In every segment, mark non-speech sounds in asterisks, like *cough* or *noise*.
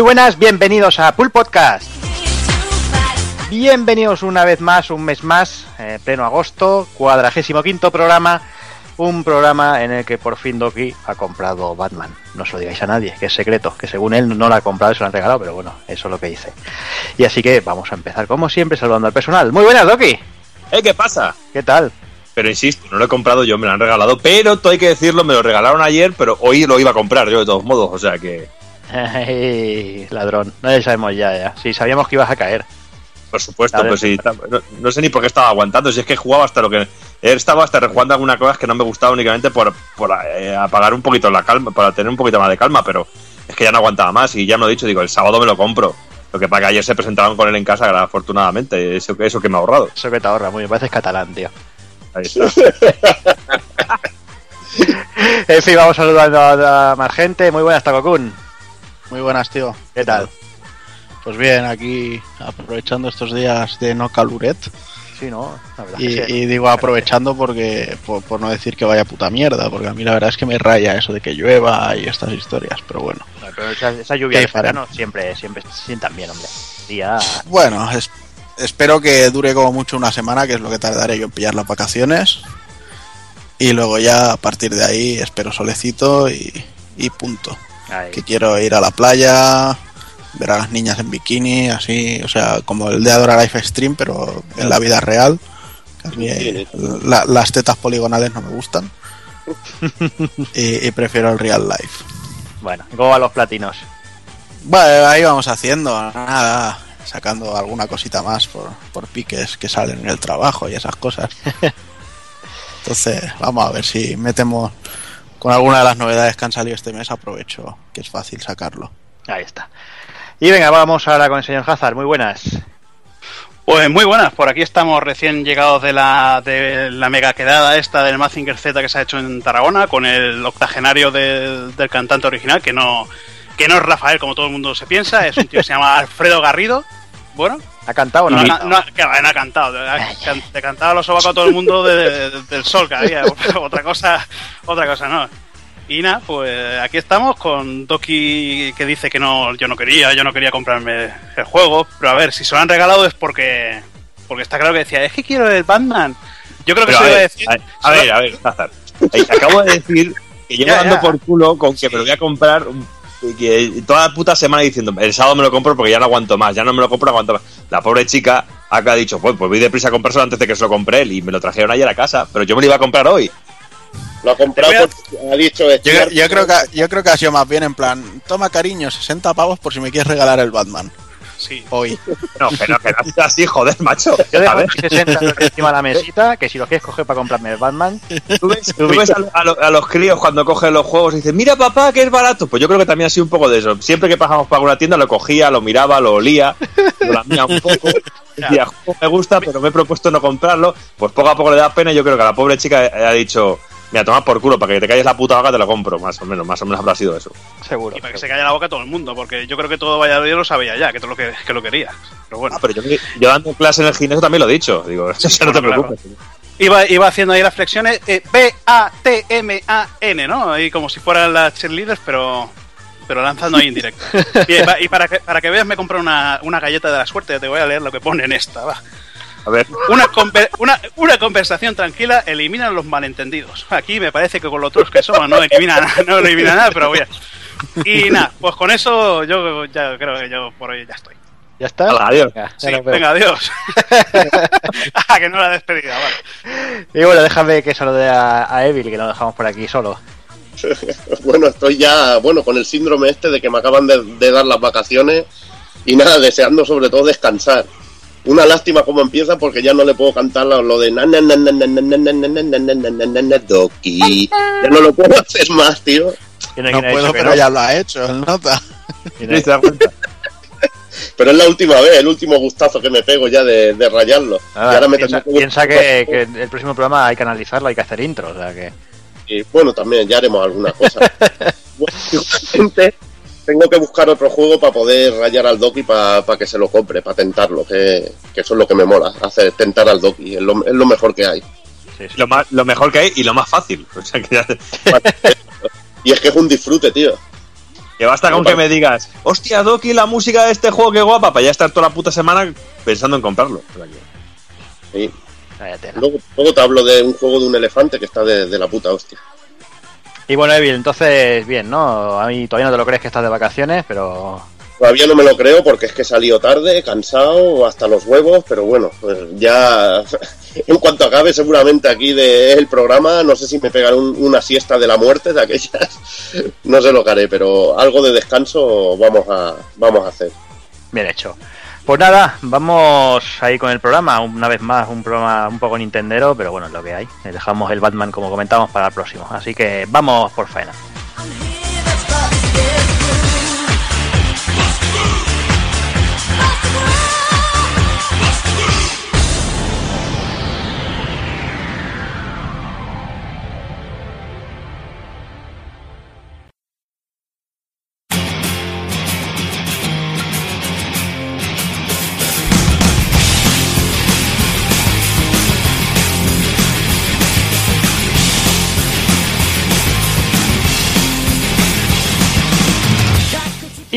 Muy buenas, bienvenidos a Pool Podcast. Bienvenidos una vez más, un mes más, eh, pleno agosto, cuadragésimo quinto programa. Un programa en el que por fin Doki ha comprado Batman. No se lo digáis a nadie, que es secreto, que según él no lo ha comprado, se lo han regalado, pero bueno, eso es lo que dice. Y así que vamos a empezar como siempre saludando al personal. Muy buenas, Doki. ¿Eh? ¿Qué pasa? ¿Qué tal? Pero insisto, no lo he comprado yo, me lo han regalado. Pero todo hay que decirlo, me lo regalaron ayer, pero hoy lo iba a comprar yo de todos modos, o sea que. Ay, ladrón, no ya sabemos ya, ya. Sí, sabíamos que ibas a caer. Por supuesto, pues sí. No, no, sé ni por qué estaba aguantando, si es que jugaba hasta lo que. He estado hasta rejugando algunas cosas que no me gustaba únicamente por, por eh, apagar un poquito la calma, para tener un poquito más de calma, pero es que ya no aguantaba más y ya me lo he dicho, digo, el sábado me lo compro. Lo que para que ayer se presentaron con él en casa, afortunadamente, eso, eso que me ha ahorrado. Eso que te ahorra, muy bien, pareces catalán, tío. Ahí *laughs* está. en fin, vamos saludando a más gente. Muy buenas, Takokun. Muy buenas, tío. ¿Qué tal? Pues bien, aquí aprovechando estos días de no caluret. Sí, ¿no? Y, sí. y, digo aprovechando porque, por, por, no decir que vaya puta mierda, porque a mí la verdad es que me raya eso de que llueva y estas historias, pero bueno. No, pero esa, esa lluvia de verano siempre, siempre se sientan bien, hombre. Día... Bueno, es, espero que dure como mucho una semana, que es lo que tardaré yo en pillar las vacaciones. Y luego ya a partir de ahí espero solecito y, y punto. Ahí. Que quiero ir a la playa, ver a las niñas en bikini, así, o sea, como el de Adora Life Stream, pero en la vida real. La, las tetas poligonales no me gustan. *laughs* y, y, prefiero el real life. Bueno, ¿cómo van los platinos? Bueno, ahí vamos haciendo, nada, sacando alguna cosita más por, por piques que salen en el trabajo y esas cosas. *laughs* Entonces, vamos a ver si metemos con alguna de las novedades que han salido este mes, aprovecho que es fácil sacarlo. Ahí está. Y venga, vamos ahora con el señor Hazard. Muy buenas. Pues muy buenas, por aquí estamos recién llegados de la, de la mega quedada esta del Mazinger Z que se ha hecho en Tarragona con el octogenario del, del cantante original, que no, que no es Rafael como todo el mundo se piensa, es un tío que se llama Alfredo Garrido. Bueno, ¿Ha cantado o no? No, no, no, que no ha cantado. Le cantaba los sobacos a todo el mundo de, de, del sol que había. *laughs* Otra cosa, otra cosa no. Y nada, pues aquí estamos con Doki que dice que no, yo no quería, yo no quería comprarme el juego. Pero a ver, si se lo han regalado es porque porque está claro que decía, es que quiero el Batman. Yo creo que Pero se a iba a ver, decir. a ver, a ver, a ver, Hazard. Acabo de decir que llevo *laughs* Ya, dando ya. por culo con que me lo voy a comprar y que toda la puta semana diciendo el sábado me lo compro porque ya no aguanto más, ya no me lo compro, no aguanto más. La pobre chica acá ha dicho, pues, pues voy deprisa a comprárselo antes de que se lo compré él y me lo trajeron ayer a casa, pero yo me lo iba a comprar hoy. Lo ha comprado ha dicho Yo, yo creo que, yo creo que ha sido más bien en plan, toma cariño, 60 pavos por si me quieres regalar el Batman. Sí. Hoy. No, que no, que no *laughs* así, joder, macho. Yo A dejo ver, 60 euros encima de la mesita, que si lo quieres coger para comprarme el Batman, tú ves, tú ves a, a lo- a los críos cuando cogen los juegos y dicen, mira papá, que es barato. Pues yo creo que también ha sido un poco de eso. Siempre que pasamos por alguna tienda lo cogía, lo miraba, lo olía, lo lamía un poco. *laughs* Decía, "Jo, me gusta, pero me he propuesto no comprarlo. Pues poco a poco le da pena y yo creo que la pobre chica ha dicho, mira, toma por culo, para que te calles la puta vaca te lo compro. Más o menos, más o menos habrá sido eso. seguro. Y para que se calle la boca todo el mundo, porque yo creo que todo Valladolid lo sabía ya, que todo lo que, que lo quería. Pero bueno. Ah, pero yo, yo dando clase en el gimnasio también lo he dicho. Digo, *laughs* eso no te claro. preocupes. Iba, iba haciendo ahí las flexiones eh, B-A-T-M-A-N, ¿no? Ahí como si fueran las cheerleaders, pero pero lanzando ahí en directo. *laughs* Y, va- y para, que, para que veas, me compré una, una galleta de la suerte. Te voy a leer lo que pone en esta, va. A ver, Una, conver- una, una conversación tranquila elimina los malentendidos. Aquí me parece que con los otros que somos no elimina, *laughs* no elimina nada, pero voy a... Y nada, pues con eso yo ya creo que yo por hoy ya estoy. ¿Ya está? Hala, adiós. Venga, Sí, adiós. *laughs* ah, que no la he despedido, vale. Y bueno, déjame que salude a, a Evil, que lo dejamos por aquí solo. *laughs* Bueno, estoy ya, bueno, con el síndrome este de que me acaban de, de dar las vacaciones y nada, deseando sobre todo descansar. Una lástima cómo empieza porque ya no le puedo cantar lo de na na na na na na na na na na na na na na na na Doki. Ya no lo puedo hacer más, tío. ¿Quién ha- No puedo, pero ya lo ha hecho, el nota. ¿Quién ha- ¿Te das cuenta? Pero es la última vez, el último gustazo que me pego ya de, de rayarlo. Ah, y ahora me piensa, piensa que, que el próximo programa hay que analizarlo, hay que hacer intro, o sea que... Y bueno, también ya haremos alguna cosa. Bueno, igualmente, tengo que buscar otro juego para poder rayar al Doki para que se lo compre, para tentarlo, que, que eso es lo que me mola, hacer tentar al Doki, es lo, es lo mejor que hay. Sí. Lo, más, lo mejor que hay y lo más fácil. O sea que ya- *laughs* Y es que es un disfrute, tío. Que basta con que me digas, hostia, Doki, la música de este juego, qué guapa, para ya estar toda la puta semana pensando en comprarlo. Sí. Luego, luego te hablo de un juego de un elefante que está de, de la puta hostia. Y bueno, Evil, entonces, bien, ¿no? A mí todavía no te lo crees que estás de vacaciones, pero Todavía no me lo creo porque es que he salido tarde, cansado, hasta los huevos, pero bueno, pues ya *laughs* en cuanto acabe seguramente aquí de el programa, no sé si me pegaré un- una siesta de la muerte de aquellas, *laughs* no sé lo que haré, pero algo de descanso vamos a, vamos a hacer. bien hecho. Pues nada, vamos ahí con el programa. Una vez más, un programa un poco nintendero, pero bueno, es lo que hay. Dejamos el Batman, como comentamos, para el próximo. Así que vamos por faena.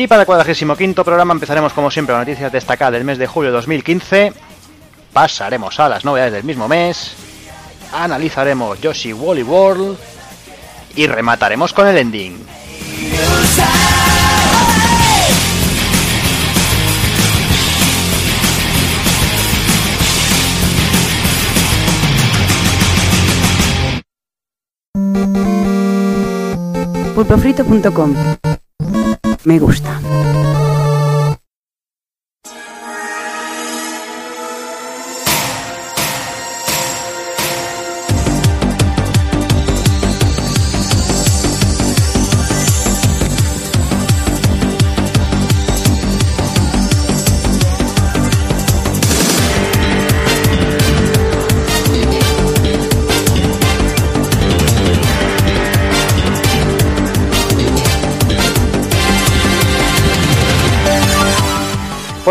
Y para el cuadragésimo quinto programa empezaremos como siempre con noticias destacadas del mes de julio de 2015. Pasaremos a las novedades del mismo mes. Analizaremos Yoshi Wally World. Y remataremos con el ending. pulpofrito.com Me gusta.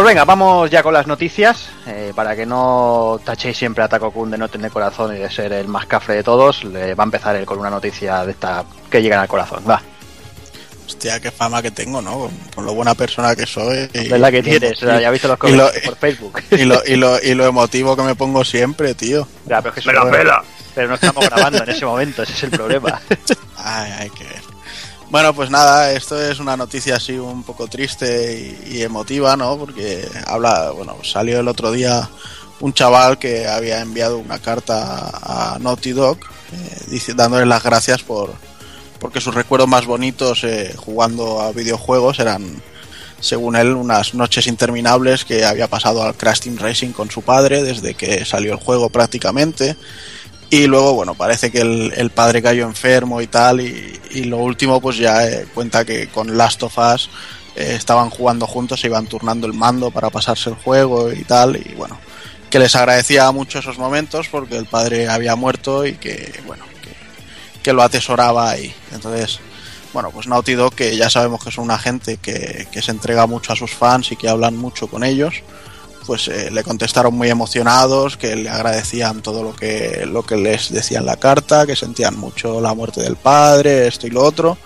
Pues venga, vamos ya con las noticias. eh, para que no tachéis siempre a Taco Kun de no tener corazón y de ser el más cafre de todos, le va a empezar él con una noticia de esta que llegan al corazón. Va, Hostia, qué fama que tengo, ¿no? Con, con lo buena persona que soy. y- ¿verdad que y- tienes? O sea, ya he visto los y lo- comentarios por Facebook. *laughs* y lo, y, lo, y lo emotivo que me pongo siempre, tío. Ya, pero, es que ¡Me la pela! pero no estamos grabando en ese momento, ese es el problema. *laughs* Ay, hay que ver. Bueno, pues nada, esto es una noticia así un poco triste y, emotiva, ¿no? Porque habla, bueno, salió el otro día un chaval que había enviado una carta a Naughty Dog eh, dándole las gracias por porque sus recuerdos más bonitos eh, jugando a videojuegos eran según él unas noches interminables que había pasado al Crash Racing con su padre desde que salió el juego prácticamente y luego, bueno, parece que el, el padre cayó enfermo y tal. Y, y lo último, pues ya eh, cuenta que con Last of Us eh, estaban jugando juntos, se iban turnando el mando para pasarse el juego y tal. Y bueno, que les agradecía mucho esos momentos porque el padre había muerto y que, bueno, que, lo atesoraba ahí. Entonces, bueno, pues Naughty Dog, que ya sabemos que son una gente que, que se entrega mucho a sus fans y que hablan mucho con ellos pues eh, le contestaron muy emocionados, que le agradecían todo lo que, lo que les decía en la carta, que sentían mucho la muerte del padre, esto y lo otro.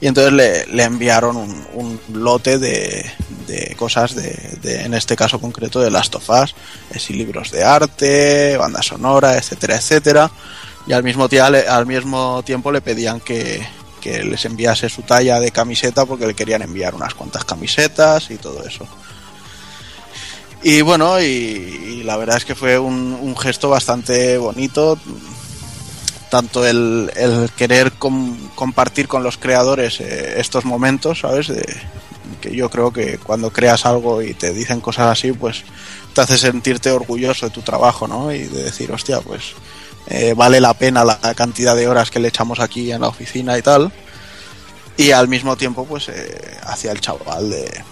Y entonces le, le enviaron un, lote de, de cosas, de, de, en este caso concreto de Last of sí, libros de arte, banda sonora, etcétera, etcétera. Y al mismo, le- al mismo tiempo le pedían que, que les enviase su talla de camiseta porque le querían enviar unas cuantas camisetas y todo eso. Y bueno, y, la verdad es que fue un, gesto bastante bonito. Tanto el, el querer com- compartir con los creadores eh, estos momentos, ¿sabes? Que yo creo que cuando creas algo y te dicen cosas así, pues te hace sentirte orgulloso de tu trabajo, ¿no? Y de decir, hostia, pues eh, vale la pena la cantidad de horas que le echamos aquí en la oficina y tal. Y al mismo tiempo, pues eh, hacia el chaval de,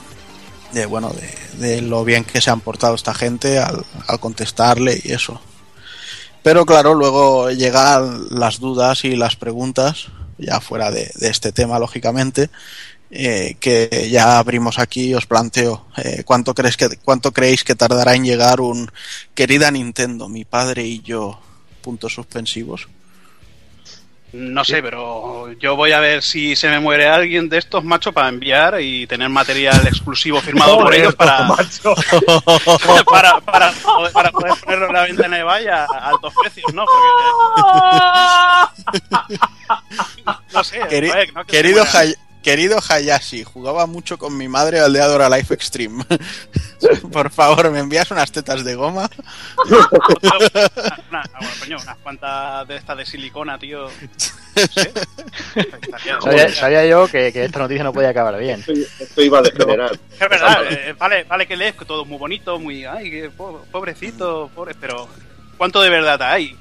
de bueno de, de lo bien que se han portado esta gente al, al contestarle y eso. Pero claro luego llegan las dudas y las preguntas ya fuera de, de este tema lógicamente eh, que ya abrimos aquí os planteo eh, cuánto crees que cuánto creéis que tardará en llegar un querida Nintendo mi padre y yo puntos suspensivos No sé, pero yo voy a ver si se me muere alguien de estos, macho, para enviar y tener material exclusivo firmado *laughs* por ellos para, macho. *laughs* para, para, poder- para poder ponerlo en la ventana de valla a altos precios, ¿no? Porque, *laughs* no sé, Queri- joder, no que se querido. Hay- querido Hayashi, jugaba mucho con mi madre al de Adora Life Extreme. *laughs* Por favor, ¿me envías unas tetas de goma? *laughs* Una, una- coño, unas cuantas de estas de silicona, tío. No sé. Estaría- Sabía, sabía yo que, que esta noticia no podía acabar bien. Esto, esto iba a degenerar. Es verdad, eh, vale, vale que lees que todo es muy bonito, muy. Ay, pobrecito, pobre, pero ¿cuánto de verdad hay?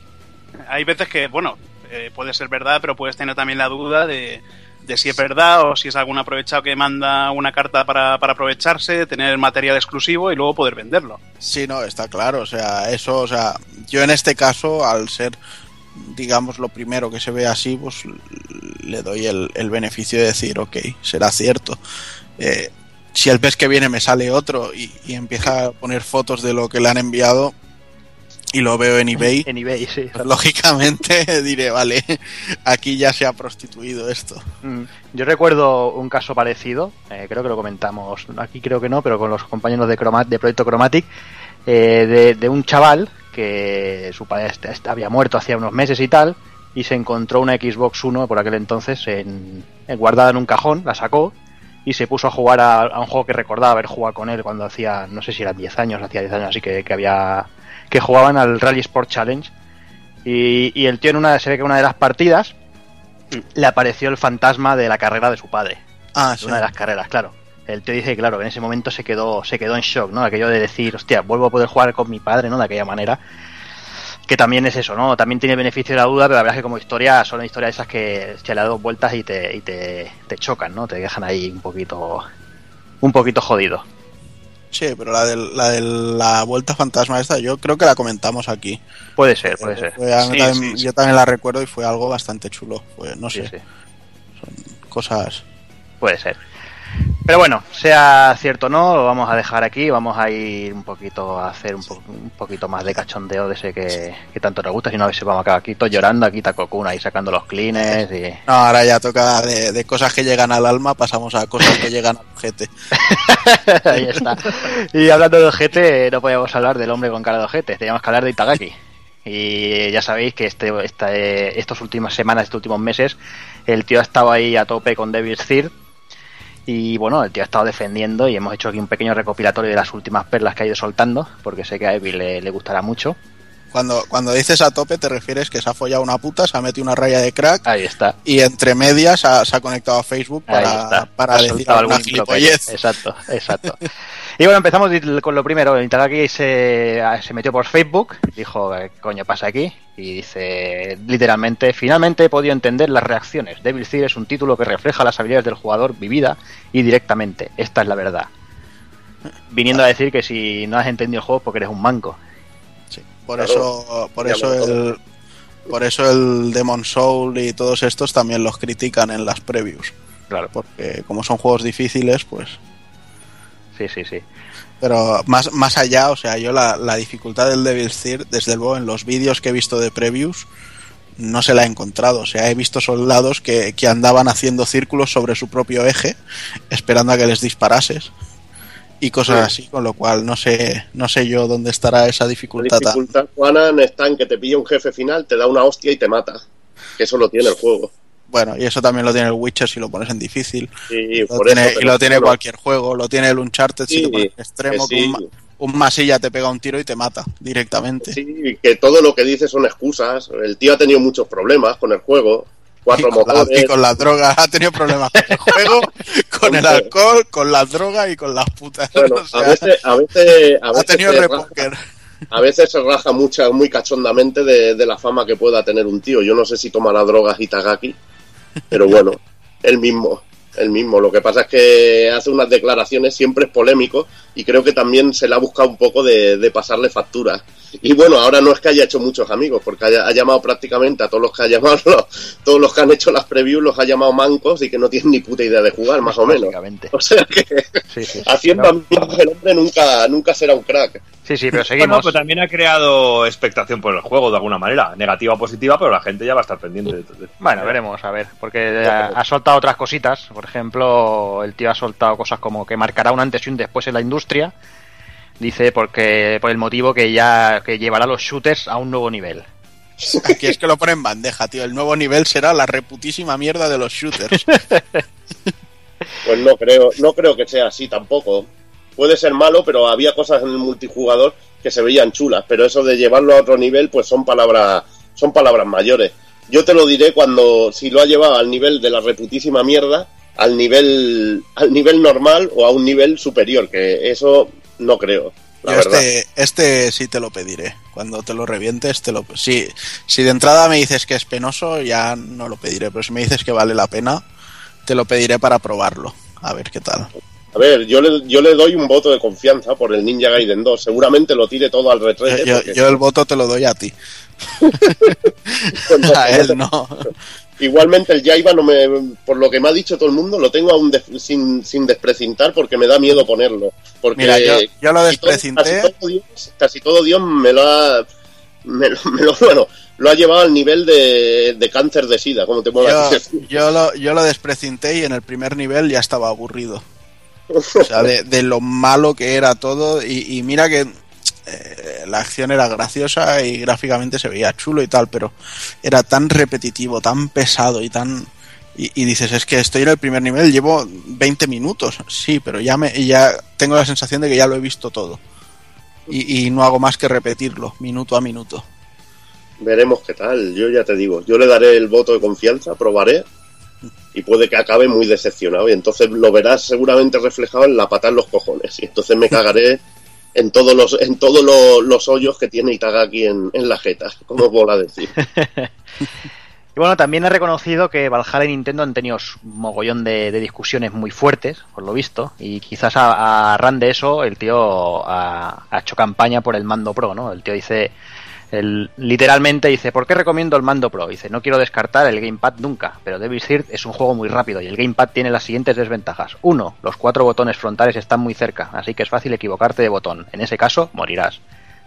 Hay veces que, bueno, eh, puede ser verdad, pero puedes tener también la duda de, de si es verdad o si es algún aprovechado que manda una carta para, para aprovecharse, tener material exclusivo y luego poder venderlo. Sí, no, está claro. O sea, eso, o sea, yo en este caso, al ser, digamos, lo primero que se ve así, pues le doy el, el beneficio de decir, ok, será cierto. Eh, si el mes que viene me sale otro y, y empieza a poner fotos de lo que le han enviado y lo veo en eBay, *laughs* En eBay, sí. lógicamente *laughs* diré, vale, aquí ya se ha prostituido esto. Mm, Yo recuerdo un caso parecido, eh, creo que lo comentamos, aquí creo que no, pero con los compañeros de, de Proyecto Chromatic, eh, de, de un chaval que su padre había muerto hacía unos meses y tal, y se encontró una Xbox One por aquel entonces en, en- guardada en un cajón, la sacó y se puso a jugar a, a un juego que recordaba haber jugado con él cuando hacía, no sé si eran 10 años, hacía 10 años así que, que había que jugaban al Rally Sport Challenge y, y el tío en una se ve que en una de las partidas le apareció el fantasma de la carrera de su padre, Ah, de sí. una de las carreras, claro. El tío dice que claro, que en ese momento se quedó, se quedó en shock, ¿no? Aquello de decir, hostia, vuelvo a poder jugar con mi padre, ¿no? De aquella manera. Que también es eso, ¿no? También tiene beneficio de la duda, pero la verdad es que como historia son historias esas que se le da dos vueltas y te, y te, te chocan, ¿no? Te dejan ahí un poquito un poquito jodido. Sí, pero la de la, de la vuelta fantasma esta, yo creo que la comentamos aquí. Puede ser, puede ser. Fue- a mí Sí, también- sí, sí. Yo también la recuerdo y fue algo bastante chulo. Fue, no Sí, sé, sí. cosas. Puede ser. Pero bueno, sea cierto o no, lo vamos a dejar aquí, vamos a ir un poquito a hacer un, po- un poquito más de cachondeo de ese que, que tanto nos gusta, si no a ver si vamos a acabar aquí todos llorando, aquí Takokuna ahí sacando los clines y... No, ahora ya toca de, de cosas que llegan al alma, pasamos a cosas que llegan al ojete. *laughs* ahí está. Y hablando de ojete, no podíamos hablar del hombre con cara de ojete, teníamos que hablar de Itagaki. Y ya sabéis que este, esta, eh, estas últimas semanas, estos últimos meses, el tío ha estado ahí a tope con Devil's Third. Y bueno, el tío ha estado defendiendo y hemos hecho aquí un pequeño recopilatorio de las últimas perlas que ha ido soltando, porque sé que a Evil le, le gustará mucho. Cuando, cuando dices a tope, te refieres que se ha follado una puta, se ha metido una raya de crack Ahí está. y entre medias ha- se ha conectado a Facebook para, para Ha decir alguna gilipollez. Exacto, exacto. Y bueno, empezamos con lo primero. Itagaki se, se metió por Facebook, dijo, ¿qué coño pasa aquí? Y dice, literalmente, finalmente he podido entender las reacciones. Devil Third es un título que refleja las habilidades del jugador vivida y directamente. Esta es la verdad. Viniendo a decir que si no has entendido el juego es porque eres un manco. Por Claro. eso, por eso el, por eso el Demon Soul y todos estos también los critican en las previews, Claro. porque como son juegos difíciles, pues. Sí, sí, sí. Pero más, más allá, o sea, yo la, la dificultad del Devil's Third, desde luego en los vídeos que he visto de previews, no se la he encontrado. O sea, he visto soldados que, que andaban haciendo círculos sobre su propio eje, esperando a que les disparases. Y cosas Sí. así, con lo cual no sé, no sé yo dónde estará esa La dificultad. tan- dificultad, Juanan, está en que te pilla un jefe final, te da una hostia y te mata. Que eso lo tiene el juego. Bueno, y eso también lo tiene el Witcher si lo pones en difícil. Y, Lo por tiene, eso, y lo tiene bueno, cualquier juego. Lo tiene el Uncharted si lo pones en extremo. que un masilla te pega un tiro y te mata directamente. Sí, que todo lo que dice son excusas. El tío ha tenido muchos problemas con el juego. Cuatro y, con la, motores. y con las drogas. Ha tenido problemas con el juego, *laughs* con el alcohol, con las drogas y con las putas. *laughs* Bueno, O sea, a veces, a veces, a ha veces, tenido se raja, a veces se raja mucha, muy cachondamente de, de la fama que pueda tener un tío. Yo no sé si tomará drogas Itagaki, pero bueno, *laughs* el mismo, el mismo. Lo que pasa es que hace unas declaraciones, siempre es polémico, y creo que también se le ha buscado un poco de, de pasarle factura. Y bueno, ahora no es que haya hecho muchos amigos, porque haya, ha llamado prácticamente a todos los que ha llamado, los- *laughs* todos los que han hecho las previews los ha llamado mancos y que no tienen ni puta idea de jugar, más o menos. *laughs* O sea que Sí, sí, sí. haciendo No, amigos el hombre nunca, nunca será un crack. sí, sí, pero *laughs* Bueno, seguimos. pues también ha creado expectación por el juego de alguna manera, negativa o positiva, pero la gente ya va a estar pendiente de, de- Bueno, veremos, a ver, porque ha, ha soltado otras cositas. Por ejemplo, el tío ha soltado cosas como que marcará un antes y un después en la industria. Dice porque por el motivo que ya que llevará los shooters a un nuevo nivel. Aquí es que lo pone en bandeja, tío. El nuevo nivel será la reputísima mierda de los shooters. *laughs* Pues no creo, no creo que sea así tampoco. Puede ser malo, pero había cosas en el multijugador que se veían chulas, pero eso de llevarlo a otro nivel, pues son palabras, son palabras mayores. Yo te lo diré cuando, si lo ha llevado al nivel de la reputísima mierda, al nivel, al nivel normal o a un nivel superior, que eso no creo, la Yo verdad. este, este sí te lo pediré. Cuando te lo revientes, te lo si, si de entrada me dices que es penoso, ya no lo pediré. Pero si me dices que vale la pena, te lo pediré para probarlo. A ver qué tal. A ver, yo le, yo le doy un voto de confianza por el Ninja Gaiden 2. Seguramente lo tire todo al retrete. yo- porque- yo el voto te lo doy a ti. *laughs* *laughs* A él no. *laughs* Igualmente el Jaiba, no me, por lo que me ha dicho todo el mundo, lo tengo aún des- sin, sin desprecintar porque me da miedo ponerlo. Porque Mira, yo, yo lo casi todo- desprecinté. Casi todo, Dios, casi todo Dios me lo ha... Me lo, *laughs* me lo- bueno, lo ha llevado al nivel de, de cáncer de sida, como te puedo Yo, decir. yo lo, yo lo desprecinté y en el primer nivel ya estaba aburrido. O sea, de, de lo malo que era todo. Y, y mira que eh, la acción era graciosa y gráficamente se veía chulo y tal, pero era tan repetitivo, tan pesado y tan... Y, dices, es que estoy en el primer nivel, llevo 20 minutos. Sí, pero ya, me, ya tengo la sensación de que ya lo he visto todo. Y, y no hago más que repetirlo, minuto a minuto. Veremos qué tal, yo ya te digo. Yo le daré el voto de confianza, probaré y puede que acabe muy decepcionado. Y entonces lo verás seguramente reflejado en la pata en los cojones. Y entonces me cagaré en todos los, en todos los, los hoyos que tiene Itagaki en, en la jeta, como mola decir. *laughs* Y bueno, también he reconocido que Valhalla y Nintendo han tenido un mogollón de, de discusiones muy fuertes, por lo visto, y quizás a, a ran de eso el tío ha hecho campaña por el mando pro, ¿no? El tío dice, el, literalmente dice, ¿por qué recomiendo el mando pro? Dice, no quiero descartar el Gamepad nunca, pero Devil's Third es un juego muy rápido y el Gamepad tiene las siguientes desventajas. Uno, los cuatro botones frontales están muy cerca, así que es fácil equivocarte de botón. En ese caso, morirás.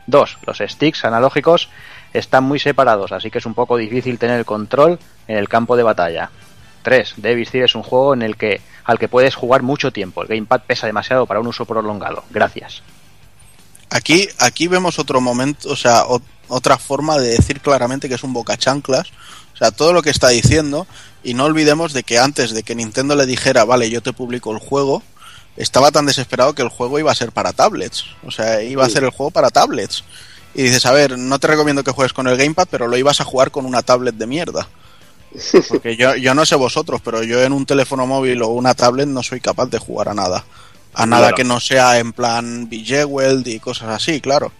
Dos, los sticks analógicos están muy separados, así que es un poco difícil tener el control en el campo de batalla. 3. Devil's Third es un juego en el que al que puedes jugar mucho tiempo. El gamepad pesa demasiado para un uso prolongado. Gracias. Aquí, aquí vemos otro momento, o sea, otra forma de decir claramente que es un boca chanclas. O sea, todo lo que está diciendo. Y no olvidemos de que antes de que Nintendo le dijera, vale, yo te publico el juego, estaba tan desesperado que el juego iba a ser para tablets. O sea, iba a hacer el juego para tablets. Y dices, a ver, no te recomiendo que juegues con el gamepad, pero lo ibas a jugar con una tablet de mierda. Porque yo, yo no sé vosotros, pero yo en un teléfono móvil o una tablet no soy capaz de jugar a nada. A nada Claro. que no sea en plan Bejeweled y cosas así, claro.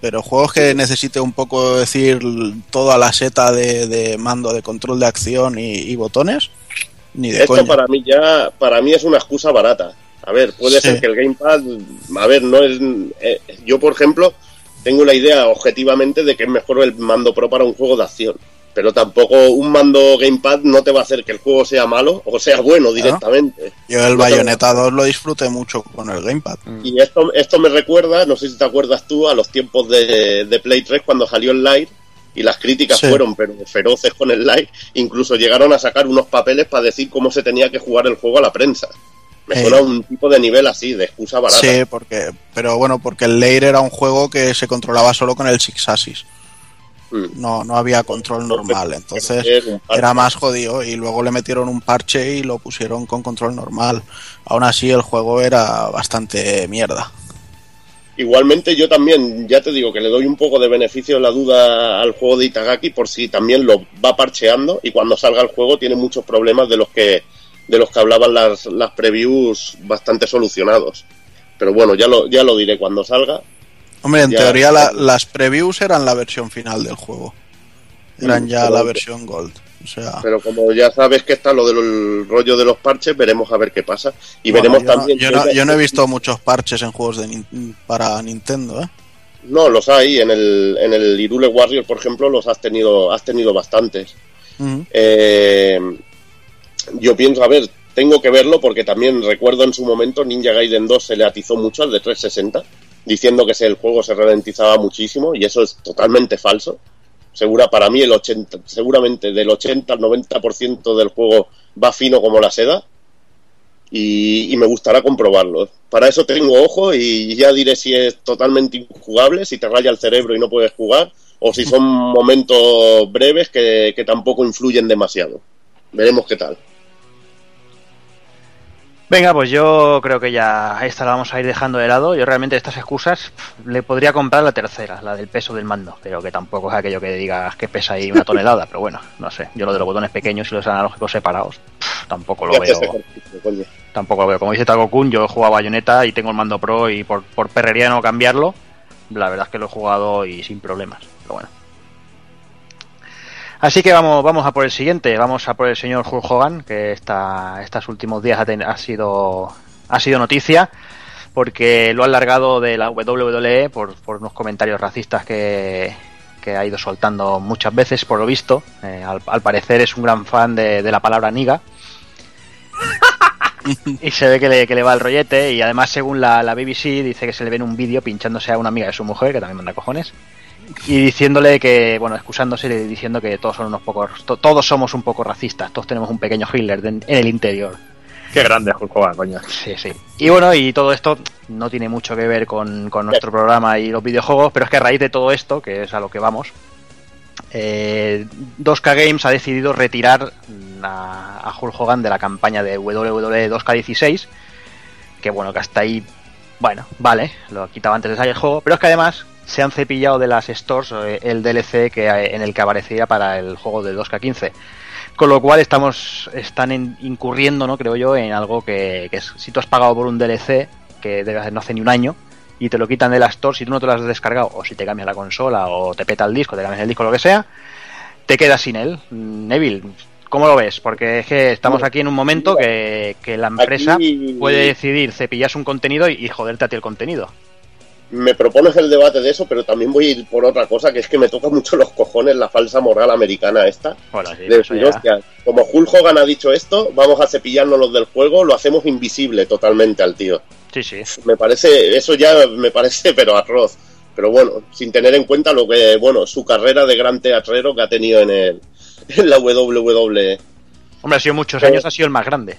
Pero juegos que necesite un poco decir toda la seta de, de mando de control de acción y, y botones, ni de Esto coña. para mí ya, para mí es una excusa barata. A ver, puede Sí. ser que el Gamepad, a ver, no es, eh, yo por ejemplo tengo la idea objetivamente de que es mejor el mando pro para un juego de acción, pero tampoco un mando Gamepad no te va a hacer que el juego sea malo o sea bueno directamente. Yo el no tengo- Bayonetta 2 lo disfruté mucho con el gamepad. Y esto, esto me recuerda, no sé si te acuerdas tú, a los tiempos de, de Play 3 cuando salió el Light y las críticas Sí. fueron pero feroces con el Light. Incluso llegaron a sacar unos papeles para decir cómo se tenía que jugar el juego a la prensa. Me Eh. suena a un tipo de nivel así, de excusa barata. Sí, porque, pero bueno, porque el Lair era un juego que se controlaba solo con el Six Axis. Mm. No, no había control normal, entonces era más jodido y luego le metieron un parche y lo pusieron con control normal. Aún así el juego era bastante mierda. Igualmente yo también, ya te digo que le doy un poco de beneficio de la duda al juego de Itagaki por si también lo va parcheando y cuando salga el juego tiene muchos problemas de los que de los que hablaban las, las previews bastante solucionados. Pero bueno, ya lo, ya lo diré cuando salga. Hombre, en Ya, teoría la- las previews eran la versión final del juego. Eran ya pero- la versión Gold. O sea, Pero como ya sabes que está lo del rollo de los parches, veremos a ver qué pasa. Y bueno, veremos yo, no- también... yo no, yo no he visto muchos parches en juegos de para Nintendo, ¿eh? No, los hay. En el, en el Irule Warrior, por ejemplo, los has tenido, has tenido bastantes. Eh, yo pienso, a ver, tengo que verlo porque también recuerdo en su momento Ninja Gaiden 2 se le atizó mucho al de 360, diciendo que el juego se ralentizaba muchísimo y eso es totalmente falso. Segura, para mí el 80, seguramente del 80 al 90% del juego va fino como la seda y, y me gustará comprobarlo. Para eso tengo ojo y ya diré si es totalmente injugable, si te raya el cerebro y no puedes jugar, o si son *laughs* momentos breves que, que tampoco influyen demasiado. Veremos qué tal. Venga, pues yo creo que ya esta la vamos a ir dejando de lado. Yo realmente estas excusas le podría comprar la tercera, la del peso del mando, pero que tampoco es aquello que digas que pesa ahí una tonelada, pero bueno, no sé. Yo lo de los botones pequeños y los analógicos separados, tampoco lo veo. Tampoco lo veo. Como dice Tago Kun, yo he jugado a Bayonetta y tengo el mando pro y por, por perrería no cambiarlo, la verdad es que lo he jugado y sin problemas, pero bueno. Así que vamos, vamos a por el siguiente, vamos a por el señor Hulk Hogan, que esta, estos últimos días ha, ten- ha sido, ha sido noticia, porque lo han largado de la WWE por, por unos comentarios racistas que, que ha ido soltando muchas veces, por lo visto. Eh, al, al parecer es un gran fan de, de la palabra niga. *laughs* y se ve que le, que le va el rollete, y además, según la, la BBC, dice que se le ve en un vídeo pinchándose a una amiga de su mujer, que también manda cojones y diciéndole que, bueno, excusándose y diciendo que todos son unos pocos, to- todos somos un poco racistas, todos tenemos un pequeño Hitler de- en el interior. Qué grande Hulk Hogan, coño. Sí, sí. Y bueno, y todo esto no tiene mucho que ver con, con nuestro programa y los videojuegos, pero es que a raíz de todo esto, que es a lo que vamos, eh, 2K Games ha decidido retirar a, a Hulk Hogan de la campaña de WWE 2K16, que bueno, que hasta ahí, bueno, vale, lo quitaba antes de salir el juego, pero es que además se han cepillado de las stores eh, el DLC que, en el que aparecía para el juego de 2K15. Con lo cual estamos están en- incurriendo, no creo yo, en algo que, que es si tú has pagado por un DLC que no hace ni un año y te lo quitan de la store, si tú no te lo has descargado o si te cambias la consola o te peta el disco, te cambias el disco, lo que sea, te quedas sin él. Mm, Neville, ¿cómo lo ves? Porque es que estamos aquí en un momento que, que la empresa Aquí- puede decidir cepillarse un contenido y, y joderte a ti el contenido. Me propones el debate de eso, pero también voy a ir por otra cosa, que es que me toca mucho los cojones la falsa moral americana esta. Bueno, sí, de eso decir, ya- hostia, como Hulk Hogan ha dicho esto, vamos a cepillarnos los del juego, lo hacemos invisible totalmente al tío. Sí, sí. Me parece, eso ya me parece, *laughs* pero arroz. Pero bueno, sin tener en cuenta lo que, bueno, su carrera de gran teatrero que ha tenido en, el, en la WWE. Hombre, ha sido muchos Pero- años, ha sido el más grande.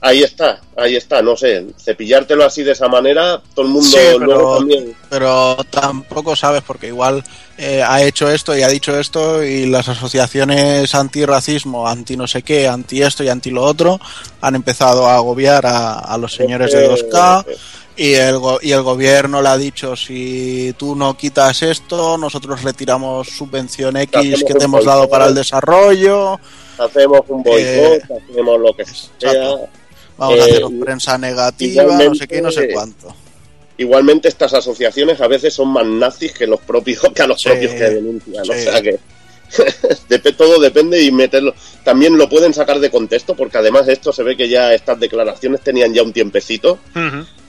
Ahí está, ahí está, no sé, cepillártelo así de esa manera, todo el mundo Sí, pero- luego también. pero tampoco sabes porque igual eh, ha hecho esto y ha dicho esto y las asociaciones antirracismo, anti no sé qué, anti esto y anti lo otro han empezado a agobiar a, a los señores de 2K Eh, y el, y el gobierno le ha dicho si tú no quitas esto nosotros retiramos subvención X que te hemos dado para el desarrollo, hacemos un boicot, Eh, hacemos lo que sea. exacto. Vamos a Eh, hacer prensa negativa, no igualmente- sé qué, no sé cuánto. Igualmente estas asociaciones a veces son más nazis que los propios que a los Sí, propios que denuncian, sí. o sea que *laughs* todo depende y meterlo. También lo pueden sacar de contexto porque además esto se ve que ya estas declaraciones tenían ya un tiempecito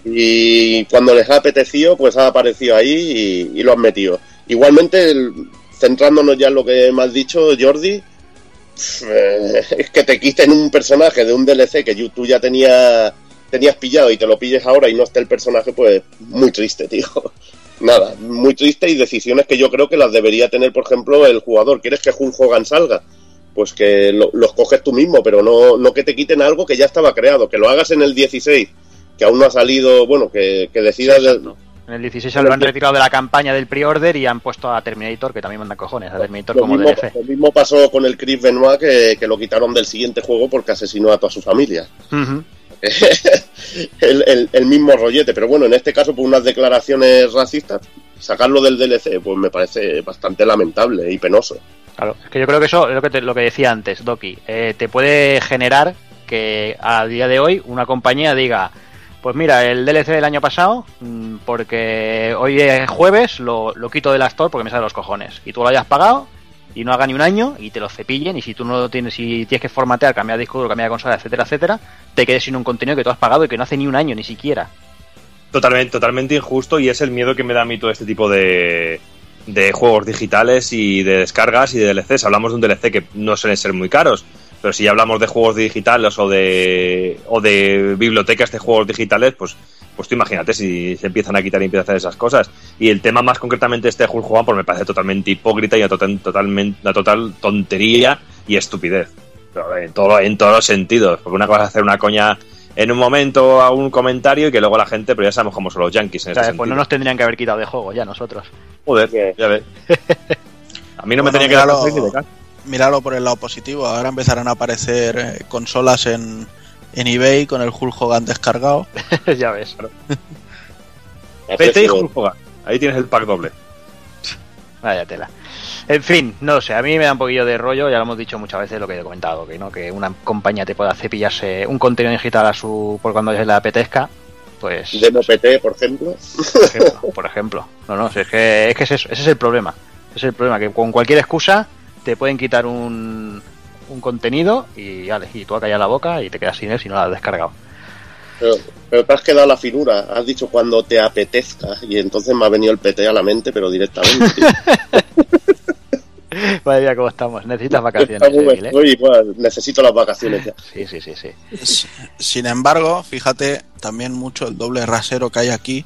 y cuando les ha apetecido pues ha aparecido ahí y, y lo han metido. Igualmente, el- centrándonos ya en lo que me has dicho Jordi, eh, es que te quiten un personaje de un DLC que tú ya tenías tenías pillado y te lo pilles ahora y no esté el personaje, pues muy triste, tío. *laughs* Nada, muy triste y decisiones que yo creo que las debería tener, por ejemplo, el jugador. ¿Quieres que Hulk Hogan salga? Pues que lo, lo escoges tú mismo, pero no, no que te quiten algo que ya estaba creado, que lo hagas en el 16, que aún no ha salido, bueno, que, que decidas... Sí. En el 16 lo han retirado de la campaña del pre-order y han puesto a Terminator, que también manda cojones, a Terminator lo, como mismo, DLC. lo mismo pasó con el Chris Benoit, que, que lo quitaron del siguiente juego porque asesinó a toda su familia. Ujú. *laughs* el, el- el mismo rollete, pero bueno, en este caso por unas declaraciones racistas, sacarlo del DLC pues me parece bastante lamentable y penoso. Claro, es que yo creo que eso es lo que, te- lo que decía antes, Doki. Eh, te puede generar que a día de hoy una compañía diga, pues mira, el DLC del año pasado, mm, porque hoy es jueves, lo, lo quito de la store porque me sale los cojones. Y tú lo hayas pagado y no haga ni un año y te lo cepillen y si tú no tienes, si tienes que formatear, cambiar disco cambiar de consola, etcétera, etcétera, te quedes sin un contenido que tú has pagado y que no hace ni un año ni siquiera. totalmente, totalmente injusto y es el miedo que me da a mí todo este tipo de, de juegos digitales y de descargas y de DLCs. Hablamos de un DLC que no suelen ser muy caros, pero si ya hablamos de juegos digitales o de, o de bibliotecas de juegos digitales, pues, pues tú imagínate si se empiezan a quitar y empiezan a hacer esas cosas. Y el tema más concretamente de este Hulk Hogan, pues me parece totalmente hipócrita y a total, totalmente, una total tontería y estupidez. Pero en, todo, en todos los sentidos. Porque una cosa es hacer una coña en un momento a un comentario y que luego la gente, pero ya sabemos cómo son los yankees en O sea, pues no nos tendrían que haber quitado de juego ya nosotros. Joder, ya ves. *laughs* A mí no me tenía que dar míralo- de. Míralo por el lado positivo. Ahora empezarán a aparecer eh, consolas en, en eBay con el Hulk Hogan descargado. *laughs* ya ves. PT y Hulk Hogan. Ahí tienes el pack doble. Vaya tela. En fin, no sé, a mí me da un poquillo de rollo, ya lo hemos dicho muchas veces lo que he comentado, que no que una compañía te pueda cepillarse un contenido digital a su por cuando se le apetezca, pues Demo PT, por ejemplo. por ejemplo, por ejemplo. No, no, si es que, es que es eso, ese es el problema. Ese es el problema, que con cualquier excusa te pueden quitar un, un contenido y, vale, y tú a callar la boca y te quedas sin él si no lo has descargado. Pero, pero te has quedado la finura. Has dicho cuando te apetezca. Y entonces me ha venido el PT a la mente, pero directamente. Vaya *laughs* mía, cómo estamos. Necesitas vacaciones, ¿eh? estoy igual, necesito las vacaciones ya. Sí, sí, sí, sí. Sin embargo, fíjate también mucho el doble rasero que hay aquí,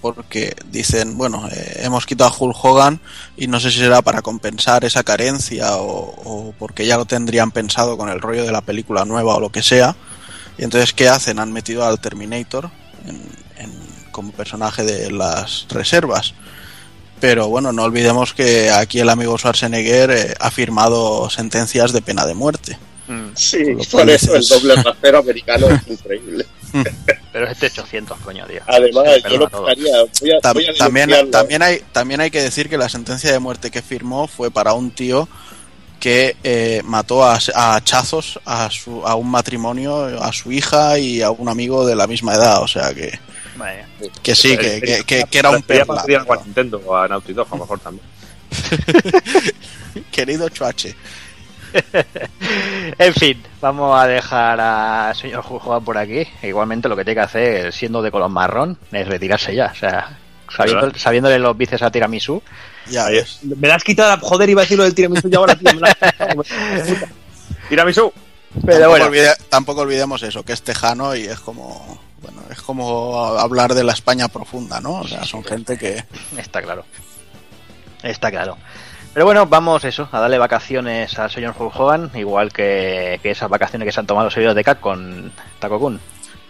porque dicen, bueno, eh, hemos quitado a Hulk Hogan y no sé si será para compensar esa carencia o, o porque ya lo tendrían pensado con el rollo de la película nueva o lo que sea. Y entonces, ¿qué hacen? Han metido al Terminator en- en- como personaje de las reservas. Pero bueno, no olvidemos que aquí el amigo Schwarzenegger eh, ha firmado sentencias de pena de muerte. Mm, Sí, por eso el doble rasero *laughs* americano es increíble. *laughs* Pero es de 800, coño, tío. Además, yo lo buscaría. Voy a, Tam- voy a también, también, hay, también hay que decir que la sentencia de muerte que firmó fue para un tío que eh, mató a, a hachazos a, su, a un matrimonio, a su hija y a un amigo de la misma edad. O sea que, Vaya. que sí, que, que- que- que era un perla. para pedir algo a pero- Nintendo o a Naughty Dog, a lo mejor también. *laughs* Querido Chuache. *laughs* En fin, vamos a dejar al señor Juan por aquí. Igualmente lo que tiene que hacer, siendo de color marrón, es retirarse ya. O sea, sabiendo, sabiéndole los bíceps a Tiramisu. Ya es. Me la has quitado, joder, iba a decir lo del tiramisú y ahora, tío, me la has quitado. *laughs* Tiramisú. Pero tampoco, bueno, olvide- tampoco olvidemos eso, que es tejano y es como. Bueno, es como hablar de la España profunda, ¿no? O sea, son gente que. está claro. Está claro. Pero bueno, vamos eso, a darle vacaciones al señor Hulk Hogan, igual que, que esas vacaciones que se han tomado los seguidores de CAC con Taco Kun.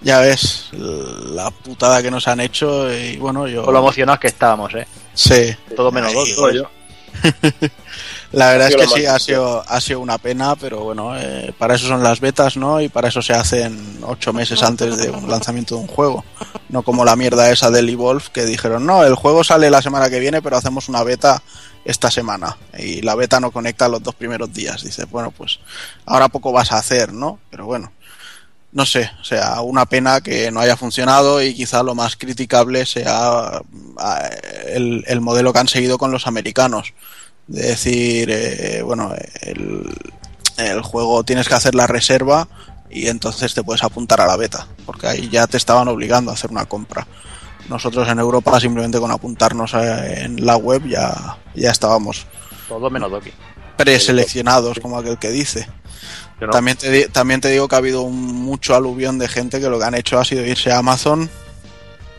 Ya ves la putada que nos han hecho y bueno, yo. Con lo emocionados que estábamos, ¿eh? Sí. Todo menos dos. Por eso. *laughs* La verdad Ha es sido que sí, ha sido, ha sido una pena, pero bueno, eh, para eso son las betas, ¿no? Y para eso se hacen ocho meses antes de un lanzamiento de un juego. No como la mierda esa del Evolve que dijeron, no, el juego sale la semana que viene, pero hacemos una beta esta semana. Y la beta no conecta los dos primeros días. Dice, bueno, pues ahora poco vas a hacer, ¿no? Pero bueno, no sé, o sea, una pena que no haya funcionado y quizá lo más criticable sea ah, el, el modelo que han seguido con los americanos. De decir, eh, bueno, el, el juego tienes que hacer la reserva y entonces te puedes apuntar a la beta, porque ahí ya te estaban obligando a hacer una compra. Nosotros en Europa simplemente con apuntarnos eh, en la web ya, ya estábamos Todo menos Doki. preseleccionados, como aquel que dice. No. También te, también te digo que ha habido un mucho aluvión de gente que lo que han hecho ha sido irse a Amazon,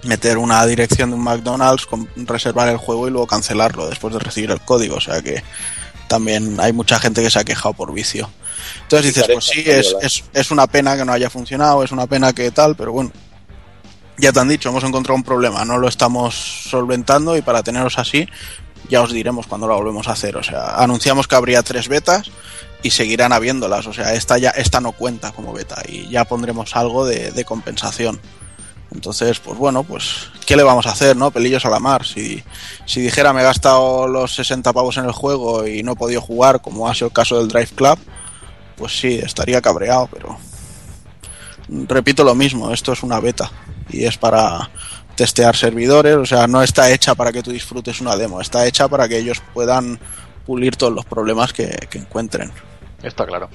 meter una dirección de un McDonald's, con- reservar el juego y luego cancelarlo después de recibir el código. O sea que también hay mucha gente que se ha quejado por vicio. Entonces dices, pues sí, es, es, es una pena que no haya funcionado, es una pena que tal, pero bueno. Ya te han dicho, hemos encontrado un problema, no lo estamos solventando y para teneros así, ya os diremos cuando lo volvemos a hacer. O sea, anunciamos que habría tres betas y seguirán habiéndolas. O sea, esta ya esta no cuenta como beta y ya pondremos algo de, de compensación. Entonces, pues bueno, pues ¿qué le vamos a hacer, no? Pelillos a la mar. Si, si dijera me he gastado los 60 pavos en el juego y no he podido jugar, como ha sido el caso del Drive Club, pues sí, estaría cabreado, pero repito lo mismo, esto es una beta y es para testear servidores, o sea, no está hecha para que tú disfrutes una demo, está hecha para que ellos puedan pulir todos los problemas que, que encuentren. Está claro.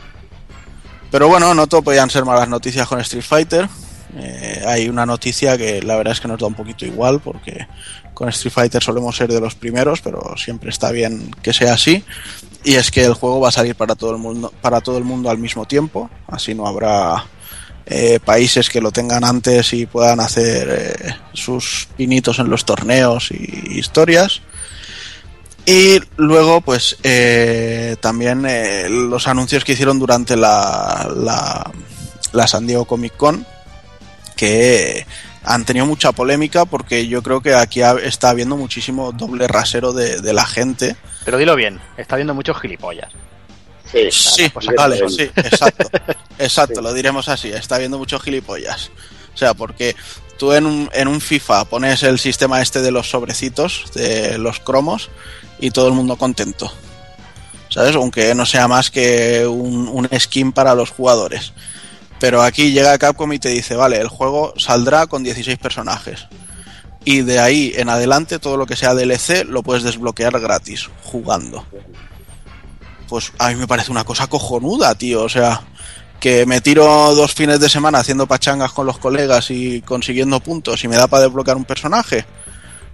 Pero bueno, no todo podían ser malas noticias con Street Fighter. Eh, hay una noticia que la verdad es que nos da un poquito igual porque con Street Fighter solemos ser de los primeros, pero siempre está bien que sea así. Y es que el juego va a salir para todo el mundo, para todo el mundo al mismo tiempo, así no habrá eh, países que lo tengan antes y puedan hacer eh, sus pinitos en los torneos y historias. Y luego, pues eh, también los anuncios que hicieron durante la, la, San Diego Comic Con, que han tenido mucha polémica porque yo creo que aquí está habiendo muchísimo doble rasero de, de la gente. Pero dilo bien, está viendo muchos gilipollas. Sí, Sí, pues vale, sí, exacto. *laughs* Exacto, Sí. lo diremos así, está habiendo muchos gilipollas. O sea, porque tú en un, en un FIFA pones el sistema este de los sobrecitos, de los cromos, y todo el mundo contento. ¿Sabes? Aunque no sea más que un, un skin para los jugadores. Pero aquí llega Capcom y te dice, vale, el juego saldrá con 16 personajes. Y de ahí en adelante todo lo que sea DLC lo puedes desbloquear gratis, jugando. Pues a mí me parece una cosa cojonuda, tío. O sea, que me tiro dos fines de semana haciendo pachangas con los colegas y consiguiendo puntos y me da para desbloquear un personaje.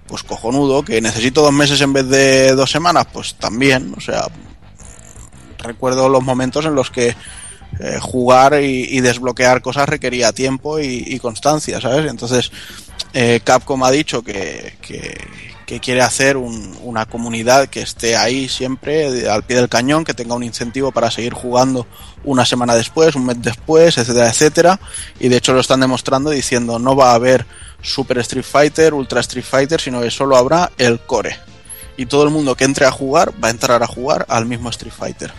Pues cojonudo, que necesito dos meses en vez de dos semanas, pues también. O sea, recuerdo los momentos en los que eh, jugar y, desbloquear cosas requería tiempo y, y constancia, ¿sabes? Entonces, eh, Capcom ha dicho que, que- que quiere hacer un- una comunidad que esté ahí siempre al pie del cañón, que tenga un incentivo para seguir jugando una semana después, un mes después, etcétera, etcétera. Y de hecho lo están demostrando diciendo no va a haber Super Street Fighter, Ultra Street Fighter, sino que solo habrá el core. Y todo el mundo que entre a jugar va a entrar a jugar al mismo Street Fighter.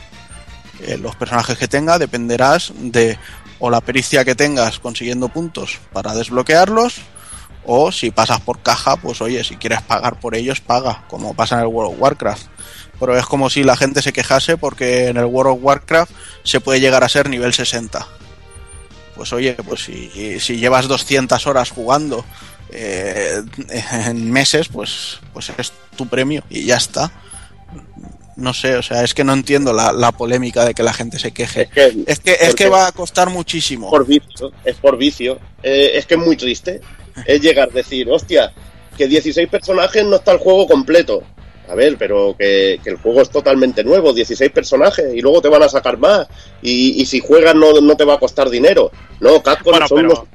Eh, los personajes que tenga dependerás de o la pericia que tengas consiguiendo puntos para desbloquearlos o si pasas por caja, pues oye, si quieres pagar por ellos, paga, como pasa en el World of Warcraft. Pero es como si la gente se quejase porque en el World of Warcraft se puede llegar a ser nivel 60. Pues oye, pues si, si llevas 200 horas jugando eh, *laughs* en meses, pues, pues es tu premio y ya está. No sé, o sea, es que no entiendo la, la polémica de que la gente se queje. Es que, Es que, es porque que va a costar muchísimo. por vicio, es por vicio. Eh, es que es muy triste. Es llegar a decir, hostia, que 16 personajes no está el juego completo. A ver, pero que, que el juego es totalmente nuevo, 16 personajes, y luego te van a sacar más. Y, y si juegas no, no te va a costar dinero. No, Capcom Bueno, son pero- unos.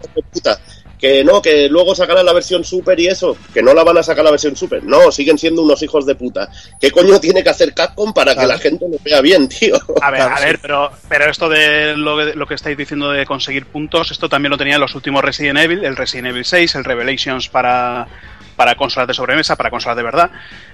Que no, que luego sacarán la versión super y eso, que no la van a sacar la versión super. No, siguen siendo unos hijos de puta. ¿Qué coño tiene que hacer Capcom para que la gente lo vea bien, tío? A ver, Claro, a sí. ver, pero, pero esto de lo, que- lo que estáis diciendo de conseguir puntos, esto también lo tenía en los últimos Resident Evil, el Resident Evil 6, el Revelations para, para consolas de sobremesa, para consolas de verdad.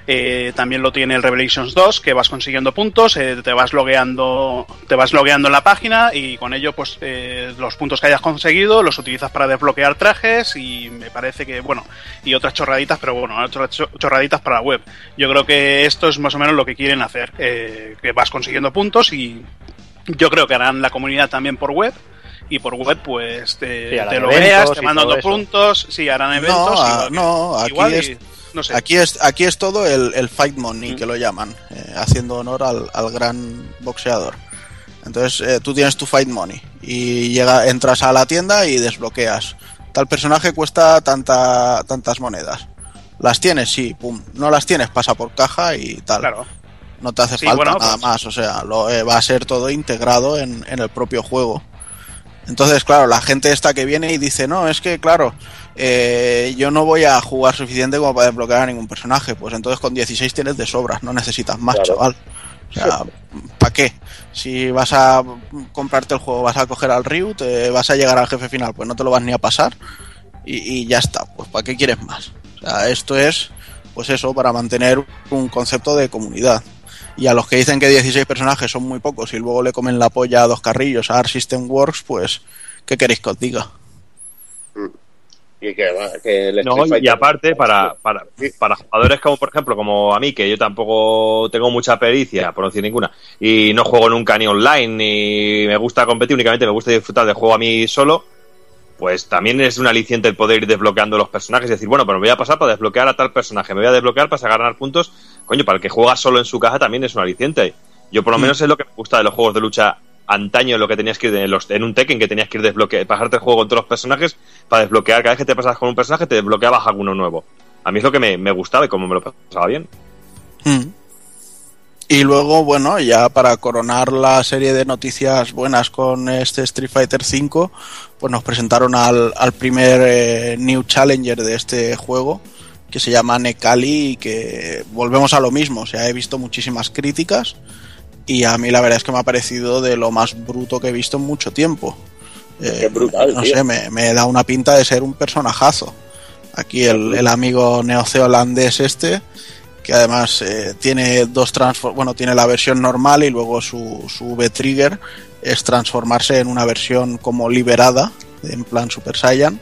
Eh, también lo tiene el Revelations 2, que vas consiguiendo puntos, eh, te vas logueando, te vas logueando en la página y con ello, pues eh, los puntos que hayas conseguido los utilizas para desbloquear trajes y me parece que, bueno, y otras chorraditas, pero bueno, otras cho- chorraditas para la web. Yo creo que esto es más o menos lo que quieren hacer, eh, que vas consiguiendo puntos y yo creo que harán la comunidad también por web. Y por web, pues te, Sí, harán te lo veas, te mandan eso. puntos, sí, harán eventos. No, ah, igual no, aquí igual es- y- no sé. Aquí es, aquí es todo el, el fight money, Mm. que lo llaman, eh, haciendo honor al, al gran boxeador. Entonces eh, tú tienes tu fight money y llega, entras a la tienda y desbloqueas. Tal personaje cuesta tanta, tantas monedas. ¿Las tienes? Sí, pum. No las tienes, pasa por caja y tal. Claro. No te hace Sí, falta bueno, nada pues- más, o sea, lo, eh, va a ser todo integrado en, en el propio juego. Entonces, claro, la gente esta que viene y dice, no, es que, claro, eh, yo no voy a jugar suficiente como para desbloquear a ningún personaje. Pues entonces con 16 tienes de sobras, no necesitas más, Claro. chaval. O sea, ¿para qué? Si vas a comprarte el juego, vas a coger al Ryu, te vas a llegar al jefe final, pues no te lo vas ni a pasar y, y ya está. Pues ¿para qué quieres más? O sea, esto es, pues eso, para mantener un concepto de comunidad. Y a los que dicen que 16 personajes son muy pocos y luego le comen la polla a dos carrillos a Art System Works, pues, ¿qué queréis que os diga? Y que, que el No, Street y aparte, para, para, para jugadores como, por ejemplo, como a mí, que yo tampoco tengo mucha pericia, por no decir ninguna, y no juego nunca ni online, ni me gusta competir, únicamente me gusta disfrutar del juego a mí solo, pues también es un aliciente el poder ir desbloqueando los personajes y decir, bueno, pero me voy a pasar para desbloquear a tal personaje, me voy a desbloquear para ganar puntos. Coño, para el que juega solo en su caja también es un aliciente. Yo por lo Mm. menos es lo que me gusta de los juegos de lucha antaño lo que tenías que ir en, los, en un Tekken que tenías que ir desbloquear, pasarte el juego con todos los personajes para desbloquear. Cada vez que te pasabas con un personaje te desbloqueabas alguno nuevo. A mí es lo que me, me gustaba y como me lo pasaba bien. Mm. Y luego, bueno, ya para coronar la serie de noticias buenas con este Street Fighter V, pues nos presentaron al, al primer eh, New Challenger de este juego, que se llama Nekali, y que volvemos a lo mismo. O sea, he visto muchísimas críticas y a mí la verdad es que me ha parecido de lo más bruto que he visto en mucho tiempo. Eh, Qué brutal, no tío. sé, me, me da una pinta de ser un personajazo. Aquí el, el amigo neozelandés este, que además eh, tiene dos transfor bueno, tiene la versión normal y luego su, su V-Trigger es transformarse en una versión como liberada, en plan Super Saiyan,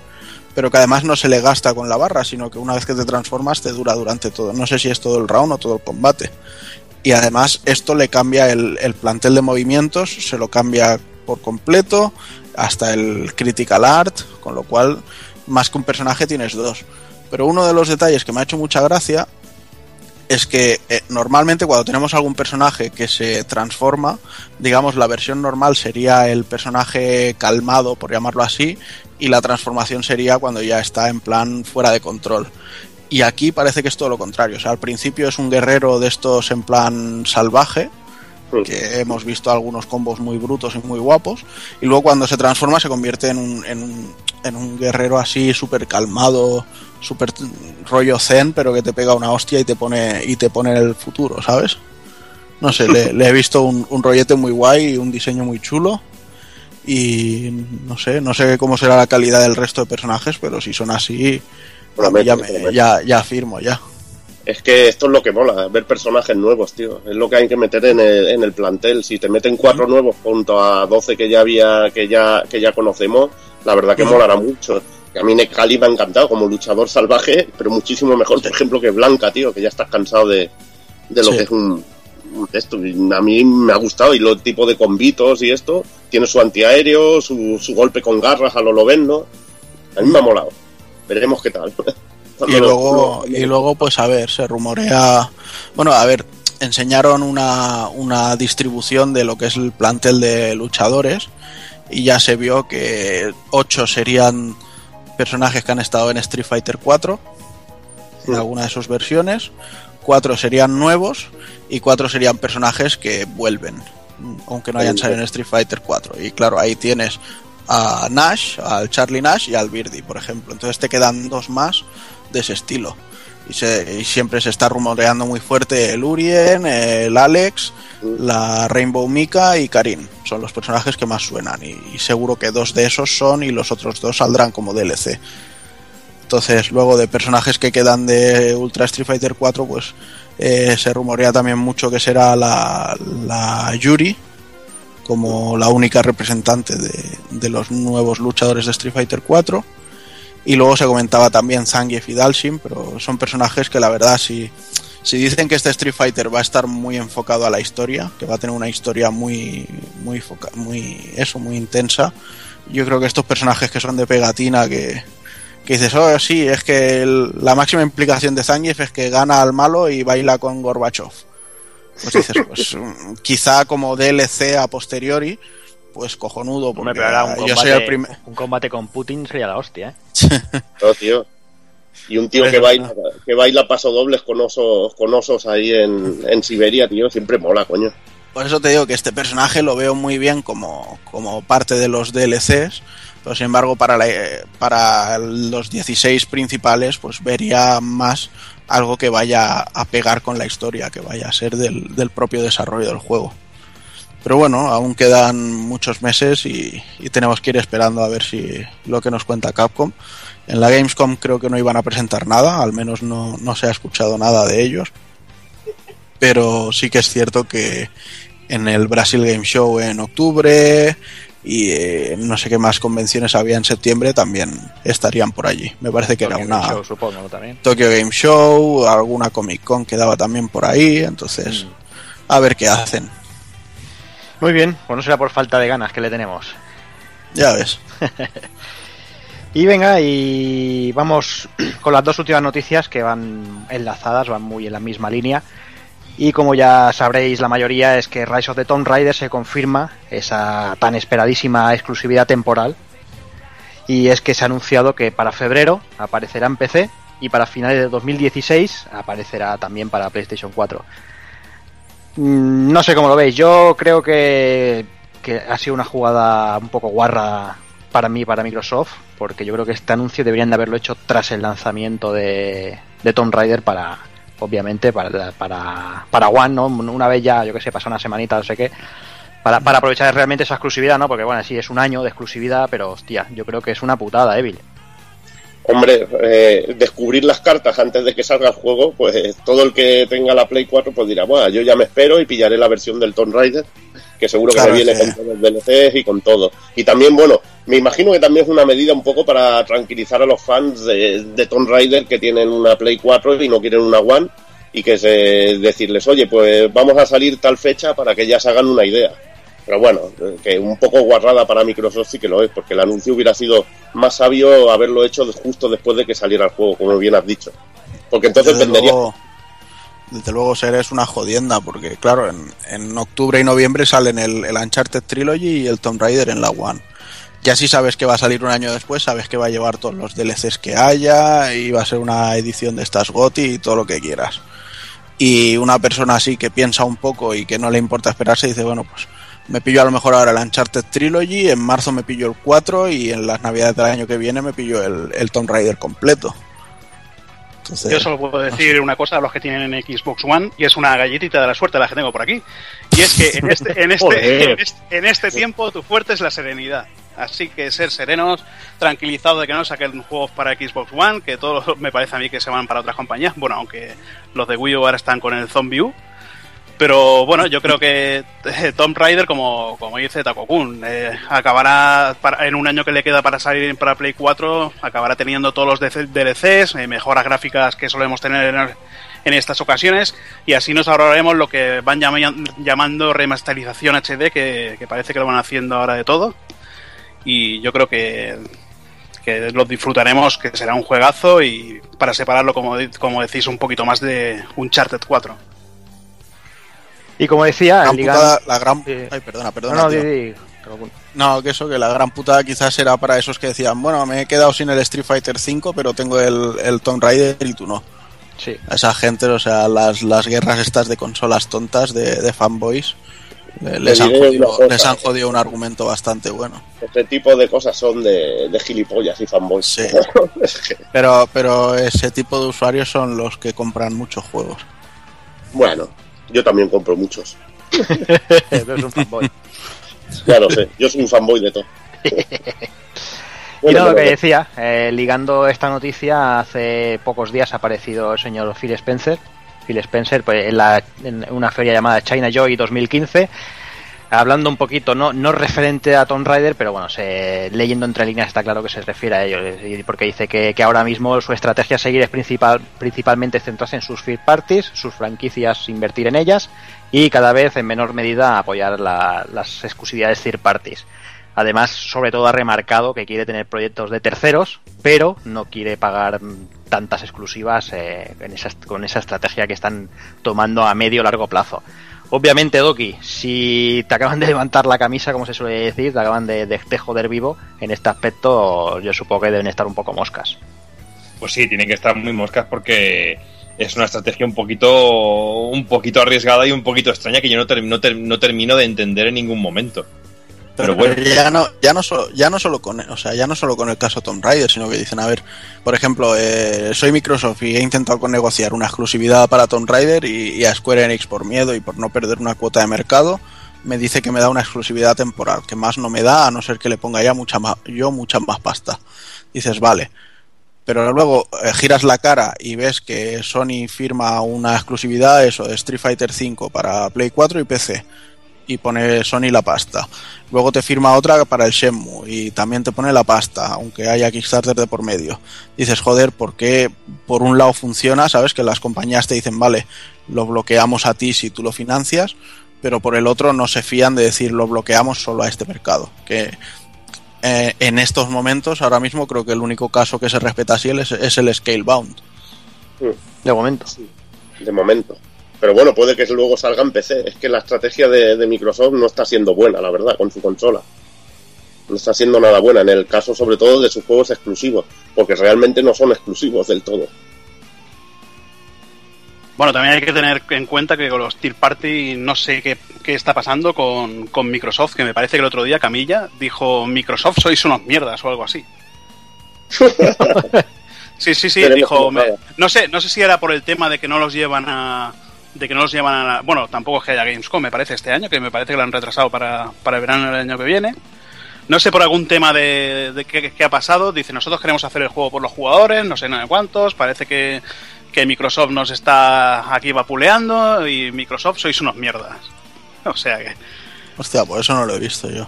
pero que además no se le gasta con la barra, sino que una vez que te transformas te dura durante todo. No sé si es todo el round o todo el combate. Y además esto le cambia el, el plantel de movimientos, se lo cambia por completo, hasta el critical art, con lo cual más que un personaje tienes dos. Pero uno de los detalles que me ha hecho mucha gracia es que eh, normalmente cuando tenemos algún personaje que se transforma, digamos la versión normal sería el personaje calmado, por llamarlo así, y la transformación sería cuando ya está en plan fuera de control. Y aquí parece que es todo lo contrario. O sea, al principio es un guerrero de estos en plan salvaje, que hemos visto algunos combos muy brutos y muy guapos. Y luego cuando se transforma se convierte en un, en un, en un guerrero así súper calmado, súper rollo zen, pero que te pega una hostia y te pone, y te pone en el futuro, ¿sabes? No sé, le, le he visto un, un rollete muy guay y un diseño muy chulo. Y no sé, no sé cómo será la calidad del resto de personajes, pero si son así, ya, me- ya, ya firmo, ya. Es que esto es lo que mola, ver personajes nuevos, tío. Es lo que hay que meter en el, en el plantel. Si te meten cuatro nuevos junto a 12 que ya había, que ya, que ya conocemos, la verdad que molará mucho. Y a mí Nekali me ha encantado como luchador salvaje, pero muchísimo mejor, por ejemplo, que Blanca, tío, que ya estás cansado de, de lo Sí. que es un, un esto. A mí me ha gustado. Y los tipos de combitos y esto, tiene su antiaéreo, su, su golpe con garras a lo Loveno. A mí me ha molado. Veremos qué tal. *laughs* Y luego, y luego, pues a ver, se rumorea. Bueno, a ver, enseñaron una, una distribución de lo que es el plantel de luchadores. Y ya se vio que 8 serían personajes que han estado en Street Fighter 4, en Sí. alguna de sus versiones. 4 serían nuevos y 4 serían personajes que vuelven, aunque no hayan salido en Street Fighter 4. Y claro, ahí tienes a Nash, al Charlie Nash y al Birdie, por ejemplo. Entonces te quedan dos más de ese estilo. Y, siempre se está rumoreando muy fuerte el Urien, el Alex, la Rainbow Mika y Karin. Son los personajes que más suenan. Y, y seguro que dos de esos son y los otros dos saldrán como DLC. Entonces, luego de personajes que quedan de Ultra Street Fighter 4, pues eh, se rumorea también mucho que será la, la Yuri como la única representante de, de los nuevos luchadores de Street Fighter 4. Y luego se comentaba también Zangief y Dalsim, pero son personajes que la verdad si, si dicen que este Street Fighter va a estar muy enfocado a la historia, que va a tener una historia muy muy muy eso, muy intensa, yo creo que estos personajes que son de pegatina que que dices, oh, sí, es que la máxima implicación de Zangief es que gana al malo y baila con Gorbachev. Pues dices, pues mm, quizá como DLC a posteriori, pues cojonudo, Hombre, porque pero ahora un yo soy el combate, primer... un combate con Putin sería la hostia, ¿eh? *laughs* No, tío. Y un tío que baila, que baila pasodobles con osos, con osos ahí en, en Siberia, tío, siempre mola, coño. Por eso te digo que este personaje lo veo muy bien como, como parte de los DLCs, pero sin embargo para, la- para los 16 principales pues vería más algo que vaya a pegar con la historia, que vaya a ser del, del propio desarrollo del juego. Pero bueno, aún quedan muchos meses y, y tenemos que ir esperando a ver si lo que nos cuenta Capcom. En la Gamescom creo que no iban a presentar nada, al menos no, no se ha escuchado nada de ellos. Pero sí que es cierto que en el Brasil Game Show en octubre y eh, no sé qué más convenciones había en septiembre también estarían por allí. Me parece que era una Game Show, supongo, también. Tokyo Game Show, alguna Comic Con quedaba también por ahí, entonces a ver qué hacen. Muy bien, pues no será por falta de ganas que le tenemos. Ya ves. *laughs* Y venga, y vamos *clears throat* con las dos últimas noticias que van enlazadas, van muy en la misma línea. Y como ya sabréis la mayoría es que Rise of the Tomb Raider se confirma esa tan esperadísima exclusividad temporal. Y es que se ha anunciado que para febrero aparecerá en PC y para finales de 2016 aparecerá también para PlayStation 4. Mm, No sé cómo lo veis, yo creo que, que ha sido una jugada un poco guarra para mí, para Microsoft, porque yo creo que este anuncio deberían de haberlo hecho tras el lanzamiento de, de Tomb Raider para, obviamente, para, para, para One, ¿no? Una vez ya, yo que sé, pasó una semanita, no sé qué, para, para aprovechar realmente esa exclusividad, ¿no? Porque bueno, sí, es un año de exclusividad, pero hostia, yo creo que es una putada, Evil. Hombre, eh, descubrir las cartas antes de que salga el juego, pues todo el que tenga la Play 4 pues dirá, bueno, yo ya me espero y pillaré la versión del Tomb Raider, que seguro que Claro, me viene sí. con todos los DLCs y con todo. Y también, bueno, me imagino que también es una medida un poco para tranquilizar a los fans de, de Tomb Raider que tienen una Play 4 y no quieren una One y que se decirles, oye, pues vamos a salir tal fecha para que ya se hagan una idea. Pero bueno, que un poco guarrada para Microsoft sí que lo es, porque el anuncio hubiera sido más sabio haberlo hecho justo después de que saliera el juego, como bien has dicho. Porque entonces desde vendería. luego, desde luego ser es una jodienda, porque claro, en, en octubre y noviembre salen el, el Uncharted Trilogy y el Tomb Raider en la One. Ya si sabes que va a salir un año después, sabes que va a llevar todos los DLCs que haya y va a ser una edición de estas GOTY y todo lo que quieras. Y una persona así que piensa un poco y que no le importa esperarse dice, bueno, pues me pillo a lo mejor ahora el Uncharted Trilogy, en marzo me pillo el 4 y en las navidades del año que viene me pillo el, el Tomb Raider completo. Entonces, Yo solo puedo decir una cosa a los que tienen en Xbox One y es una galletita de la suerte la que tengo por aquí. Y es que en este, en este, *laughs* en este, en este tiempo tu fuerte es la serenidad. Así que ser serenos, tranquilizados de que no saquen juegos para Xbox One, que todos me parece a mí que se van para otras compañías. Bueno, aunque los de Wii U ahora están con el Zombie U. Pero bueno, yo creo que eh, Tomb Raider, como, como dice Takokun, eh, acabará en un año que le queda para salir para Play 4, acabará teniendo todos los DLCs, eh, mejoras gráficas que solemos tener en, en estas ocasiones, y así nos ahorraremos lo que van llama- llamando remasterización HD, que, parece que lo van haciendo ahora de todo. Y yo creo que, que lo disfrutaremos, que será un juegazo, y para separarlo, como, como decís, un poquito más de Uncharted 4. Y como decía, la gran ligando- putada- la gran... Sí. Ay, perdona, No, perdona. no, tío. di, di, Takokun. No, que eso, que la gran putada quizás era para esos que decían, bueno, me he quedado sin el Street Fighter 5, pero tengo el, el Tomb Raider y tú no. Sí. A esa gente, o sea, las, las guerras estas de consolas tontas de, de fanboys, eh, les, han jodido, les han jodido un argumento bastante bueno. Este tipo de cosas son de, de gilipollas y fanboys. Sí. *laughs* Pero, pero ese tipo de usuarios son los que compran muchos juegos. bueno, yo también compro muchos. *laughs* Pero es un fanboy. Ya lo sé, yo soy un fanboy de todo. *laughs* Y no, lo que decía, eh, ligando esta noticia, hace pocos días ha aparecido el señor Phil Spencer. Phil Spencer, pues, en, la- en una feria llamada China Joy 2015, hablando un poquito, no, no referente a Tomb Raider, pero bueno, se, leyendo entre líneas está claro que se refiere a ello, porque dice que, que ahora mismo su estrategia a seguir es principal, principalmente centrarse en sus third parties, sus franquicias, invertir en ellas, y cada vez en menor medida apoyar la- las exclusividades third parties. Además, sobre todo ha remarcado que quiere tener proyectos de terceros, pero no quiere pagar tantas exclusivas eh, en esa, con esa estrategia que están tomando a medio largo plazo. Obviamente, Doki, si te acaban de levantar la camisa, como se suele decir, te acaban de, de- de joder vivo, en este aspecto yo supongo que deben estar un poco moscas. Pues sí, tienen que estar muy moscas porque es una estrategia un poquito un poquito arriesgada y un poquito extraña que yo no, ter- no, ter- no termino de entender en ningún momento. Pero bueno. ya no, ya no solo, ya no solo con, o sea, ya no solo con el caso Tomb Raider, sino que dicen, a ver, por ejemplo, eh, soy Microsoft y he intentado con negociar una exclusividad para Tomb Raider y, a Square Enix por miedo y por no perder una cuota de mercado me dice que me da una exclusividad temporal, que más no me da a no ser que le ponga ya mucha más, yo mucha más pasta. Dices, vale. Pero luego eh, giras la cara y ves que Sony firma una exclusividad, eso, de Street Fighter V para Play 4 y PC y pone Sony la pasta. Luego te firma otra para el Shenmue y también te pone la pasta, aunque haya Kickstarter de por medio. Dices, joder, ¿por qué por un lado funciona? Sabes que las compañías te dicen, vale, lo bloqueamos a ti si tú lo financias, pero por el otro no se fían de decir lo bloqueamos solo a este mercado. Que eh, en estos momentos, ahora mismo, creo que el único caso que se respeta así es, es el Scalebound. De momento. De momento. Pero bueno, puede que luego salga en PC. Es que la estrategia de, de Microsoft no está siendo buena, la verdad, con su consola. No está siendo nada buena, en el caso sobre todo de sus juegos exclusivos, porque realmente no son exclusivos del todo. Bueno, también hay que tener en cuenta que con los Tier Party no sé qué, qué está pasando con, con Microsoft, que me parece que el otro día Camilla dijo Microsoft sois unos mierdas o algo así. *laughs* Sí, sí, sí, dijo, me- acaba. no sé, no sé si era por el tema de que no los llevan a de que no los llevan a bueno, tampoco es que haya Gamescom, me parece este año, que me parece que lo han retrasado para, para el verano del año que viene. No sé por algún tema de, de qué, qué ha pasado, dice, nosotros queremos hacer el juego por los jugadores, no sé nada de cuántos, parece que, que Microsoft nos está aquí vapuleando y Microsoft sois unos mierdas. *laughs* O sea que Hostia, pues eso no lo he visto yo.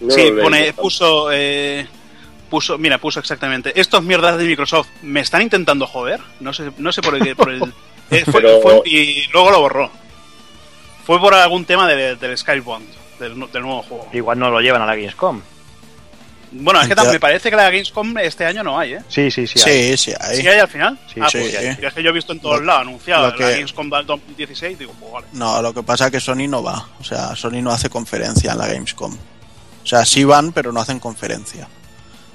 No sí, pone, puso, eh, puso, mira, puso exactamente. Estos mierdas de Microsoft me están intentando joder. No sé, no sé por el, por el *laughs* eh, fue- Pero- fue- y luego lo borró. Fue por algún tema de- del Skybound, del, nu- del nuevo juego. Igual no lo llevan a la Gamescom. Bueno, es que Ya. tam- me parece que la Gamescom este año no hay, ¿eh? Sí, sí, sí. Sí, hay. sí, ahí. ¿Sí hay al final? Sí, ah, sí, pues sí. es que yo he visto en todos Lo- lados anunciado la Gamescom del 2016, digo, pues vale. No, lo que pasa es que Sony no va. O sea, Sony no hace conferencia en la Gamescom. O sea, sí van, pero no hacen conferencia.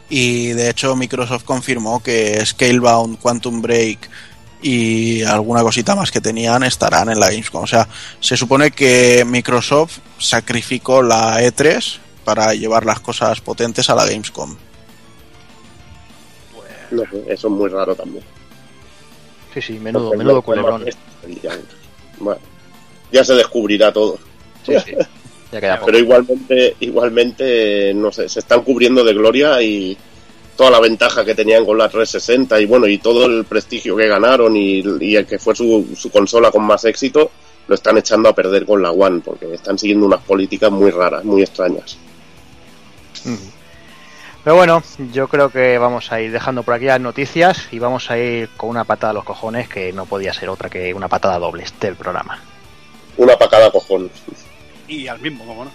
Y de hecho Microsoft confirmó que Scalebound, Quantum Break y alguna cosita más que tenían estarán en la Gamescom. O sea, se supone que Microsoft sacrificó la E3 para llevar las cosas potentes a la Gamescom. No sé, eso es muy raro también. Sí, sí, menudo, Porque menudo culebrón. Ya, bueno, ya se descubrirá todo. Sí, sí. *laughs* Ya queda poco. Pero igualmente, igualmente, no sé, se están cubriendo de gloria y toda la ventaja que tenían con la 360 y bueno, y todo el prestigio que ganaron y, y el que fue su, su consola con más éxito, lo están echando a perder con la One, porque están siguiendo unas políticas muy raras, muy extrañas. Pero bueno, yo creo que vamos a ir dejando por aquí las noticias y vamos a ir con una patada a los cojones que no podía ser otra que una patada doble del programa. Una para cada cojón. Y al mismo, como no.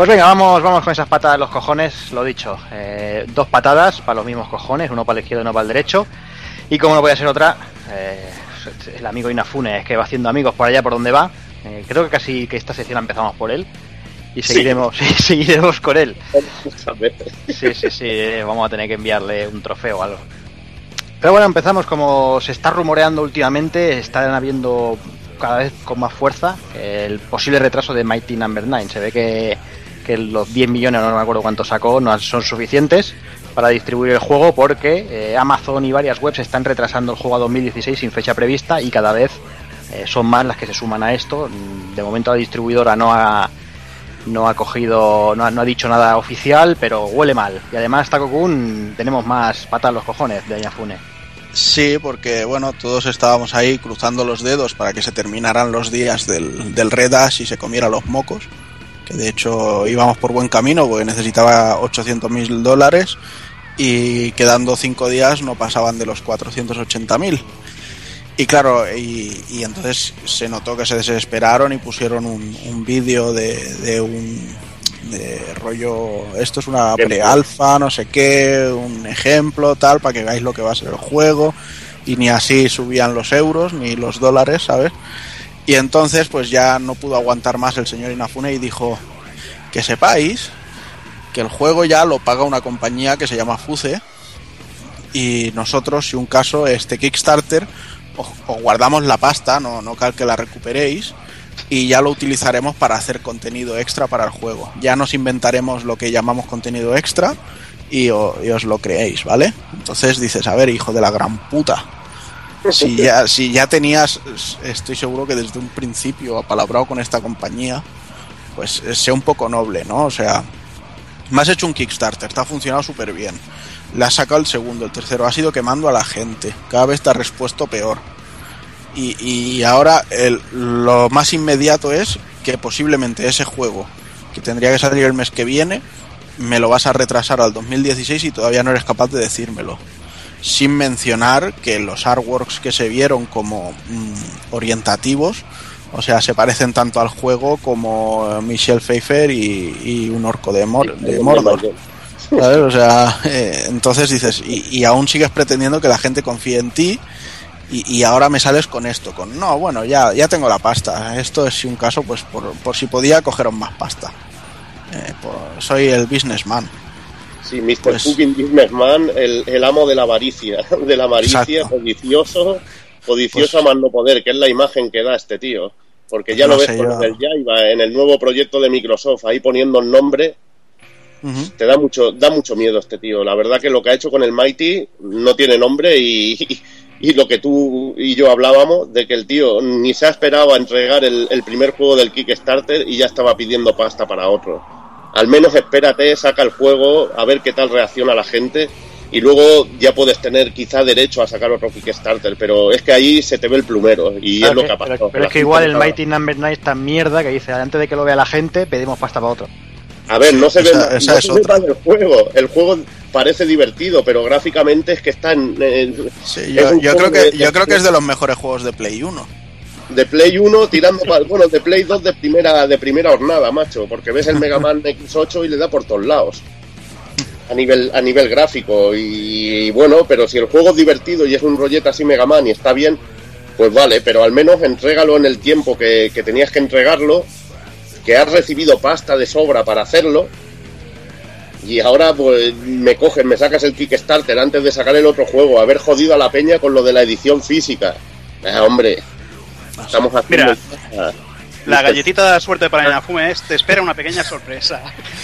Pues venga, vamos, vamos con esas patadas a los cojones, lo dicho. eh, dos patadas para los mismos cojones, uno para la izquierda y uno para el derecho. Y como no podía ser otra, eh, el amigo Inafune es que va haciendo amigos por allá por donde va. Eh, creo que casi que esta sección empezamos por él. Y seguiremos, *laughs* seguiremos con él. Sí, sí, sí, vamos a tener que enviarle un trofeo o algo. Pero bueno, empezamos como se está rumoreando últimamente, están habiendo cada vez con más fuerza el posible retraso de Mighty Number 9. Se ve que, los 10 millones, no me acuerdo cuánto sacó, no son suficientes para distribuir el juego porque eh, Amazon y varias webs están retrasando el juego a 2016 sin fecha prevista y cada vez eh, son más las que se suman a esto. De momento la distribuidora no ha, no ha cogido, no ha, dicho nada oficial, pero huele mal. Y además, Takokun, tenemos más patas los cojones de Ayafune. Sí, porque bueno, todos estábamos ahí cruzando los dedos para que se terminaran los días del, del y se comiera los mocos. Que de hecho íbamos por buen camino porque necesitaba 800 mil dólares y quedando cinco días no pasaban de los 480 mil. Y claro, y, y entonces se notó que se desesperaron y pusieron un, un vídeo de, de un de rollo, esto es una pre-alfa, no sé qué, un ejemplo, tal, para que veáis lo que va a ser el juego. Y ni así subían los euros ni los dólares, ¿sabes? Y entonces, pues ya no pudo aguantar más el señor Inafune y dijo que sepáis que el juego ya lo paga una compañía que se llama Fuce. Y nosotros, si un caso, este Kickstarter, os, os guardamos la pasta, no, no cal que la recuperéis y ya lo utilizaremos para hacer contenido extra para el juego. Ya nos inventaremos lo que llamamos contenido extra y, y os lo creéis, ¿vale? Entonces dices, a ver, hijo de la gran puta, si ya, si ya tenías, estoy seguro que desde un principio apalabrado con esta compañía, pues eh, sea un poco noble, ¿no? O sea, me has hecho un Kickstarter, te ha funcionado súper bien. Le has sacado el segundo, el tercero, has ido quemando a la gente. Cada vez te has respuesto peor. Y, y ahora el- lo más inmediato es que posiblemente ese juego, que tendría que salir el mes que viene, me lo vas a retrasar al 2016 y todavía no eres capaz de decírmelo. Sin mencionar que los artworks que se vieron como mm, orientativos, o sea, se parecen tanto al juego como eh, Michelle Pfeiffer y, y un orco de, Mor- de Mordor. ¿sabes? O sea, eh, entonces dices, y, y aún sigues pretendiendo que la gente confíe en ti y, y ahora me sales con esto, con no, bueno, ya, ya tengo la pasta. Esto es un caso, pues por, por si podía cogeros más pasta. Eh, por- soy el businessman. Sí, Mr. Pues- Fucking Businessman, el, el amo de la avaricia, *laughs* de la avaricia, Exacto. codicioso, codicioso Pues- a más no poder, que es la imagen que da este tío. Porque ya No lo ves con yo- el Jaiba, en el nuevo proyecto de Microsoft, ahí poniendo el nombre, te da mucho, da mucho miedo este tío. La verdad que lo que ha hecho con el Mighty no tiene nombre y, *laughs* y, y lo que tú y yo hablábamos de que el tío ni se ha esperado a entregar el, el primer juego del Kickstarter y ya estaba pidiendo pasta para otro. Al menos espérate, saca el juego, a ver qué tal reacciona la gente y luego ya puedes tener quizá derecho a sacar otro Kickstarter, pero es que ahí se te ve el plumero y es lo que- ha pasado. pero, es que igual el Mighty Number 9 es tan mierda que dice, antes de que lo vea la gente, pedimos pasta para otro. A ver, no se ve, Esa- esa no es se ve otra. mal el juego. El juego parece divertido, pero gráficamente es que está en, en- Sí, es yo, creo que, de- yo creo que es de los mejores juegos de Play 1. De Play 1 tirando para, bueno, de Play 2 de primera de primera hornada, macho, porque ves el Mega Man *laughs* X8 y le da por todos lados. A nivel a nivel gráfico y, bueno, pero si el juego es divertido y es un rollete así Mega Man y está bien, pues vale, pero al menos entrégalo en el tiempo que, que tenías que entregarlo, que has recibido pasta de sobra para hacerlo. Y ahora pues me coges, me sacas el Kickstarter antes de sacar el otro juego, haber jodido a la peña con lo de la edición física. Ah, hombre, estamos haciendo... Mira, La galletita de suerte para Inafume es te espera una pequeña sorpresa.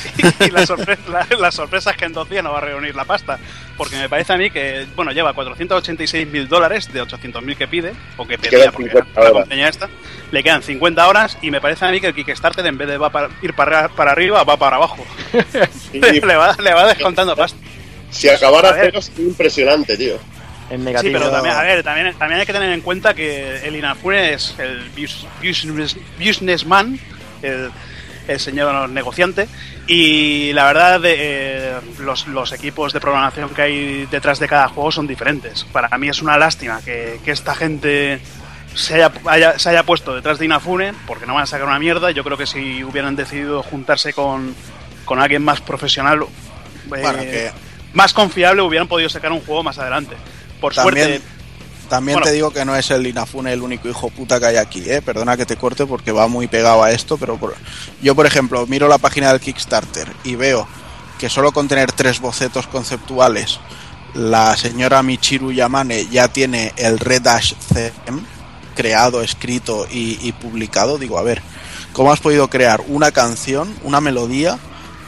*laughs* y la, sorpresa, la, la sorpresa es que en dos días no va a reunir la pasta. Porque me parece a mí que, bueno, lleva 486 mil dólares de 800 mil que pide, o que pedía porque 50 era la compañía esta. Le quedan 50 horas y me parece a mí que el Kickstarter en vez de va para, ir para, para arriba, va para abajo. Sí, *laughs* le, va, le va descontando pasta. Si acabara cero sería impresionante, tío. En Sí, negativo. pero también, a ver, también, también hay que tener en cuenta que el Inafune es el bus- business, businessman, el, el señor negociante, y la verdad, de, eh, los, los equipos de programación que hay detrás de cada juego son diferentes. Para mí es una lástima que, que esta gente se haya, haya- se haya puesto detrás de Inafune, porque no van a sacar una mierda. Yo creo que si hubieran decidido juntarse con, con alguien más profesional, eh, Bueno, que más confiable, hubieran podido sacar un juego más adelante. Por también, suerte, también Bueno. te digo que no es el Inafune el único hijo puta que hay aquí, ¿eh? Perdona que te corte porque va muy pegado a esto, pero por- yo, por ejemplo, miro la página del Kickstarter y veo que solo con tener tres bocetos conceptuales, la señora Michiru Yamane ya tiene el Red Dash CM creado, escrito y, y publicado. Digo, a ver, ¿cómo has podido crear una canción, una melodía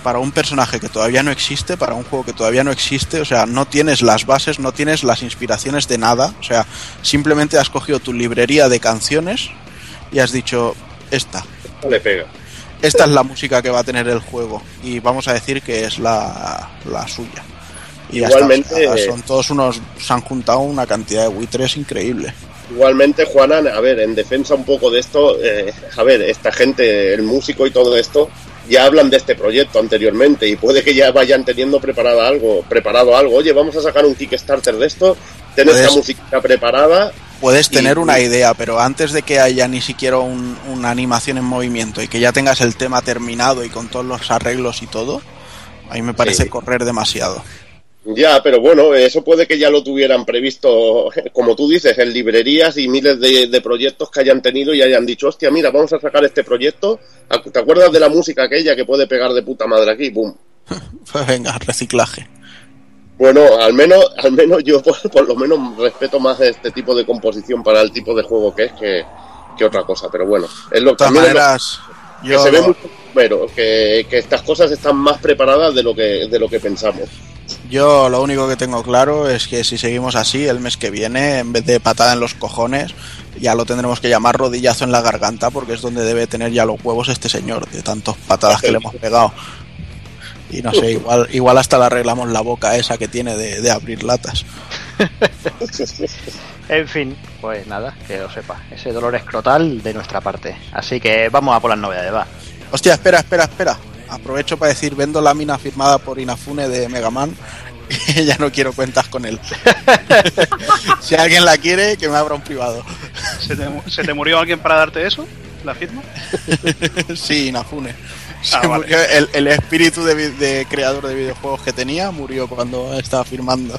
para un personaje que todavía no existe, para un juego que todavía no existe? O sea, no tienes las bases, no tienes las inspiraciones de nada. O sea, simplemente has cogido tu librería de canciones y has dicho, esta, le pega. esta es la música que va a tener el juego y vamos a decir que es la, la suya. Y Igualmente, o sea, son todos unos, se han juntado una cantidad de buitres increíble. Igualmente, Juanan, a ver, en defensa un poco de esto, eh, a ver, esta gente, el músico y todo esto, ya hablan de este proyecto anteriormente y puede que ya vayan teniendo preparado algo, preparado algo. Oye, vamos a sacar un Kickstarter de esto, ten Puedes- esta música preparada. Puedes Y- tener una idea, pero antes de que haya ni siquiera un- una animación en movimiento y que ya tengas el tema terminado y con todos los arreglos y todo, a mí me parece Sí. correr demasiado. Ya, pero bueno, eso puede que ya lo tuvieran previsto, como tú dices, en librerías y miles de, de proyectos que hayan tenido y hayan dicho, hostia, mira, vamos a sacar este proyecto. ¿Te acuerdas de la música aquella que puede pegar de puta madre aquí? ¡Bum! *laughs* Pues venga, reciclaje. Bueno, al menos, al menos yo *laughs* por, por lo menos respeto más este tipo de composición para el tipo de juego que es que, que otra cosa, pero bueno, es lo también es lo maneras, que yo se ve mucho pero que, que estas cosas están más preparadas de lo que de lo que pensamos. Yo lo único que tengo claro es que si seguimos así, el mes que viene, en vez de patada en los cojones, ya lo tendremos que llamar rodillazo en la garganta, porque es donde debe tener ya los huevos este señor, de tantas patadas que le hemos pegado. Y no sé, igual, igual hasta le arreglamos la boca esa que tiene de, de abrir latas. *laughs* En fin, pues nada, que lo sepa. Ese dolor escrotal de nuestra parte. Así que vamos a por las novedades, va. Hostia, espera, espera, espera. Aprovecho para decir, vendo lámina firmada por Inafune de Mega Man. *laughs* ya no quiero cuentas con él. *laughs* si alguien la quiere, que me abra un privado. ¿Se te, mu- se te murió alguien para darte eso? ¿La firma? *laughs* sí, Inafune. Ah, vale. murió el, el espíritu de, de creador de videojuegos que tenía murió cuando estaba firmando.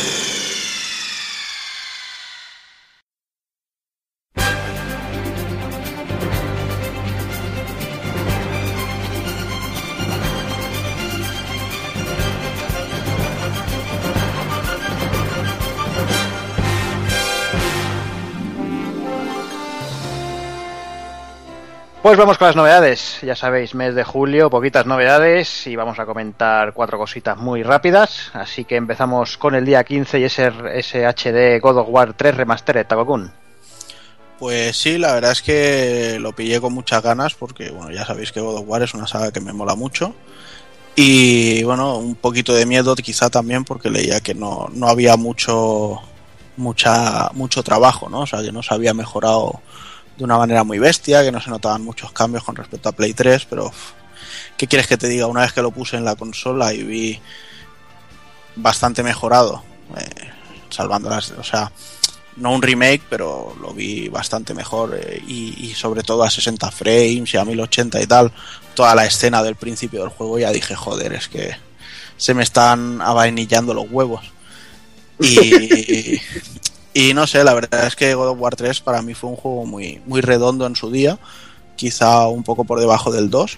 Pues vamos con las novedades. Ya sabéis, mes de julio, poquitas novedades y vamos a comentar cuatro cositas muy rápidas. Así que empezamos con el día 15 y ese, ese HD God of War 3 Remastered, Takokun. Pues sí, la verdad es que lo pillé con muchas ganas porque, bueno, ya sabéis que God of War es una saga que me mola mucho. Y bueno, un poquito de miedo quizá también porque leía que no, no había mucho, mucha, mucho trabajo, ¿no? O sea, que no se había mejorado de una manera muy bestia, que no se notaban muchos cambios con respecto a Play 3, pero ¿qué quieres que te diga? Una vez que lo puse en la consola y vi bastante mejorado, eh, salvando las, o sea, no un remake, pero lo vi bastante mejor eh, y, y sobre todo a 60 frames y a 1080 y tal, toda la escena del principio del juego ya dije, joder, es que se me están avainillando los huevos. Y, *laughs* y no sé, la verdad es que God of War 3 para mí fue un juego muy, muy redondo en su día, quizá un poco por debajo del 2,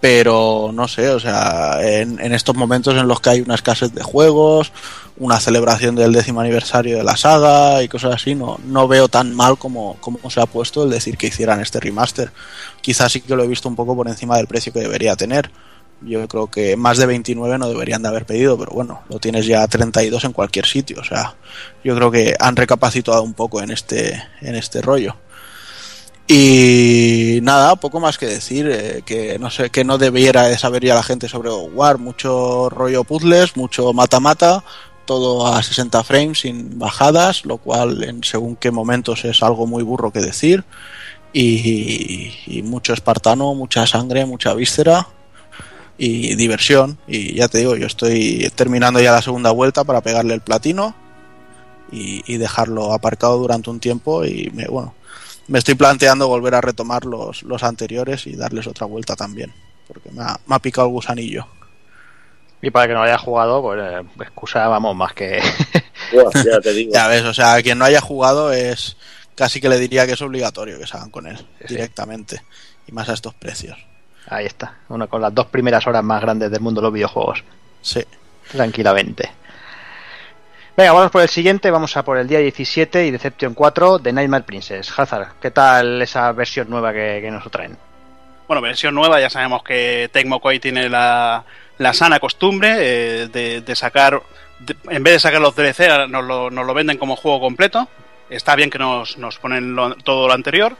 pero no sé, o sea, en, en estos momentos en los que hay una escasez de juegos, una celebración del décimo aniversario de la saga y cosas así, no, no veo tan mal como, como se ha puesto el decir que hicieran este remaster. Quizás sí que lo he visto un poco por encima del precio que debería tener. Yo creo que más de 29 no deberían de haber pedido, pero bueno, lo tienes ya a 32 en cualquier sitio. O sea, yo creo que han recapacitado un poco en este, en este rollo. Y nada, poco más que decir, eh, que no sé, que no debiera de saber ya la gente sobre War, mucho rollo puzzles, mucho mata-mata, todo a 60 frames sin bajadas, lo cual en según qué momentos es algo muy burro que decir, y mucho espartano, mucha sangre, mucha víscera y diversión, y ya te digo, yo estoy terminando ya la segunda vuelta para pegarle el platino y, y dejarlo aparcado durante un tiempo y me, bueno, me estoy planteando volver a retomar los, los anteriores y darles otra vuelta también, porque me ha, me ha picado el gusanillo. Y para que no haya jugado, pues eh, excusa, vamos, más que. *laughs* Ya te digo. Ya ves, o sea, a quien no haya jugado es casi que le diría que es obligatorio que se hagan con él Sí, sí. directamente y más a estos precios. Ahí está, uno con las dos primeras horas más grandes del mundo de los videojuegos. Sí. Tranquilamente. Venga, vamos por el siguiente, vamos a por el día 17 y Deception 4 de Nightmare Princess. Hazard, ¿qué tal esa versión nueva que, que nos traen? Bueno, versión nueva, ya sabemos que Tecmo Koei tiene la, la sana costumbre eh, de, de sacar, de- en vez de sacar los DLC, nos lo, nos lo venden como juego completo. Está bien que nos, nos ponen lo- todo lo anterior.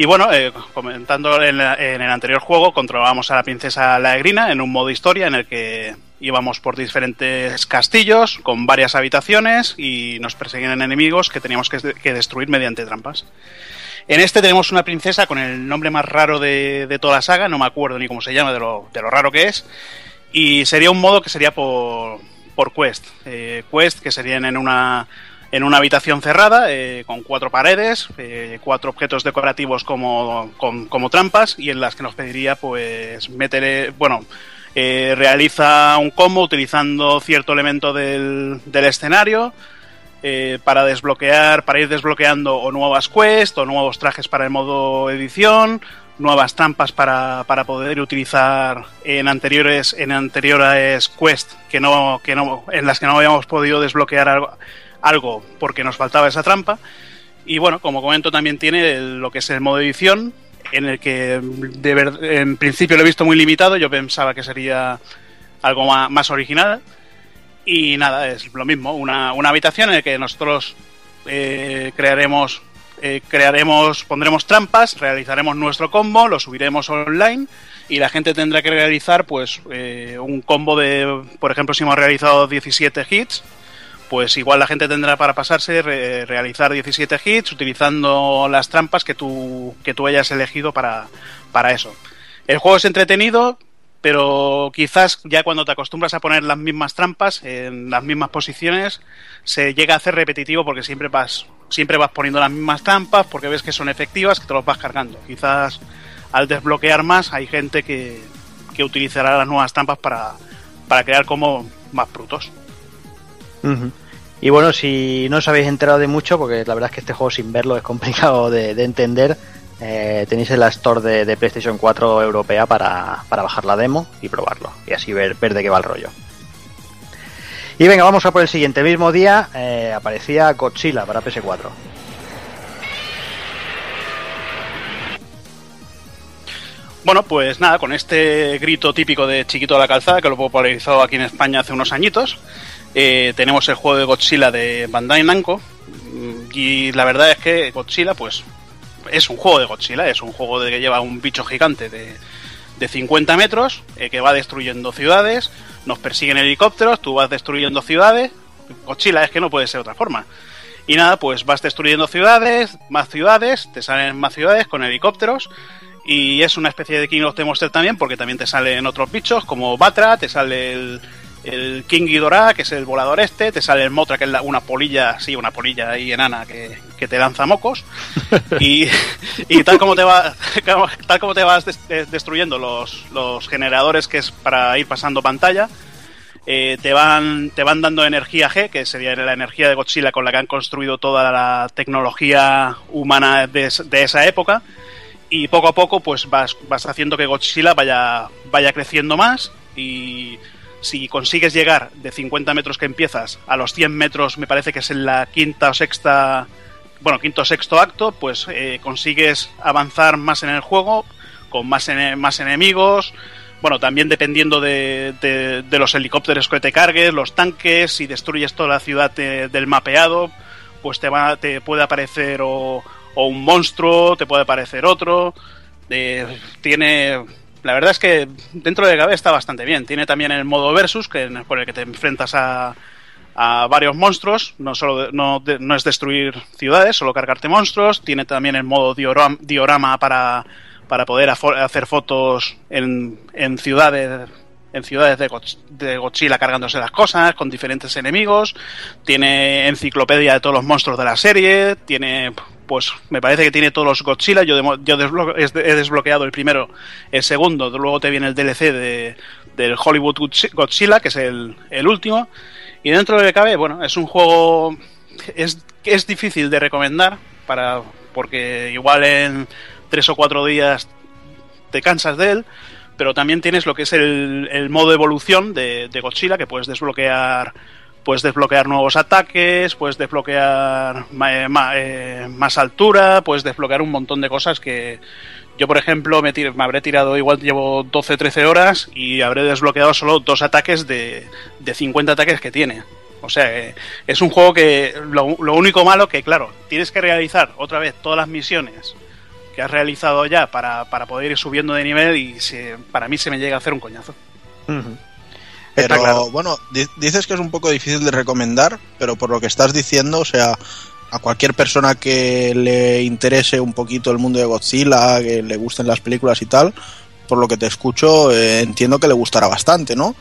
Y bueno, eh, comentando en, la- en el anterior juego, controlábamos a la princesa Laegrina en un modo historia en el que íbamos por diferentes castillos con varias habitaciones y nos perseguían enemigos que teníamos que, que destruir mediante trampas. En este tenemos una princesa con el nombre más raro de, de toda la saga, no me acuerdo ni cómo se llama, de lo, de lo raro que es. Y sería un modo que sería por, por quest. Eh, quest que serían en una, en una habitación cerrada, eh, con cuatro paredes, eh, cuatro objetos decorativos como, con- como trampas, y en las que nos pediría, pues, meter, bueno, eh, realiza un combo utilizando cierto elemento del, del escenario, eh, para desbloquear, para ir desbloqueando o nuevas quests o nuevos trajes para el modo edición, nuevas trampas para, para poder utilizar en anteriores en anteriores quests que no que no en las que no habíamos podido desbloquear algo, algo porque nos faltaba esa trampa. Y bueno como comento también tiene lo que es el modo edición en el que de ver- en principio lo he visto muy limitado yo pensaba que sería algo más, original. Y nada es lo mismo una, una habitación en la que nosotros eh, crearemos eh, crearemos, pondremos trampas, realizaremos nuestro combo, lo subiremos online y la gente tendrá que realizar pues eh, un combo de, por ejemplo, si hemos realizado 17 hits, pues igual la gente tendrá para pasarse re- realizar 17 hits utilizando las trampas que tú, que tú hayas elegido para, para eso. El juego es entretenido, pero quizás ya cuando te acostumbras a poner las mismas trampas en las mismas posiciones se llega a hacer repetitivo porque siempre vas siempre vas poniendo las mismas trampas porque ves que son efectivas que te los vas cargando quizás al desbloquear más hay gente que, que utilizará las nuevas trampas para, para crear como más Y bueno, si no os habéis enterado de mucho, porque la verdad es que este juego sin verlo es complicado de, de entender, eh, tenéis en la store de, de PlayStation 4 europea para, para bajar la demo y probarlo. Y así ver, ver de qué va el rollo. Y venga, vamos a por el siguiente. El mismo día eh, aparecía Godzilla para PS4. Bueno, pues nada, con este grito típico de Chiquito de la Calzada, que lo popularizó aquí en España hace unos añitos, eh, tenemos el juego de Godzilla de Bandai Namco. Y la verdad es que Godzilla, pues, es un juego de Godzilla, es un juego de que lleva un bicho gigante de, de 50 metros, eh, que va destruyendo ciudades, nos persiguen helicópteros, tú vas destruyendo ciudades. Godzilla es que no puede ser otra forma. Y nada, pues vas destruyendo ciudades, más ciudades, te salen más ciudades con helicópteros. Y es una especie de King of the Monster también, porque también te salen otros bichos como Batra, te sale el, el King Ghidorah, que es el volador este, te sale el Motra, que es la- una polilla, sí, una polilla ahí enana que, que te lanza mocos. *laughs* y, y tal como te va, *laughs* tal como te vas des- des- destruyendo los, los generadores que es para ir pasando pantalla, eh, te van te van dando energía G, que sería la energía de Godzilla con la que han construido toda la tecnología humana de, de esa época y poco a poco pues vas, vas haciendo que Godzilla vaya, vaya creciendo más y si consigues llegar de 50 metros que empiezas a los 100 metros me parece que es en la quinta o sexta bueno quinto o sexto acto pues eh, consigues avanzar más en el juego con más, más enemigos bueno, también dependiendo de, de- de los helicópteros que te cargues, los tanques, si destruyes toda la ciudad de- del mapeado, pues te, va, te puede aparecer o, o un monstruo, te puede aparecer otro. Eh, tiene. La verdad es que dentro de Gabe está bastante bien. Tiene también el modo versus, que con el que te enfrentas a, a varios monstruos. No solo no, no es destruir ciudades, solo cargarte monstruos. Tiene también el modo dioram- diorama para, para poder hacer fotos en, en ciudades en ciudades de, de Godzilla cargándose las cosas con diferentes enemigos tiene enciclopedia de todos los monstruos de la serie tiene pues me parece que tiene todos los Godzilla. Yo, yo he desbloqueado el primero el segundo luego te viene el DLC de, del Hollywood Godzi- Godzilla que es el, el último. Y dentro de lo cabe bueno es un juego es, es difícil de recomendar para porque igual en tres o cuatro días te cansas de él, pero también tienes lo que es el, el modo evolución de, de Godzilla, que puedes desbloquear puedes desbloquear nuevos ataques, puedes desbloquear ma- eh, más altura, puedes desbloquear un montón de cosas que yo, por ejemplo, me, me habré tirado, igual llevo 12-13 horas y habré desbloqueado solo dos ataques de, de 50 ataques que tiene. O sea, que es un juego que lo, lo único malo que, claro, tienes que realizar otra vez todas las misiones que has realizado ya para, para poder ir subiendo de nivel y se- para mí se me llega a hacer un coñazo. Pero claro. bueno, di- dices que es un poco difícil de recomendar, pero por lo que estás diciendo, o sea, a cualquier persona que le interese un poquito el mundo de Godzilla, que le gusten las películas y tal, por lo que te escucho, eh, entiendo que le gustará bastante, ¿no?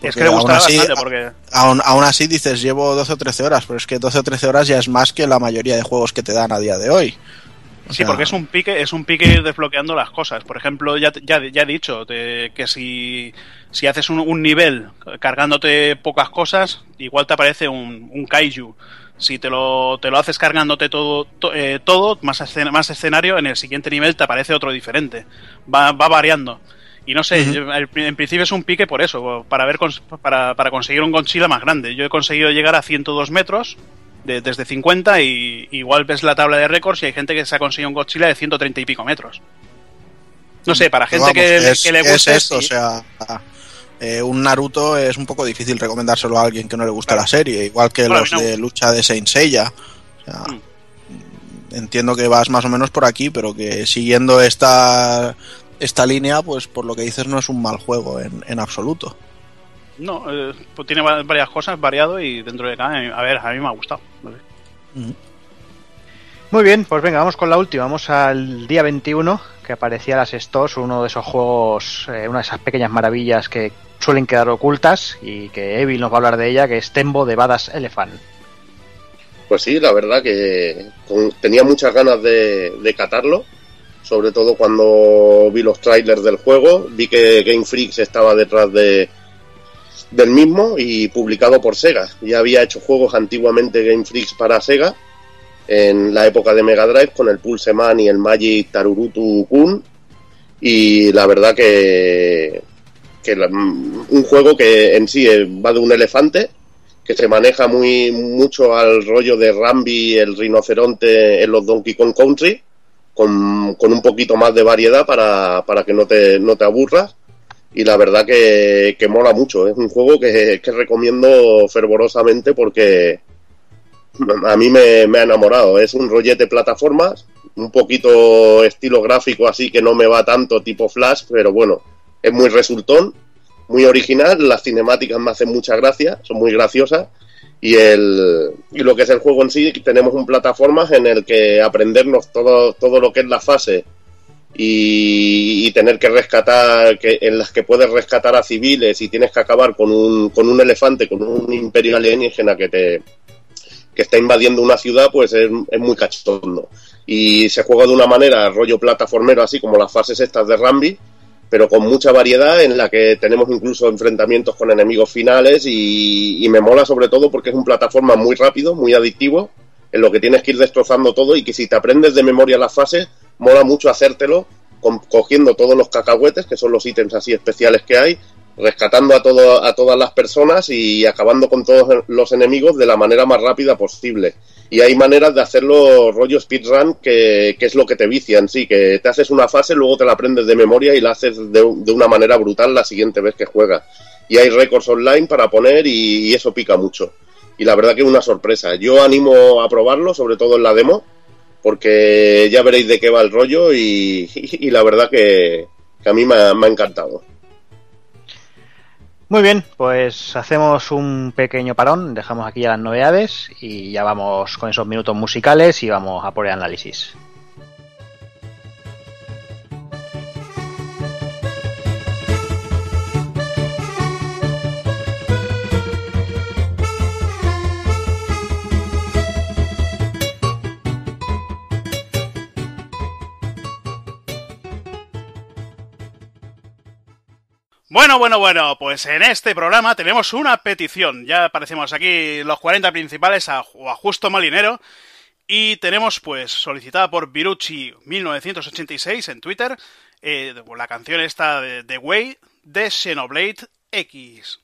es Porque que le aún gustará así- bastante porque... Aún, aún así dices, llevo 12 o 13 horas, pero es que 12 o 13 horas ya es más que la mayoría de juegos que te dan a día de hoy. O Sí, sea, porque es un pique, es un pique ir desbloqueando las cosas. Por ejemplo, ya, ya, ya he dicho te- que si, si haces un, un nivel cargándote pocas cosas, igual te aparece un, un kaiju Si te lo, te lo haces cargándote todo, to- eh, todo más, escena- más escenario, en el siguiente nivel te aparece otro diferente. Va, va variando. Y no sé, pri- en principio es un pique por eso, para, ver para, para conseguir un Godzilla más grande. Yo he conseguido llegar a 102 metros de- desde 50 y igual ves la tabla de récords y hay gente que se ha conseguido un Godzilla de 130 y pico metros. No sé, para gente Vamos, que, es, que le es guste... esto, sí. o sea, eh, un Naruto es un poco difícil recomendárselo a alguien que no le gusta la serie, igual que Bueno, los no. de lucha de Saint Seiya. O sea, Mm. entiendo que vas más o menos por aquí, pero que siguiendo esta esta línea, pues por lo que dices no es un mal juego en, en absoluto. No, eh, pues tiene va- varias cosas, variado y dentro de cada... A ver, a mí me ha gustado. Muy bien, pues venga, vamos con la última. Vamos al día 21, que aparecía las Stores, uno de esos juegos, eh, una de esas pequeñas maravillas que suelen quedar ocultas y que Evil nos va a hablar de ella, que es Tembo de Badass Elephant. Pues sí, la verdad que con- tenía muchas ganas de, de catarlo, sobre todo cuando vi los trailers del juego, vi que Game Freaks estaba detrás de del mismo y publicado por Sega. Ya había hecho juegos antiguamente Game Freaks para Sega en la época de Mega Drive con el Pulse Man y el Magic Tarurutu Kun y la verdad que, que un juego que en sí eh, va de un elefante que se maneja muy mucho al rollo de Rambi, el rinoceronte en los Donkey Kong Country, con, con un poquito más de variedad para, para que no te, no te aburras. Y la verdad que, que mola mucho. Es un juego que, que recomiendo fervorosamente porque a mí me, me ha enamorado. Es un rollete plataformas, un poquito estilo gráfico así que no me va tanto tipo Flash, pero bueno, es muy resultón muy original, las cinemáticas me hacen mucha gracia, son muy graciosas y el y lo que es el juego en sí tenemos un plataformas en el que aprendernos todo todo lo que es la fase y, tener que rescatar que en las que puedes rescatar a civiles y tienes que acabar con un con un elefante con un imperio alienígena que te que está invadiendo una ciudad pues es, es muy cachondo. Y se juega de una manera rollo plataformero así como las fases estas de Rambi pero con mucha variedad en la que tenemos incluso enfrentamientos con enemigos finales y, y me mola sobre todo porque es un plataforma muy rápido, muy adictivo, en lo que tienes que ir destrozando todo y que si te aprendes de memoria las fases, mola mucho hacértelo cogiendo todos los cacahuetes, que son los ítems así especiales que hay, rescatando a, todo, a todas las personas y acabando con todos los enemigos de la manera más rápida posible. Y hay maneras de hacerlo rollo speedrun, que, que es lo que te vicia en sí, que te haces una fase, luego te la aprendes de memoria y la haces de, de una manera brutal la siguiente vez que juegas. Y hay récords online para poner y eso pica mucho. Y la verdad que es una sorpresa. Yo animo a probarlo, sobre todo en la demo, porque ya veréis de qué va el rollo y, la verdad que, que a mí me ha- me ha encantado. Muy bien, pues hacemos un pequeño parón, dejamos aquí ya las novedades y ya vamos con esos minutos musicales y vamos a por el análisis. Bueno, bueno, bueno, pues en este programa tenemos una petición. Ya aparecemos aquí los 40 principales a, a Justo Malinero. Y tenemos, pues, solicitada por Virucci1986 en Twitter, eh, la canción esta de The Way de Xenoblade X.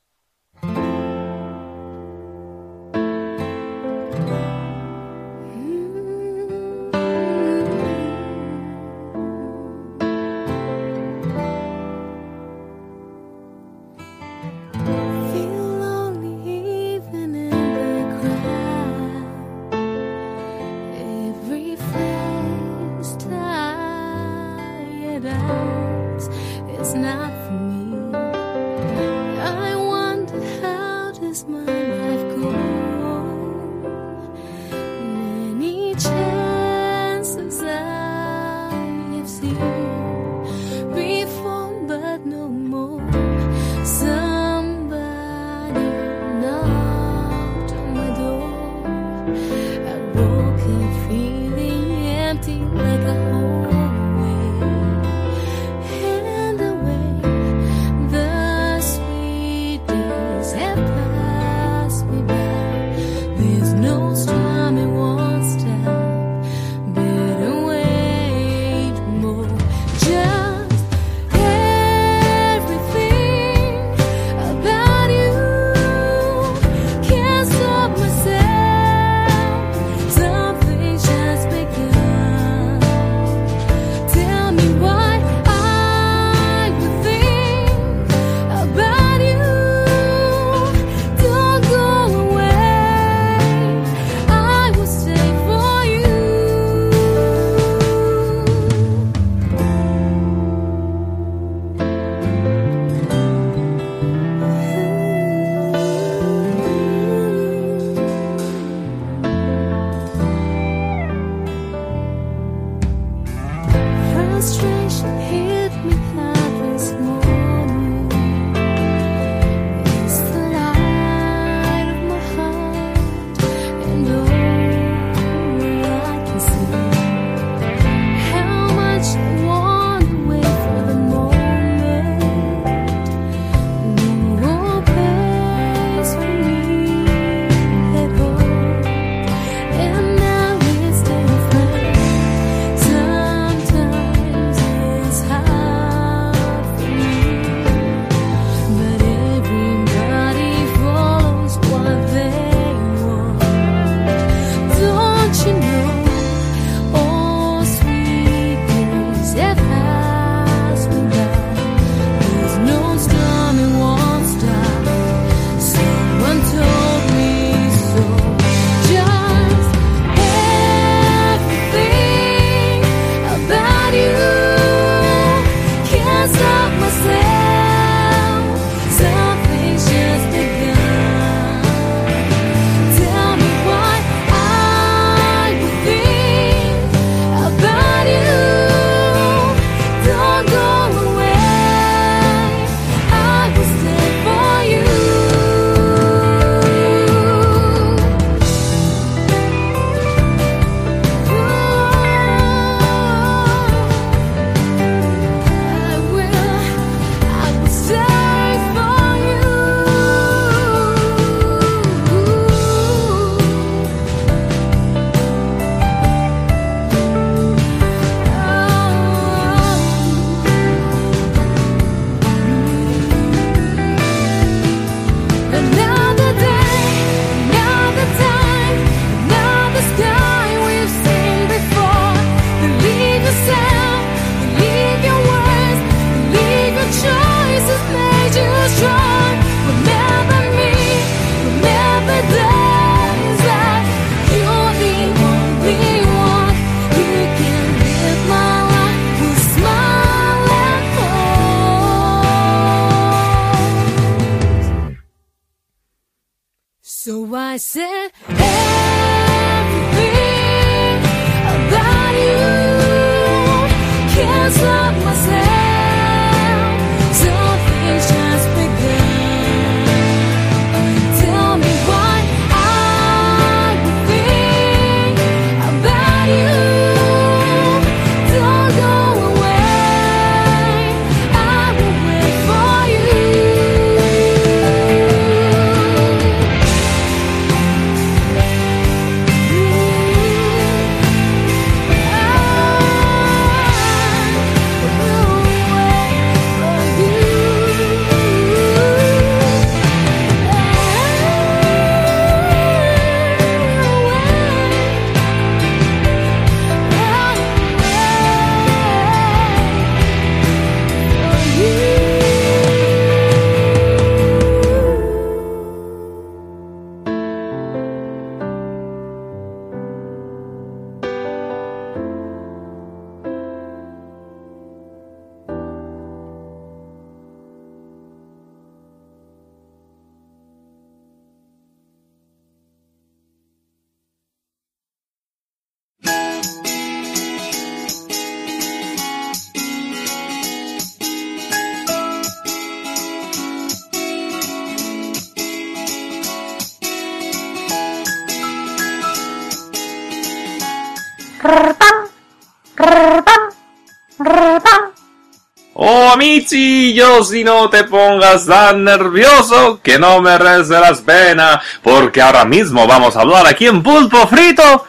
yo si no te pongas tan nervioso que no me rece las penas, porque ahora mismo vamos a hablar aquí en Pulpo Frito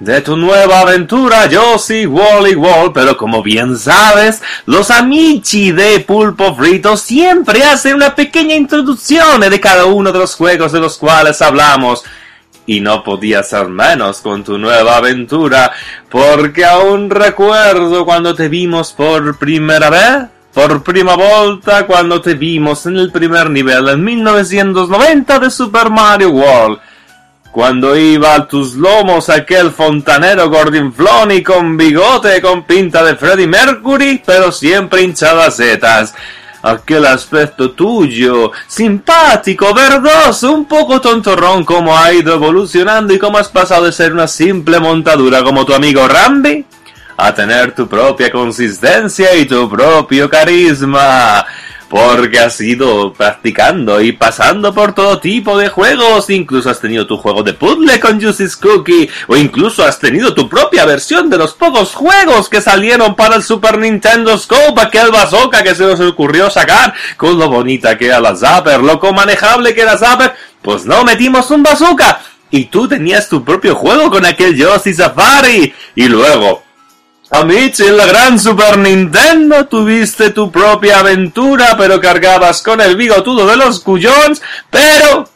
de tu nueva aventura, Josie Wally Wall, pero como bien sabes, los amici de Pulpo Frito siempre hacen una pequeña introducción de cada uno de los juegos de los cuales hablamos. Y no podía ser menos con tu nueva aventura, porque aún recuerdo cuando te vimos por primera vez, por prima volta, cuando te vimos en el primer nivel en 1990 de Super Mario World. Cuando iba a tus lomos aquel fontanero gordinflón con bigote con pinta de Freddie Mercury, pero siempre hinchada setas. Aquel aspecto tuyo, simpático, verdoso, un poco tontorrón, como ha ido evolucionando y cómo has pasado de ser una simple montadura como tu amigo Rambi a tener tu propia consistencia y tu propio carisma. Porque has ido practicando y pasando por todo tipo de juegos. Incluso has tenido tu juego de puzzle con Juicy's Cookie. O incluso has tenido tu propia versión de los pocos juegos que salieron para el Super Nintendo Scope. Aquel bazooka que se nos ocurrió sacar. Con lo bonita que era la Zapper. Lo manejable que era Zapper. Pues no, metimos un bazooka. Y tú tenías tu propio juego con aquel Yoshi Safari. Y luego, Amici, en la gran Super Nintendo tuviste tu propia aventura, pero cargabas con el bigotudo de los cuyons, pero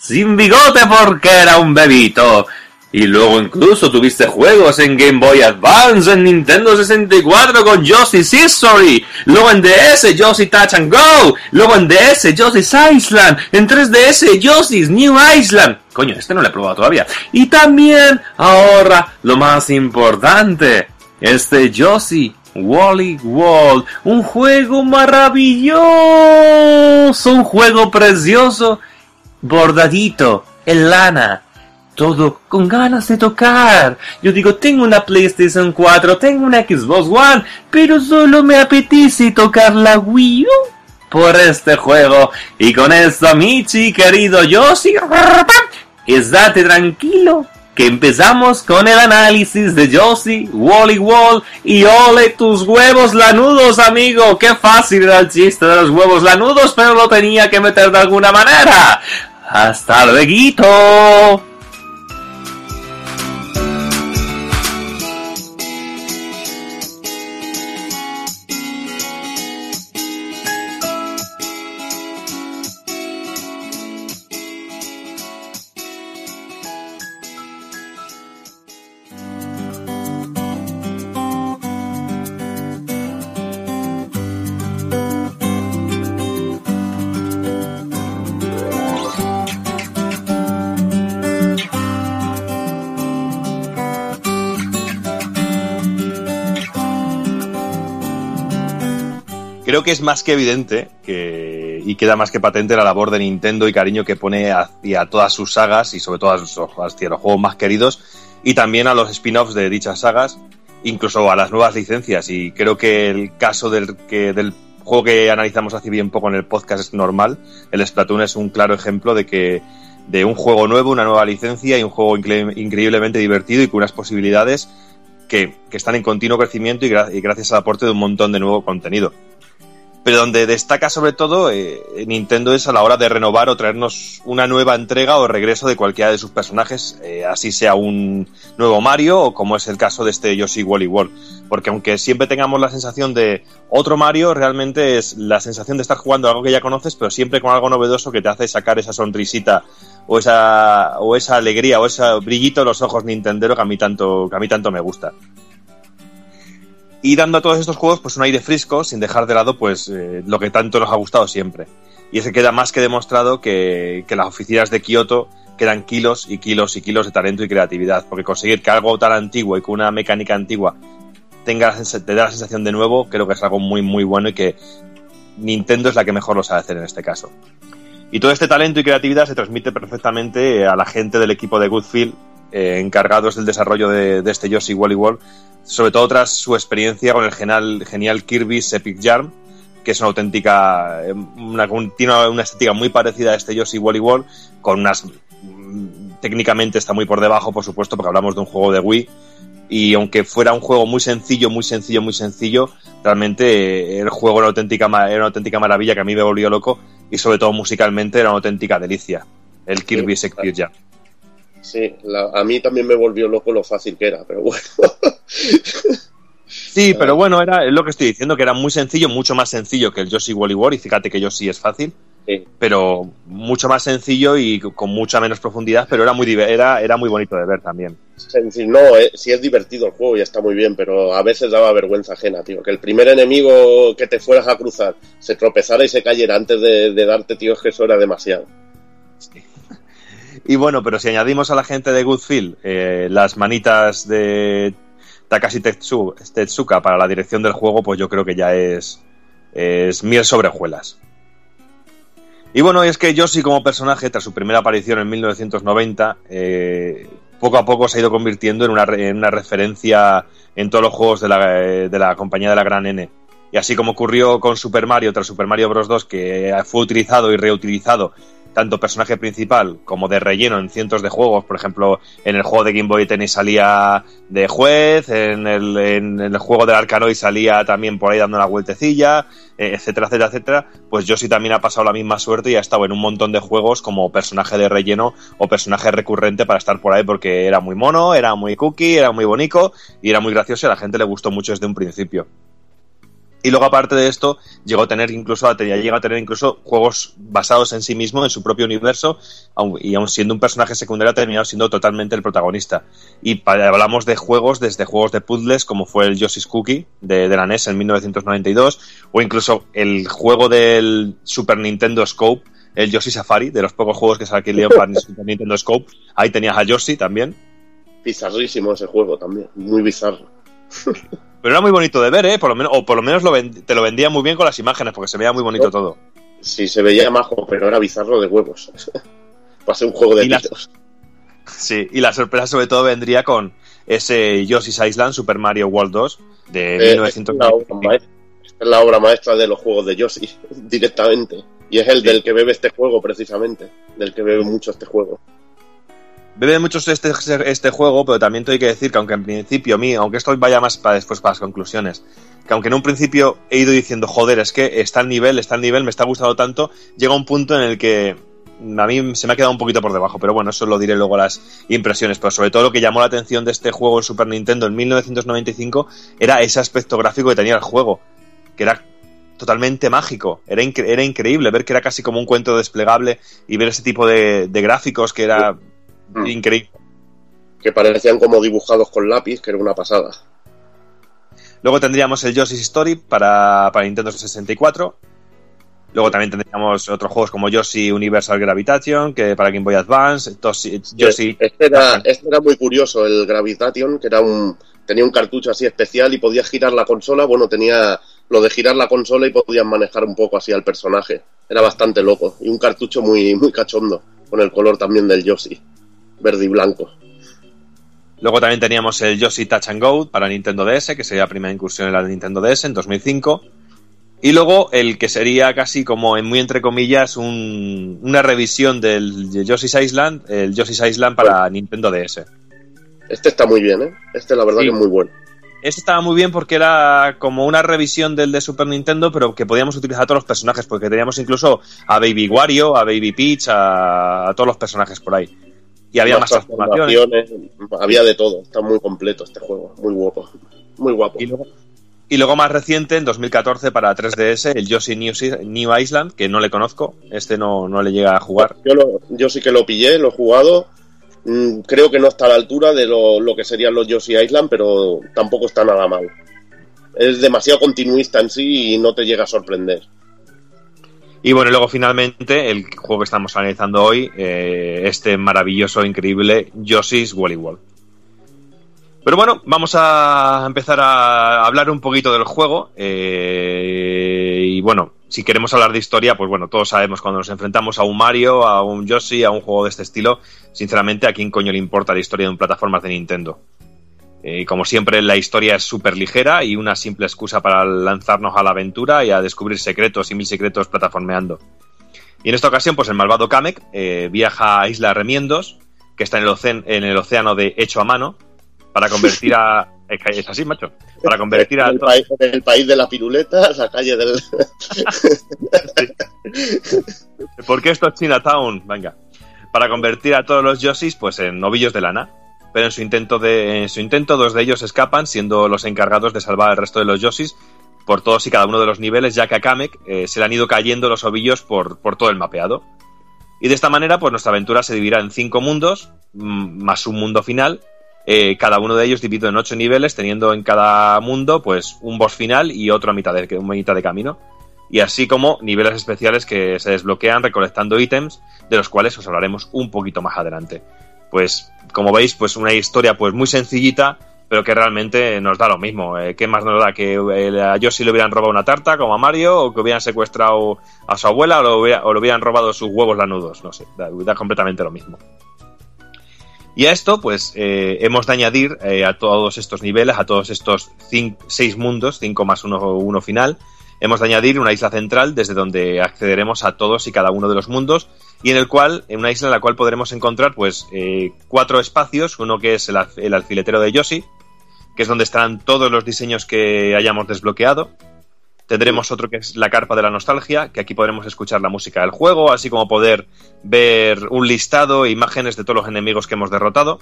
sin bigote porque era un bebito. Y luego incluso tuviste juegos en Game Boy Advance, en Nintendo 64 con Yoshi's History, luego en DS Yoshi Touch and Go, luego en DS Yoshi's Island, en 3DS Yoshi's New Island. Coño, este no lo he probado todavía. Y también, ahora, lo más importante, este Josie Wally World, un juego maravilloso, un juego precioso, bordadito, en lana, todo con ganas de tocar. Yo digo, tengo una PlayStation 4, tengo una Xbox One, pero solo me apetece tocar la Wii U por este juego. Y con esto, Michi, querido Yoshi, *laughs* estate tranquilo que empezamos con el análisis de Josie, Wally Wall y ole tus huevos lanudos, amigo. Qué fácil era el chiste de los huevos lanudos, pero lo tenía que meter de alguna manera. Hasta luego. Que es más que evidente y queda más que patente la labor de Nintendo y cariño que pone hacia todas sus sagas y sobre todo hacia los juegos más queridos y también a los spin-offs de dichas sagas, incluso a las nuevas licencias. Y creo que el caso del, que, del juego que analizamos hace bien poco en el podcast es normal. El Splatoon es un claro ejemplo de que de un juego nuevo, una nueva licencia y un juego incre- increíblemente divertido y con unas posibilidades que, que están en continuo crecimiento y, gra- y gracias al aporte de un montón de nuevo contenido. Pero donde destaca sobre todo eh, Nintendo es a la hora de renovar o traernos una nueva entrega o regreso de cualquiera de sus personajes, eh, así sea un nuevo Mario o como es el caso de este Yoshi Wally World. Porque aunque siempre tengamos la sensación de otro Mario, realmente es la sensación de estar jugando algo que ya conoces, pero siempre con algo novedoso que te hace sacar esa sonrisita o esa, o esa alegría o ese brillito en los ojos Nintendero que a mí tanto, que a mí tanto me gusta y dando a todos estos juegos pues un aire fresco sin dejar de lado pues eh, lo que tanto nos ha gustado siempre. Y ese queda más que demostrado que, que las oficinas de Kioto quedan kilos y kilos y kilos de talento y creatividad. Porque conseguir que algo tan antiguo y con una mecánica antigua tenga te dé la sensación de nuevo creo que es algo muy muy bueno y que Nintendo es la que mejor lo sabe hacer en este caso. Y todo este talento y creatividad se transmite perfectamente a la gente del equipo de Goodfield eh, encargados del desarrollo de, de este Yoshi Wally World sobre todo tras su experiencia con el genial, genial Kirby's Epic Yarn, que es una auténtica, eh, una, un- tiene una, estética muy parecida a este Yoshi Wally World, con unas, mm, técnicamente está muy por debajo, por supuesto, porque hablamos de un juego de Wii, y aunque fuera un juego muy sencillo, muy sencillo, muy sencillo, realmente eh, el juego era una auténtica, era una auténtica maravilla que a mí me volvió loco, y sobre todo musicalmente era una auténtica delicia, el Kirby's Epic Yarn. Sí, la- a mí también me volvió loco lo fácil que era, pero bueno. Sí, *laughs* pero bueno, era es lo que estoy diciendo, que era muy sencillo, mucho más sencillo que el Yoshi Wally World, y fíjate que Yoshi es fácil, Sí. pero mucho más sencillo y con mucha menos profundidad, pero era muy era, era muy bonito de ver también. No, eh, sí es divertido el juego y está muy bien, pero a veces daba vergüenza ajena, tío. Que el primer enemigo que te fueras a cruzar se tropezara y se cayera antes de, de darte, tío, es que eso era demasiado. Y bueno, pero si añadimos a la gente de Goodfield eh, las manitas de Takashi Tetsu- Tetsuka para la dirección del juego, pues yo creo que ya es, es miel sobre. Y bueno, es que Yoshi como personaje, tras su primera aparición en 1990, eh, poco a poco se ha ido convirtiendo en una, en una referencia en todos los juegos de la, de la compañía de la Gran N. Y así como ocurrió con Super Mario tras Super Mario Bros. 2, que fue utilizado y reutilizado tanto personaje principal como de relleno en cientos de juegos. Por ejemplo, en el juego de Game Boy Tennis salía de juez, en el, en el juego del Arcanoid salía también por ahí dando una vueltecilla, eh, etcétera, etcétera, etcétera. Pues Yoshi también ha pasado la misma suerte y ha estado en un montón de juegos como personaje de relleno o personaje recurrente para estar por ahí porque era muy mono, era muy cookie, era muy bonito y era muy gracioso y a la gente le gustó mucho desde un principio. Y luego, aparte de esto, llegó a tener incluso, llega a tener incluso juegos basados en sí mismo, en su propio universo, y aun siendo un personaje secundario, ha terminado siendo totalmente el protagonista. Y hablamos de juegos, desde juegos de puzzles, como fue el Yoshi's Cookie de, la NES en 1992, o incluso el juego del Super Nintendo Scope, el Yoshi Safari, de los pocos juegos que salieron para Super Nintendo Scope. Ahí tenías a Yoshi también. Bizarrísimo ese juego también, muy bizarro. Pero era muy bonito de ver, ¿eh? Por lo menos, o por lo menos lo te lo vendía muy bien con las imágenes, porque se veía muy bonito todo. Sí, se veía majo, pero era bizarro de huevos. *laughs* Para ser un juego de pitos. Sí, y la sorpresa sobre todo vendría con ese Yoshi's Island Super Mario World 2 de Eh, esta, es la obra 1990. maestra, esta es la obra maestra de los juegos de Yoshi, *laughs* directamente. Y es el del que bebe este juego, precisamente. Del que bebe mucho este juego. Bebe mucho este, este juego, pero también te hay que decir que aunque en principio a mí, aunque esto vaya más para después para las conclusiones, que aunque en un principio he ido diciendo, joder, es que está al nivel, está al nivel, me está gustando tanto, llega un punto en el que a mí se me ha quedado un poquito por debajo, pero bueno, eso lo diré luego las impresiones, pero sobre todo lo que llamó la atención de este juego en Super Nintendo en 1995 era ese aspecto gráfico que tenía el juego, que era totalmente mágico, era, era increíble ver que era casi como un cuento desplegable y ver ese tipo de gráficos que era Mm. increíble. Que parecían como dibujados con lápiz, que era una pasada. Luego tendríamos el Yoshi's Story para, para Nintendo 64. Luego también tendríamos otros juegos como Yoshi Universal Gravitation, que para Game Boy Advance, Toshi- Yoshi... Este era, este era muy curioso, el Gravitation, que era un, tenía un cartucho así especial y podías girar la consola. Bueno, tenía lo de girar la consola y podías manejar un poco así al personaje. Era bastante loco. Y un cartucho muy, muy cachondo, con el color también del Yoshi, verde y blanco. Luego también teníamos el Yoshi Touch and Go para Nintendo DS, que sería la primera incursión en la Nintendo DS en 2005. Y luego el que sería casi como, en muy entre comillas, un- una revisión del Yoshi's Island, el Yoshi's Island para Nintendo DS. Este está muy bien, ¿eh? Este la verdad Sí. que es muy bueno. Este estaba muy bien porque era como una revisión del de Super Nintendo, pero que podíamos utilizar a todos los personajes, porque teníamos incluso a Baby Wario, a Baby Peach, a, a todos los personajes por ahí. Y había más transformaciones. transformaciones, Había de todo. Está muy completo este juego. Muy guapo. Muy guapo. Y luego, y luego más reciente, en 2014, para 3DS, el Yoshi New, New Island, que no le conozco. Este no, no le llega a jugar. Yo, lo- yo sí que lo pillé, lo he jugado. Mm, creo que no está a la altura de lo, lo que serían los Yoshi Island, pero tampoco está nada mal. Es demasiado continuista en sí y no te llega a sorprender. Y bueno, luego finalmente, el juego que estamos analizando hoy, eh, este maravilloso, increíble Yoshi's Woolly World. Pero bueno, vamos a empezar a hablar un poquito del juego. eh, y bueno, si queremos hablar de historia, pues bueno, todos sabemos cuando nos enfrentamos a un Mario, a un Yoshi, a un juego de este estilo, sinceramente, ¿a quién coño le importa la historia de un plataformas de Nintendo? Eh, Y como siempre, la historia es súper ligera y una simple excusa para lanzarnos a la aventura y a descubrir secretos y mil secretos plataformeando. Y en esta ocasión, pues el malvado Kamek eh, viaja a Isla Remiendos, que está en el, océano, en el océano de hecho a mano, para convertir a... *laughs* Es así, macho. Para convertir a... el, país, el país de la piruleta, la calle del. *laughs* ¿Por qué esto es Chinatown? Venga. Para convertir a todos los Yoshis pues en novillos de lana. Pero en su intento de en su intento dos de ellos escapan siendo los encargados de salvar al resto de los Yoshis por todos y cada uno de los niveles, ya que a Kamek eh, se le han ido cayendo los ovillos por, por todo el mapeado. Y de esta manera, pues nuestra aventura se dividirá en cinco mundos, mm, más un mundo final, eh, cada uno de ellos dividido en ocho niveles, teniendo en cada mundo, pues, un boss final y otro a mitad de, mitad de camino. Y así como niveles especiales que se desbloquean recolectando ítems, de los cuales os hablaremos un poquito más adelante. Pues, como veis, pues una historia pues muy sencillita, pero que realmente nos da lo mismo. Eh, ¿Qué más nos da? ¿Que eh, a Yoshi le hubieran robado una tarta, como a Mario, o que hubieran secuestrado a su abuela, o, lo hubiera- o le hubieran robado sus huevos lanudos? No sé, da, completamente lo mismo. Y a esto, pues, eh, hemos de añadir a todos estos niveles, a todos estos seis mundos, cinco más uno, uno final, hemos de añadir una isla central desde donde accederemos a todos y cada uno de los mundos y en el cual, en una isla en la cual podremos encontrar, pues, eh, cuatro espacios, uno que es el, alf- el alfiletero de Yoshi, que es donde estarán todos los diseños que hayamos desbloqueado. Tendremos otro que es la carpa de la nostalgia, que aquí podremos escuchar la música del juego, así como poder ver un listado e imágenes de todos los enemigos que hemos derrotado.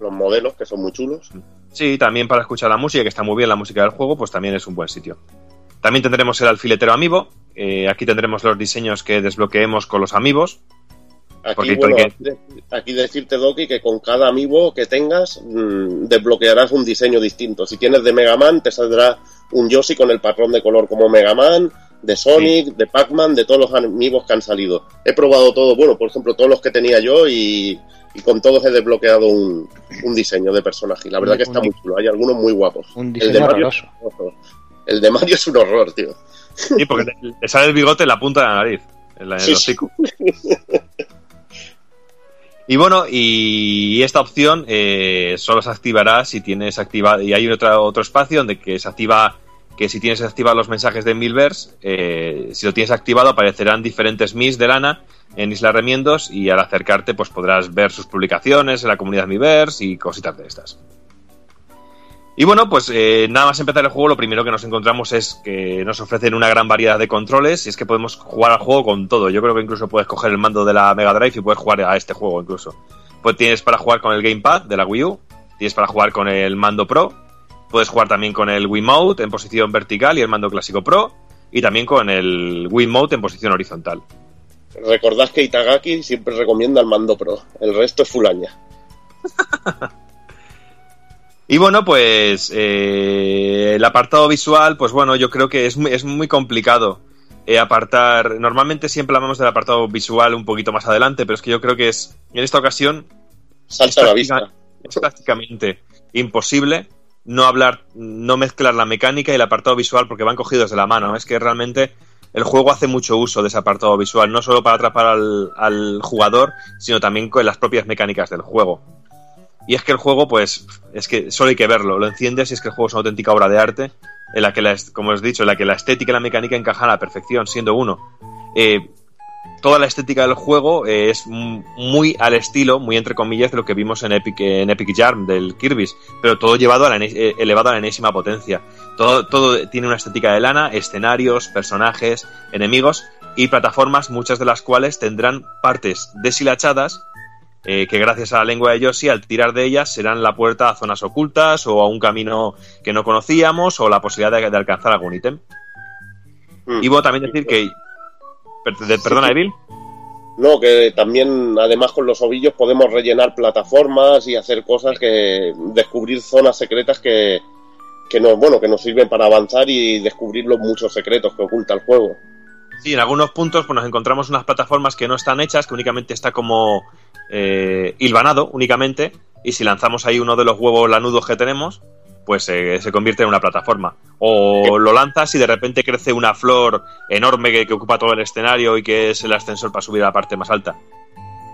Los modelos, que son muy chulos. Sí, también para escuchar la música, que está muy bien la música del juego, pues también es un buen sitio. También tendremos el alfiletero amiibo. Eh, aquí tendremos los diseños que desbloqueemos con los amigos. Aquí, bueno, decirte, Doki, que con cada amiibo que tengas mm, desbloquearás un diseño distinto. Si tienes de Mega Man, te saldrá un Yoshi con el patrón de color como Mega Man, de Sonic, de Pac-Man, de todos los amigos que han salido. He probado todo, bueno, por ejemplo, todos los que tenía yo y, y con todos he desbloqueado un, un diseño de personaje. Y la verdad Un- que está un- muy chulo. Hay algunos muy guapos. Un El de diseño Mario, horroroso. es un horror. el de Mario es un horror, tío. Sí, porque te- le sale el bigote en la punta de la nariz, en, la, en Sí, el sí. hocico. Y bueno, y esta opción eh, solo se activará si tienes activado. Y hay otro, otro espacio donde que se activa. Que si tienes activados los mensajes de Milverse, eh, si lo tienes activado, aparecerán diferentes Mis de lana en Isla Remiendos. Y al acercarte, pues podrás ver sus publicaciones en la comunidad Miiverse y cositas de estas. Y bueno, pues eh, nada más empezar el juego, lo primero que nos encontramos es que nos ofrecen una gran variedad de controles y es que podemos jugar al juego con todo. Yo creo que incluso puedes coger el mando de la Mega Drive y puedes jugar a este juego incluso. Pues tienes para jugar con el Gamepad de la Wii U, tienes para jugar con el mando Pro, puedes jugar también con el Wiimote en posición vertical y el mando clásico Pro, y también con el Wiimote en posición horizontal. Recordad que Itagaki siempre recomienda el mando pro. El resto es fulaña. *laughs* Y bueno, pues eh, el apartado visual, pues bueno, yo creo que es muy, es muy complicado eh, apartar. Normalmente siempre hablamos del apartado visual un poquito más adelante, pero es que yo creo que es en esta ocasión Salta a la vista. es prácticamente imposible no hablar, no mezclar la mecánica y el apartado visual porque van cogidos de la mano. Es que realmente el juego hace mucho uso de ese apartado visual, no solo para atrapar al, al jugador, sino también con las propias mecánicas del juego. Y es que el juego, pues, es que solo hay que verlo, lo enciendes y es que el juego es una auténtica obra de arte, en la que, la, como os dicho, en la que la estética y la mecánica encajan a la perfección, siendo uno. Eh, toda la estética del juego eh, es muy al estilo, muy entre comillas, de lo que vimos en Epic, en Epic del Kirby's, pero todo llevado a la, eh, elevado a la enésima potencia. Todo, todo tiene una estética de lana, escenarios, personajes, enemigos y plataformas, muchas de las cuales tendrán partes deshilachadas eh, que gracias a la lengua de Yoshi, al tirar de ellas, serán la puerta a zonas ocultas o a un camino que no conocíamos o la posibilidad de, de alcanzar algún ítem. Mm. Y bueno, también decir que... per- de- perdona, Evil. No, que también, además con los ovillos, podemos rellenar plataformas y hacer cosas que. descubrir zonas secretas que. que nos, bueno, que nos sirven para avanzar y descubrir los muchos secretos que oculta el juego. Sí, en algunos puntos pues, nos encontramos unas plataformas que no están hechas, que únicamente está como eh, hilvanado, únicamente, y si lanzamos ahí uno de los huevos lanudos que tenemos, pues eh, se convierte en una plataforma. O lo lanzas y de repente crece una flor enorme que, que ocupa todo el escenario y que es el ascensor para subir a la parte más alta.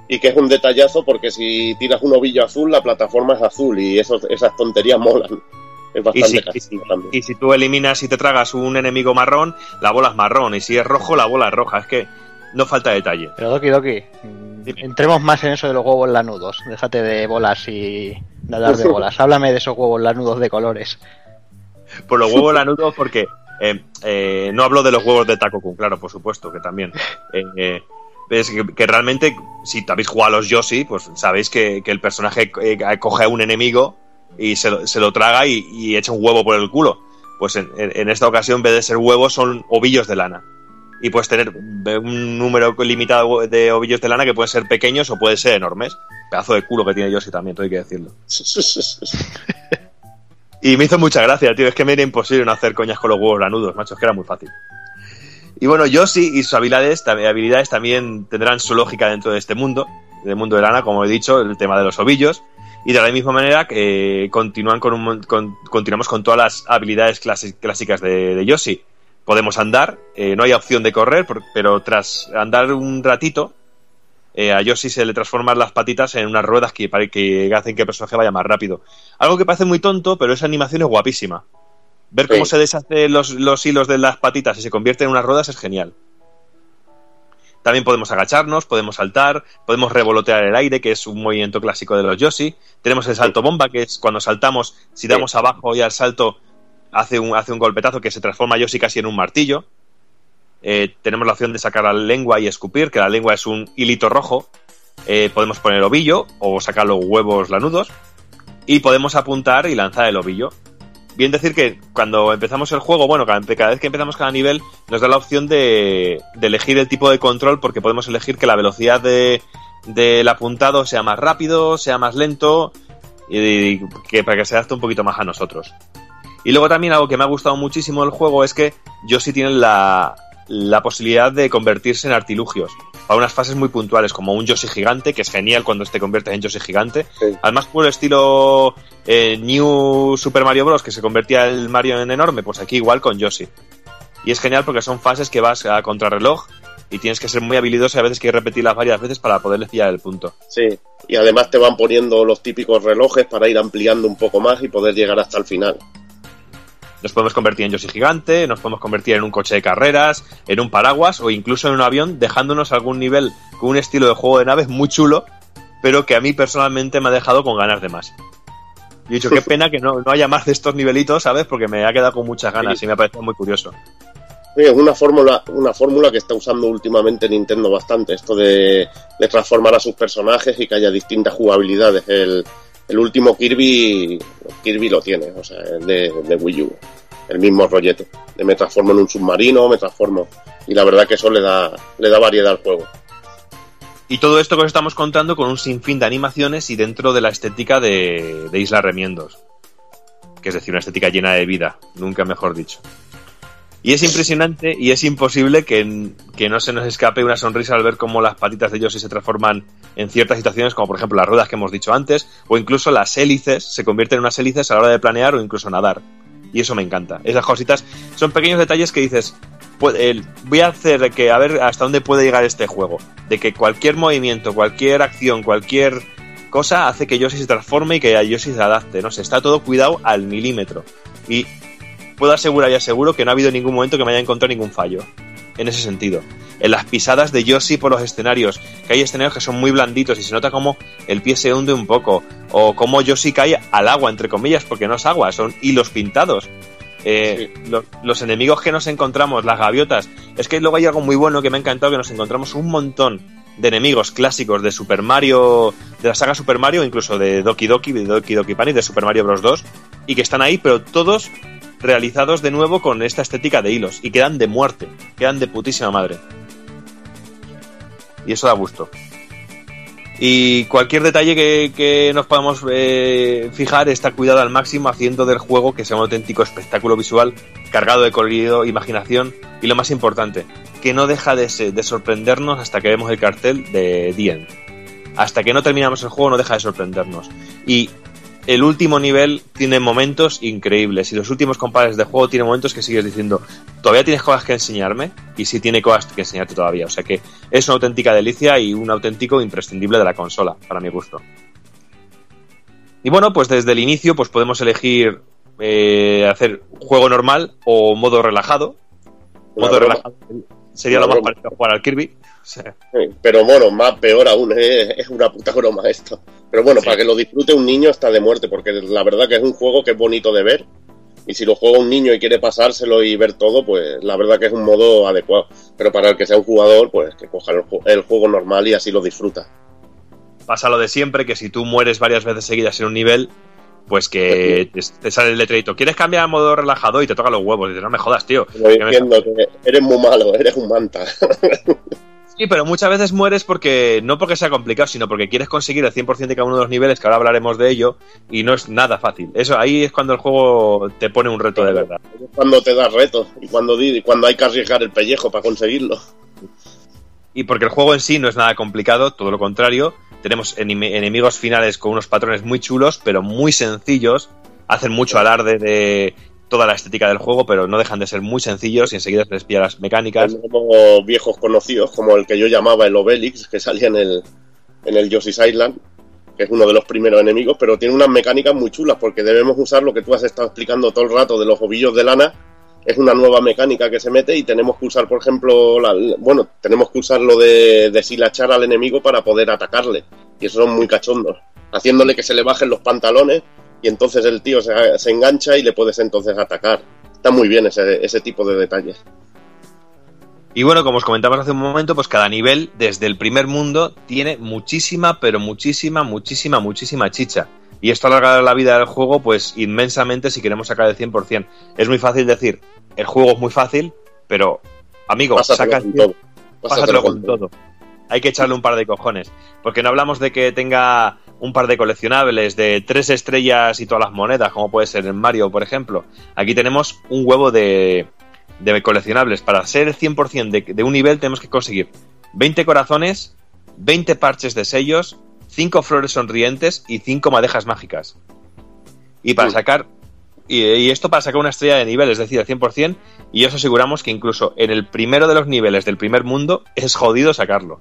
Y que es un detallazo porque si tiras un ovillo azul, la plataforma es azul y esos, esas tonterías *laughs* molan. Es Y bastante si, y, si, también. y si tú eliminas y te tragas un enemigo marrón, la bola es marrón. Y si es rojo, la bola es roja. Es que no falta detalle. Pero Doki Doki, Dime. entremos más en eso de los huevos lanudos. Déjate de bolas y de hablar de bolas. Háblame de esos huevos lanudos de colores. Por los huevos lanudos, porque eh, eh, no hablo de los huevos de Taco Kun, claro, por supuesto, que también. Eh, eh, es que, que realmente, si habéis jugado a los Yoshi, pues sabéis que, que el personaje eh, coge a un enemigo y se lo, se lo traga y, y echa un huevo por el culo. Pues en, en- en esta ocasión, en vez de ser huevos, son ovillos de lana. Y puedes tener un número limitado de ovillos de lana que pueden ser pequeños o pueden ser enormes. Pedazo de culo que tiene Yoshi también, todo hay que decirlo. *laughs* Y me hizo mucha gracia, tío. Es que me era imposible no hacer coñas con los huevos lanudos, macho. Es que era muy fácil. Y bueno, Yoshi y sus habilidades, tam- habilidades también tendrán su lógica dentro de este mundo, del mundo de lana, como he dicho, el tema de los ovillos. Y de la misma manera que eh, continúan con un, con- continuamos con todas las habilidades clásicas de, de Yoshi. Podemos andar, eh, no hay opción de correr, pero tras andar un ratito, eh, a Yoshi se le transforman las patitas en unas ruedas que, que hacen que el personaje vaya más rápido. Algo que parece muy tonto, pero esa animación es guapísima. Ver cómo se deshacen los, los hilos de las patitas y se convierte en unas ruedas es genial. También podemos agacharnos, podemos saltar, podemos revolotear el aire, que es un movimiento clásico de los Yoshi. Tenemos el salto bomba, que es cuando saltamos, si damos abajo y al salto hace un, hace un golpetazo que se transforma Yoshi casi en un martillo. Eh, tenemos la opción de sacar la lengua y escupir, que la lengua es un hilito rojo. Eh, podemos poner ovillo o sacar los huevos lanudos. Y podemos apuntar y lanzar el ovillo. Bien decir que cuando empezamos el juego, bueno, cada, vez que empezamos cada nivel, nos da la opción de, de elegir el tipo de control, porque podemos elegir que la velocidad de, del apuntado sea más rápido, sea más lento, y, y que para que se adapte un poquito más a nosotros. Y luego también algo que me ha gustado muchísimo del juego es que Yoshi tiene la, la posibilidad de convertirse en artilugios para unas fases muy puntuales, como un Yoshi gigante, que es genial cuando te conviertes en Yoshi gigante. Sí. Además, por el estilo eh, New Super Mario Bros., que se convertía el Mario en enorme, pues aquí igual con Yoshi. Y es genial porque son fases que vas a contrarreloj y tienes que ser muy habilidoso y a veces que repetirlas varias veces para poderle pillar el punto. Sí, y además te van poniendo los típicos relojes para ir ampliando un poco más y poder llegar hasta el final. Nos podemos convertir en Yoshi gigante, nos podemos convertir en un coche de carreras, en un paraguas o incluso en un avión, dejándonos algún nivel con un estilo de juego de naves muy chulo, pero que a mí personalmente me ha dejado con ganas de más. Y he dicho, qué *laughs* pena que no, no haya más de estos nivelitos, ¿sabes? Porque me ha quedado con muchas ganas y me ha parecido muy curioso. Sí, es una fórmula, una fórmula que está usando últimamente Nintendo bastante, esto de, de transformar a sus personajes y que haya distintas jugabilidades. El, el último Kirby, Kirby lo tiene, o sea, de, de Wii U. El mismo rollete. Me transformo en un submarino, me transformo. Y la verdad que eso le da, le da variedad al juego. Y todo esto que os estamos contando con un sinfín de animaciones y dentro de la estética de, de Isla Remiendos. Que es decir, una estética llena de vida, nunca mejor dicho. Y es impresionante y es imposible que, que no se nos escape una sonrisa al ver cómo las patitas de Yoshi se transforman en ciertas situaciones, como por ejemplo las ruedas que hemos dicho antes, o incluso las hélices se convierten en unas hélices a la hora de planear o incluso nadar. Y eso me encanta. Esas cositas son pequeños detalles que dices, voy a hacer que a ver hasta dónde puede llegar este juego. De que cualquier movimiento, cualquier acción, cualquier cosa hace que Yoshi se transforme y que Yoshi se adapte. No sé, está todo cuidado al milímetro. Y puedo asegurar y aseguro que no ha habido ningún momento que me haya encontrado ningún fallo. En ese sentido. En las pisadas de Yoshi por los escenarios. Que hay escenarios que son muy blanditos y se nota como el pie se hunde un poco. O como Yoshi cae al agua, entre comillas, porque no es agua, son hilos pintados. Eh, lo- los enemigos que nos encontramos, las gaviotas. Es que luego hay algo muy bueno que me ha encantado, que nos encontramos un montón de enemigos clásicos de Super Mario, de la saga Super Mario, incluso de Doki Doki, de Doki Doki Panic, de Super Mario Bros. 2, y que están ahí, pero todos realizados de nuevo con esta estética de hilos, y quedan de muerte, quedan de putísima madre. Y eso da gusto. Y cualquier detalle que, que nos podamos eh, fijar está cuidado al máximo, haciendo del juego que sea un auténtico espectáculo visual, cargado de colorido, imaginación y lo más importante, que no deja de, de sorprendernos hasta que vemos el cartel de End. Hasta que no terminamos el juego no deja de sorprendernos. Y el último nivel tiene momentos increíbles y los últimos compares de juego tienen momentos que sigues diciendo, todavía tienes cosas que enseñarme y sí tiene cosas que enseñarte todavía. O sea que es una auténtica delicia y un auténtico imprescindible de la consola, para mi gusto. Y bueno, pues desde el inicio pues podemos elegir eh, hacer juego normal o modo relajado. Una modo broma. relajado sería Una lo más broma. parecido a jugar al Kirby. O sea, Sí, Pero bueno, más peor aún, es, es una puta broma esto. Pero bueno, Sí. para que lo disfrute un niño está de muerte, porque la verdad que es un juego que es bonito de ver. Y si lo juega un niño y quiere pasárselo y ver todo, pues la verdad que es un modo adecuado. Pero para el que sea un jugador, pues que coja el, ju- el juego normal y así lo disfruta. pasa lo de siempre, que si tú mueres varias veces seguidas en un nivel, pues que te, sale el letrerito. ¿Quieres cambiar a modo relajado? Y te toca los huevos. Y dices, no me jodas, tío. Lo Que me diciendo que eres muy malo, eres un manta. *laughs* Sí, pero muchas veces mueres porque no porque sea complicado, sino porque quieres conseguir el 100% de cada uno de los niveles, que ahora hablaremos de ello, y no es nada fácil. Eso ahí es cuando el juego te pone un reto de verdad. Es cuando te das retos y cuando, y cuando hay que arriesgar el pellejo para conseguirlo. Y porque el juego en sí no es nada complicado, todo lo contrario. Tenemos enemi- enemigos finales con unos patrones muy chulos, pero muy sencillos. Hacen mucho alarde de toda la estética del juego, pero no dejan de ser muy sencillos y enseguida se les pilla las mecánicas. Tenemos viejos conocidos, como el que yo llamaba el Obelix, que salía en el, en el Yoshi's Island, que es uno de los primeros enemigos, pero tiene unas mecánicas muy chulas, porque debemos usar lo que tú has estado explicando todo el rato de los ovillos de lana. Es una nueva mecánica que se mete y tenemos que usar, por ejemplo, la- bueno, tenemos que usar lo de deshilachar al enemigo para poder atacarle. Y eso son muy cachondos. Haciéndole que se le bajen los pantalones y entonces el tío se, se engancha y le puedes entonces atacar. Está muy bien ese, ese tipo de detalles. Y bueno, como os comentamos hace un momento, pues cada nivel, desde el primer mundo, tiene muchísima, pero muchísima, muchísima, muchísima chicha. Y esto alarga la vida del juego, pues inmensamente si queremos sacar el 100%. Es muy fácil decir, el juego es muy fácil, pero, amigo, Pásatelo saca con todo. pásatelo con todo. Hay que echarle un par de cojones. Porque no hablamos de que tenga un par de coleccionables de tres estrellas y todas las monedas, como puede ser en Mario, por ejemplo. Aquí tenemos un huevo de, de coleccionables. Para ser el 100% de, de un nivel tenemos que conseguir 20 corazones, 20 parches de sellos, 5 flores sonrientes y 5 madejas mágicas. Y para sacar... Y, y esto para sacar una estrella de nivel, es decir, al 100%, y os aseguramos que incluso en el primero de los niveles del primer mundo es jodido sacarlo.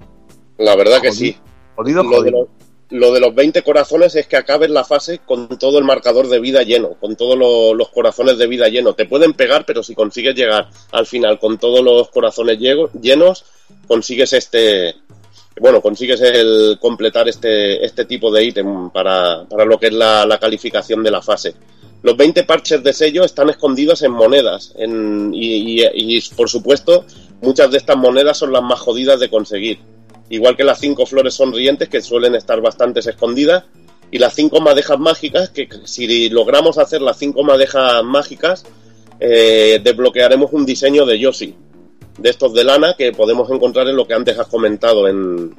La verdad que sí. Jodido, Lo de, jodido. los, lo de los 20 corazones es que acabes la fase con todo el marcador de vida lleno, con todos lo- los corazones de vida lleno. Te pueden pegar, pero si consigues llegar al final con todos los corazones llenos, consigues este. Bueno, consigues el completar este, este tipo de ítem para, para lo que es la, calificación de la fase. Los 20 parches de sello están escondidos en monedas en- y, por supuesto muchas de estas monedas son las más jodidas de conseguir igual que las cinco flores sonrientes que suelen estar bastante escondidas y las cinco madejas mágicas que si logramos hacer las cinco madejas mágicas eh, desbloquearemos un diseño de Yoshi de estos de lana que podemos encontrar en lo que antes has comentado en,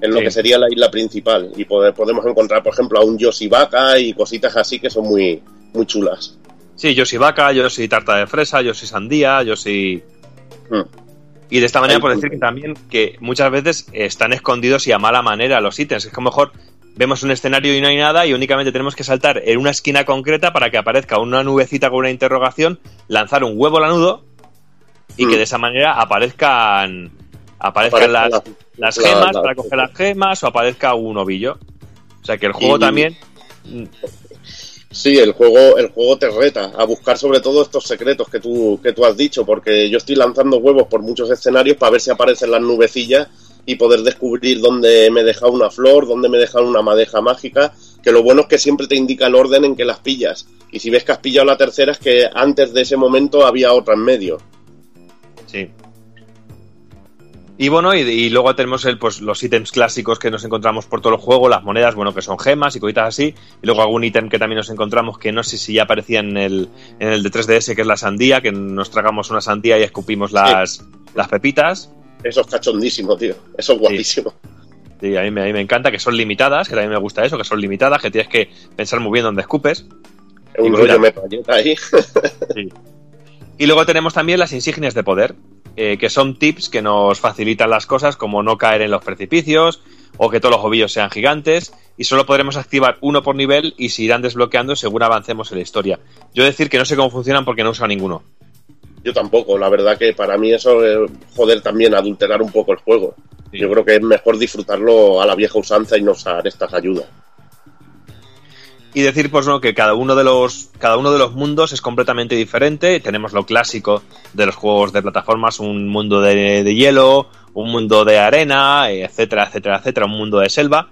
en lo que sería la isla principal. Y pode- podemos encontrar por ejemplo a un Yoshi vaca y cositas así que son muy muy chulas. Sí, yo soy vaca, yo soy tarta de fresa, yo soy sandía, yo soy... Hmm. Y de esta manera por decir que también que muchas veces están escondidos y a mala manera los ítems. Es que a lo mejor vemos un escenario y no hay nada y únicamente tenemos que saltar en una esquina concreta para que aparezca una nubecita con una interrogación, lanzar un huevo lanudo y que de esa manera aparezcan aparezcan las, Aparezcan las la- gemas la- para coger las gemas o aparezca un ovillo. O sea que el juego Y- también Sí, el juego, el juego te reta a buscar sobre todo estos secretos que tú, que tú has dicho, porque yo estoy lanzando huevos por muchos escenarios para ver si aparecen las nubecillas y poder descubrir dónde me he dejado una flor, dónde me he dejado una madeja mágica, que lo bueno es que siempre te indica el orden en que las pillas. Y si ves que has pillado la tercera es que antes de ese momento había otra en medio. Sí. Y bueno, y, y luego tenemos el, pues, los ítems clásicos que nos encontramos por todo el juego, las monedas, bueno, que son gemas y cositas así. Y luego algún ítem que también nos encontramos que no sé si ya aparecía en el, en el de 3DS, que es la sandía, que nos tragamos una sandía y escupimos las, las pepitas. Eso es cachondísimo, tío. Eso es guapísimo. Sí, a mí, me, a mí me encanta, que son limitadas, que también me gusta eso, que son limitadas, que tienes que pensar muy bien dónde escupes. Es un rollo metralleta ahí. Y luego tenemos también las insignias de poder, eh, que son tips que nos facilitan las cosas, como no caer en los precipicios o que todos los ovillos sean gigantes, y solo podremos activar uno por nivel y se irán desbloqueando según avancemos en la historia. Yo decir que no sé cómo funcionan porque no uso ninguno. Yo tampoco, la verdad que para mí eso es joder también adulterar un poco el juego. Sí. Yo creo que es mejor disfrutarlo a la vieja usanza y no usar estas ayudas. Y decir, pues no, que cada uno de los, cada uno de los mundos es completamente diferente. Tenemos lo clásico de los juegos de plataformas, un mundo de, de hielo, un mundo de arena, etcétera, etcétera, etcétera, un mundo de selva.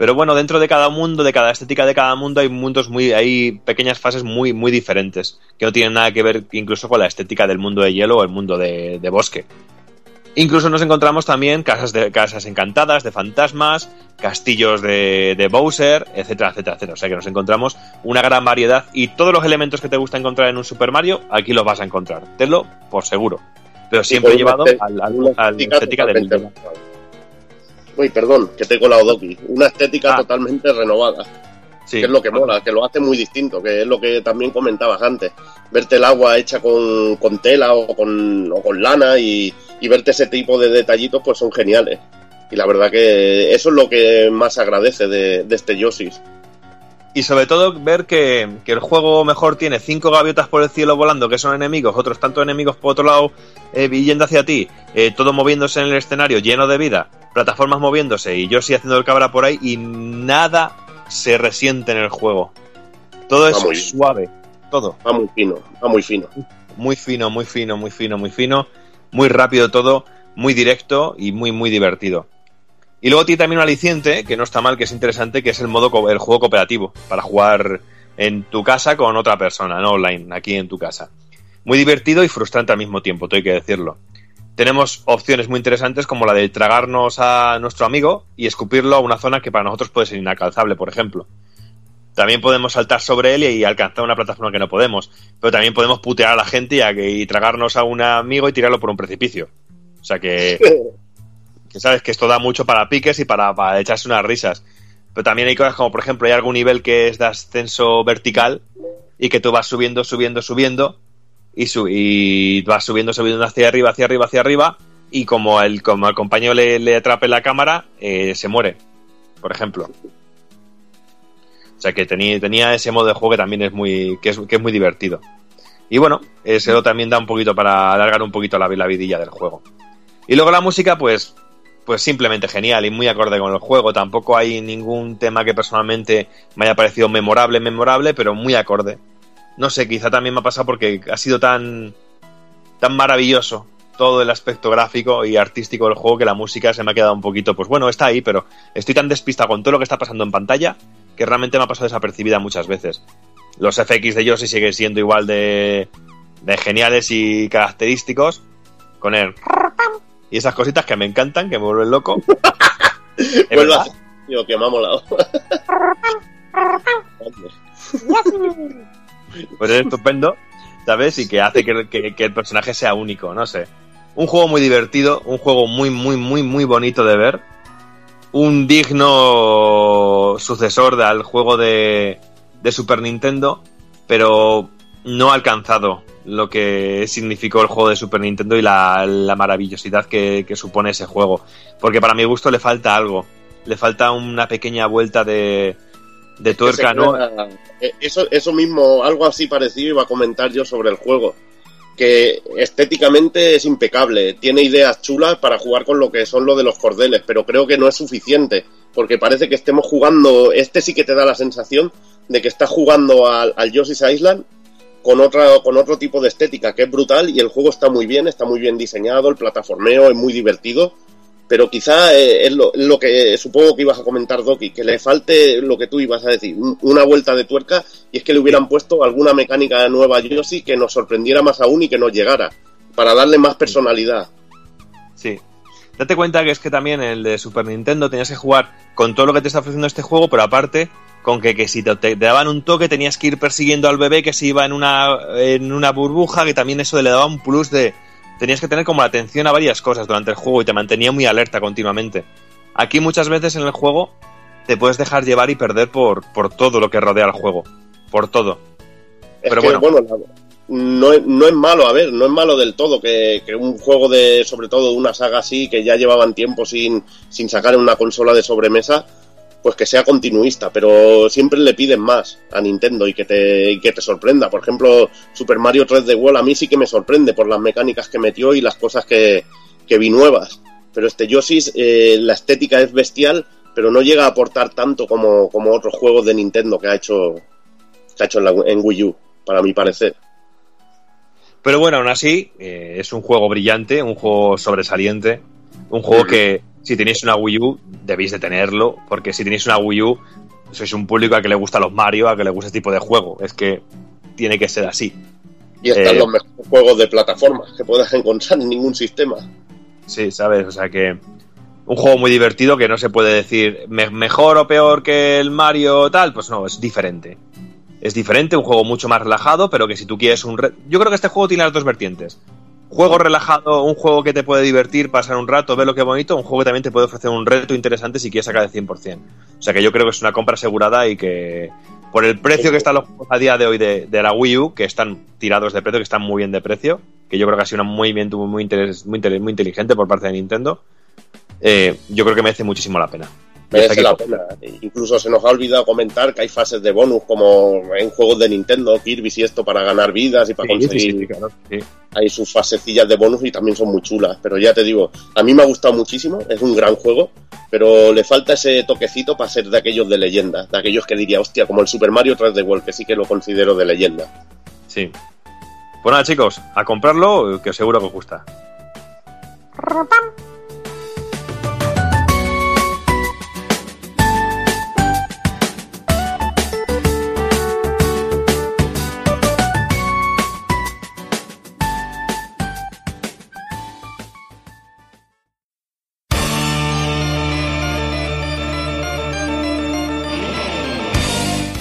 Pero bueno, dentro de cada mundo, de cada estética de cada mundo, hay mundos muy, hay pequeñas fases muy, muy diferentes, que no tienen nada que ver incluso con la estética del mundo de hielo o el mundo de, de bosque. Incluso nos encontramos también casas, de, casas encantadas, de fantasmas, castillos de, de Bowser, etcétera, etcétera, etcétera. O sea que nos encontramos una gran variedad y todos los elementos que te gusta encontrar en un Super Mario, aquí los vas a encontrar. Tenlo por seguro. Pero siempre llevado al, al, al estética del... totalmente renovada. Uy, perdón, que te he colado Doki. Una estética Ah. totalmente renovada. Sí. que es lo que mola, que lo hace muy distinto, que es lo que también comentabas antes. Verte el agua hecha con, con tela o con, o con lana y, y verte ese tipo de detallitos, pues son geniales. Y la verdad que eso es lo que más agradece de, de este Yosis. Y sobre todo ver que, que el juego mejor tiene cinco gaviotas por el cielo volando que son enemigos, otros tantos enemigos por otro lado eh, yendo hacia ti, eh, todo moviéndose en el escenario lleno de vida, plataformas moviéndose y yo sí haciendo el cabra por ahí y nada se resiente en el juego. Todo es Va muy suave, todo. Va muy fino, va muy fino. Muy fino, muy fino, muy fino, muy fino, muy rápido todo, muy directo y muy, muy divertido. Y luego tiene también un aliciente, que no está mal, que es interesante, que es el modo el juego cooperativo, para jugar en tu casa con otra persona, no online, aquí en tu casa. Muy divertido y frustrante al mismo tiempo, hay que decirlo. Tenemos opciones muy interesantes como la de tragarnos a nuestro amigo y escupirlo a una zona que para nosotros puede ser inalcanzable, por ejemplo. También podemos saltar sobre él y, alcanzar una plataforma que no podemos. Pero también podemos putear a la gente y, a que- y tragarnos a un amigo y tirarlo por un precipicio. O sea que, *laughs* que sabes que esto da mucho para piques y para, para echarse unas risas. Pero también hay cosas como, por ejemplo, hay algún nivel que es de ascenso vertical y que tú vas subiendo, subiendo, subiendo y, su- y vas subiendo, subiendo hacia arriba, hacia arriba, hacia arriba y como el, como al compañero le, le atrape la cámara, eh, se muere, por ejemplo. O sea que tenía, tenía ese modo de juego que también es muy, que es, que es muy divertido. Y bueno, eso también da un poquito para alargar un poquito la, la vidilla del juego. Y luego la música, pues, pues simplemente genial y muy acorde con el juego. Tampoco hay ningún tema que personalmente me haya parecido memorable, memorable, pero muy acorde. No sé, quizá también me ha pasado porque ha sido tan, tan maravilloso todo el aspecto gráfico y artístico del juego que la música se me ha quedado un poquito, pues bueno, está ahí, pero estoy tan despistado con todo lo que está pasando en pantalla que realmente me ha pasado desapercibida muchas veces. Los FX de Yoshi siguen siendo igual de, de geniales y característicos con el y esas cositas que me encantan, que me vuelven loco. *laughs* Es Vuelvo a tío, que me ha molado. Pues es estupendo, ¿sabes? Y que hace que, que- que el personaje sea único, no sé. Un juego muy divertido, un juego muy, muy, muy, muy bonito de ver. Un digno sucesor al juego de, de Super Nintendo, pero no ha alcanzado lo que significó el juego de Super Nintendo y la, la maravillosidad que, que supone ese juego. Porque para mi gusto le falta algo. Le falta una pequeña vuelta de, de tuerca, Que ¿no? queda- eh, Eso, eso mismo, algo así parecido iba a comentar yo sobre el juego. Que estéticamente es impecable, tiene ideas chulas para jugar con lo que son lo de los cordeles, pero creo que no es suficiente, porque parece que estemos jugando, este sí que te da la sensación de que estás jugando al, al Yoshi's Island con otra con otro tipo de estética que es brutal y el juego está muy bien, está muy bien diseñado, el plataformeo es muy divertido, pero quizá eh, es lo, lo que supongo que ibas a comentar Doki, que le falte lo que tú ibas a decir, un- una vuelta de tuerca y es que le hubieran puesto alguna mecánica nueva a Yoshi que nos sorprendiera más aún y que nos llegara, para darle más personalidad. Sí. Date cuenta que es que también el de Super Nintendo tenías que jugar con todo lo que te está ofreciendo este juego, pero aparte con que, que si te, te daban un toque tenías que ir persiguiendo al bebé que se iba en una, en una burbuja, que también eso le daba un plus de... Tenías que tener como la atención a varias cosas durante el juego y te mantenía muy alerta continuamente. Aquí muchas veces en el juego te puedes dejar llevar y perder por, por todo lo que rodea el juego. Por todo. Es Pero que, bueno. no, es- no es malo, a ver, no es malo del todo que, que un juego de, sobre todo una saga así, que ya llevaban tiempo sin, sin sacar en una consola de sobremesa, pues que sea continuista, pero siempre le piden más a Nintendo y que te, y que te sorprenda. Por ejemplo, Super Mario 3D World a mí sí que me sorprende por las mecánicas que metió y las cosas que, que vi nuevas. Pero este Yoshi's, eh, la estética es bestial, pero no llega a aportar tanto como, como otros juegos de Nintendo que ha hecho, que ha hecho en, la- en Wii U, para mi parecer. Pero bueno, aún así, eh, es un juego brillante, un juego sobresaliente, un juego que si tenéis una Wii U debéis de tenerlo, porque si tenéis una Wii U sois un público al que le gusta los Mario, al que le gusta este tipo de juego. Es que tiene que ser así. Y están Eh, los mejores juegos de plataformas que puedas encontrar en ningún sistema. Sí, ¿sabes? O sea que un juego muy divertido que no se puede decir me- mejor o peor que el Mario tal, pues no, es diferente. Es diferente, un juego mucho más relajado, pero que si tú quieres un... re- Yo creo que este juego tiene las dos vertientes. Juego relajado, un juego que te puede divertir, pasar un rato, ver lo que bonito, un juego que también te puede ofrecer un reto interesante si quieres sacar el 100%. O sea que yo creo que es una compra asegurada y que por el precio que están los juegos a día de hoy de, la Wii U, que están tirados de precio, que están muy bien de precio, que yo creo que ha sido un movimiento muy, muy, inte- muy inteligente por parte de Nintendo, eh, yo creo que merece muchísimo la pena. Merece la pena. Incluso se nos ha olvidado comentar que hay fases de bonus como en juegos de Nintendo, Kirby y esto para ganar vidas y para Sí, conseguir. sí, claro, sí. Hay sus fasecillas de bonus y también son muy chulas. Pero ya te digo, a mí me ha gustado muchísimo, es un gran juego, pero le falta ese toquecito para ser de aquellos de leyenda, de aquellos que diría, hostia, como el Super Mario 3D World, que sí que lo considero de leyenda. Sí. Pues nada, chicos, a comprarlo, que seguro que os gusta.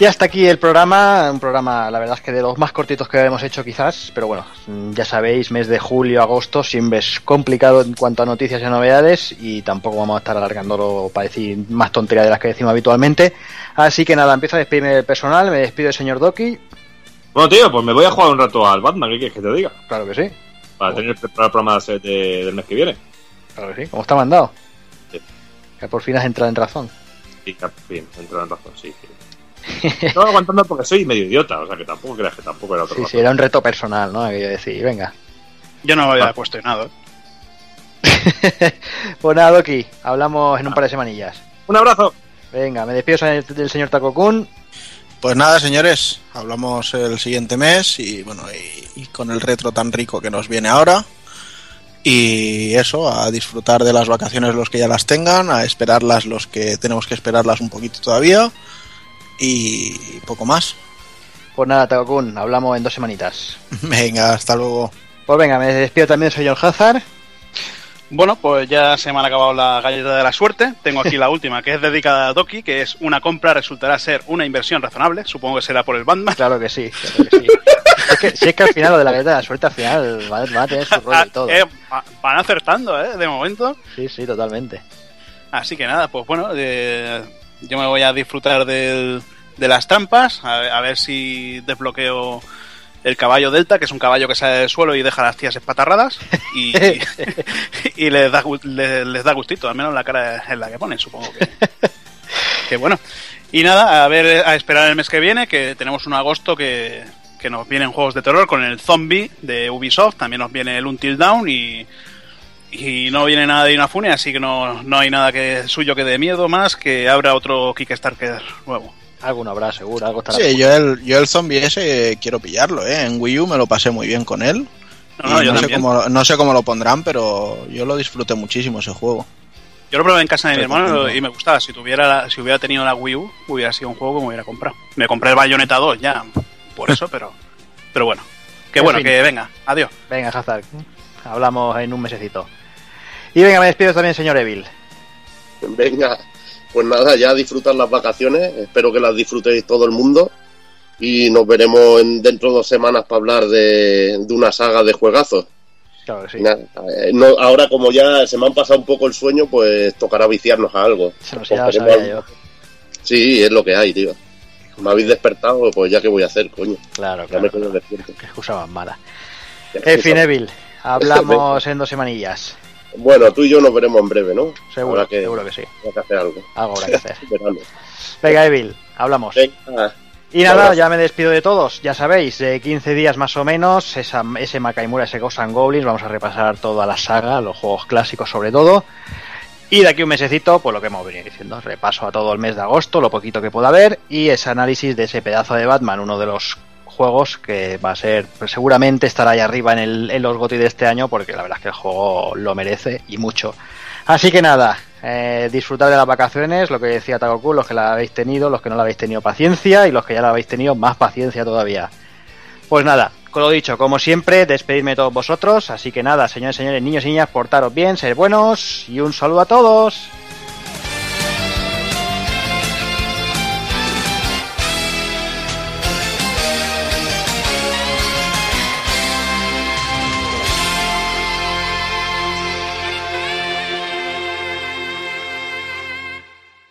Y hasta aquí el programa, un programa, la verdad es que de los más cortitos que hemos hecho quizás, pero bueno, ya sabéis, mes de julio, agosto, siempre es complicado en cuanto a noticias y novedades y tampoco vamos a estar alargándolo para decir más tonterías de las que decimos habitualmente. Así que nada, empiezo a despedirme del personal, me despido del señor Doki, Bueno, tío, pues me voy a jugar un rato al Batman, ¿qué quieres que te diga? claro que sí, Para tener preparado el programa de- de- del mes que viene. claro que sí, como está mandado. Sí. Que por fin has entrado en razón. Sí, claro, bien, entró en razón, sí. sí. *laughs* Estaba aguantando porque soy medio idiota, o sea que tampoco creas que tampoco era otro Sí, rato. sí, era un reto personal, ¿no? De decir, venga. Yo no me había Ah. cuestionado. *laughs* Pues nada, Doki, hablamos en un par de semanillas. Un abrazo. Venga, me despido del señor Takokun. Pues nada, señores, hablamos el siguiente mes y bueno, y, y con el retro tan rico que nos viene ahora. Y eso, a disfrutar de las vacaciones los que ya las tengan, a esperarlas los que tenemos que esperarlas un poquito todavía. Y poco más. Pues nada, Takokun, hablamos en dos semanitas. *laughs* Venga, hasta luego. Pues venga, me despido también, soy John Hazard. Bueno, pues ya se me han acabado la galleta de la suerte. Tengo aquí la *laughs* última, que es dedicada a Doki, que es una compra resultará ser una inversión razonable. Supongo que será por el Batman. Claro que sí, claro que sí. es, que, si es que al final lo de la galleta de la suerte al final va, va a tener su rollo y *laughs* todo. Eh, va- van acertando, ¿eh? De momento. Sí, sí, totalmente. Así que nada, pues bueno, eh, yo me voy a disfrutar del- de las trampas, a, a ver si desbloqueo el caballo Delta, que es un caballo que sale del suelo y deja las tías espatarradas, y, y les, da, gu- le- les da gustito, al menos la cara es la que ponen, supongo que, que bueno. Y nada, a ver, a esperar el mes que viene, que tenemos un agosto que, que nos vienen juegos de terror con el Zombie de Ubisoft, también nos viene el Until Dawn y, y no viene nada de Inafune, así que no, no hay nada que suyo que de miedo más que abra otro Kickstarter nuevo. Alguno habrá, seguro, algo estará. Sí, yo el, yo el zombie ese quiero pillarlo, ¿eh? En Wii U me lo pasé muy bien con él. No, no, yo no, sé cómo, no sé cómo lo pondrán, pero yo lo disfruté muchísimo ese juego. Yo lo probé en casa de mi hermano y me gustaba. Si tuviera la- si hubiera tenido la Wii U, hubiera sido un juego que me hubiera comprado. Me compré el Bayonetta 2 ya, por eso, pero pero bueno. Que En bueno, fin. que venga, adiós. Venga, Hazard, hablamos en un mesecito. Y venga, me despido también, señor Evil. Venga, pues nada, ya disfrutar las vacaciones. Espero que las disfrutéis todo el mundo. Y nos veremos en, dentro de dos semanas para hablar de, de una saga de juegazos. Claro que sí. Nada, eh, no- ahora, como ya se me han pasado un poco el sueño, pues tocará viciarnos a algo. Se nos ya lo Cogeremos sabía yo. Sí, es lo que hay, tío. Me habéis despertado, pues ya que voy a hacer, coño. Claro, Ya me claro. despierto. Qué excusa más mala. Ya En fin, Evil, *laughs* hablamos en dos semanillas. Bueno, tú y yo nos veremos en breve, ¿no? Seguro, Habrá que, seguro que sí. habrá que hacer algo. Algo habrá que hacer. *laughs* Venga, Evil, hablamos. Venga, Y nada, ya me despido de todos. Ya sabéis, de 15 días más o menos, esa, ese Makaimura, ese Ghosts and Goblins, vamos a repasar toda la saga, los juegos clásicos sobre todo. Y de aquí un mesecito, pues lo que hemos venido diciendo, repaso a todo el mes de agosto, lo poquito que pueda haber, y ese análisis de ese pedazo de Batman, uno de los juegos que va a ser, pues seguramente estará ahí arriba en, el, en los GOTY de este año, porque la verdad es que el juego lo merece y mucho. Así que nada, eh, disfrutar de las vacaciones, lo que decía Tagoku, los que la habéis tenido, los que no la habéis tenido paciencia y los que ya la habéis tenido más paciencia todavía. Pues nada, con lo dicho, como siempre, despedirme de todos vosotros, así que nada, señores, señores, niños y niñas, portaros bien, ser buenos y un saludo a todos.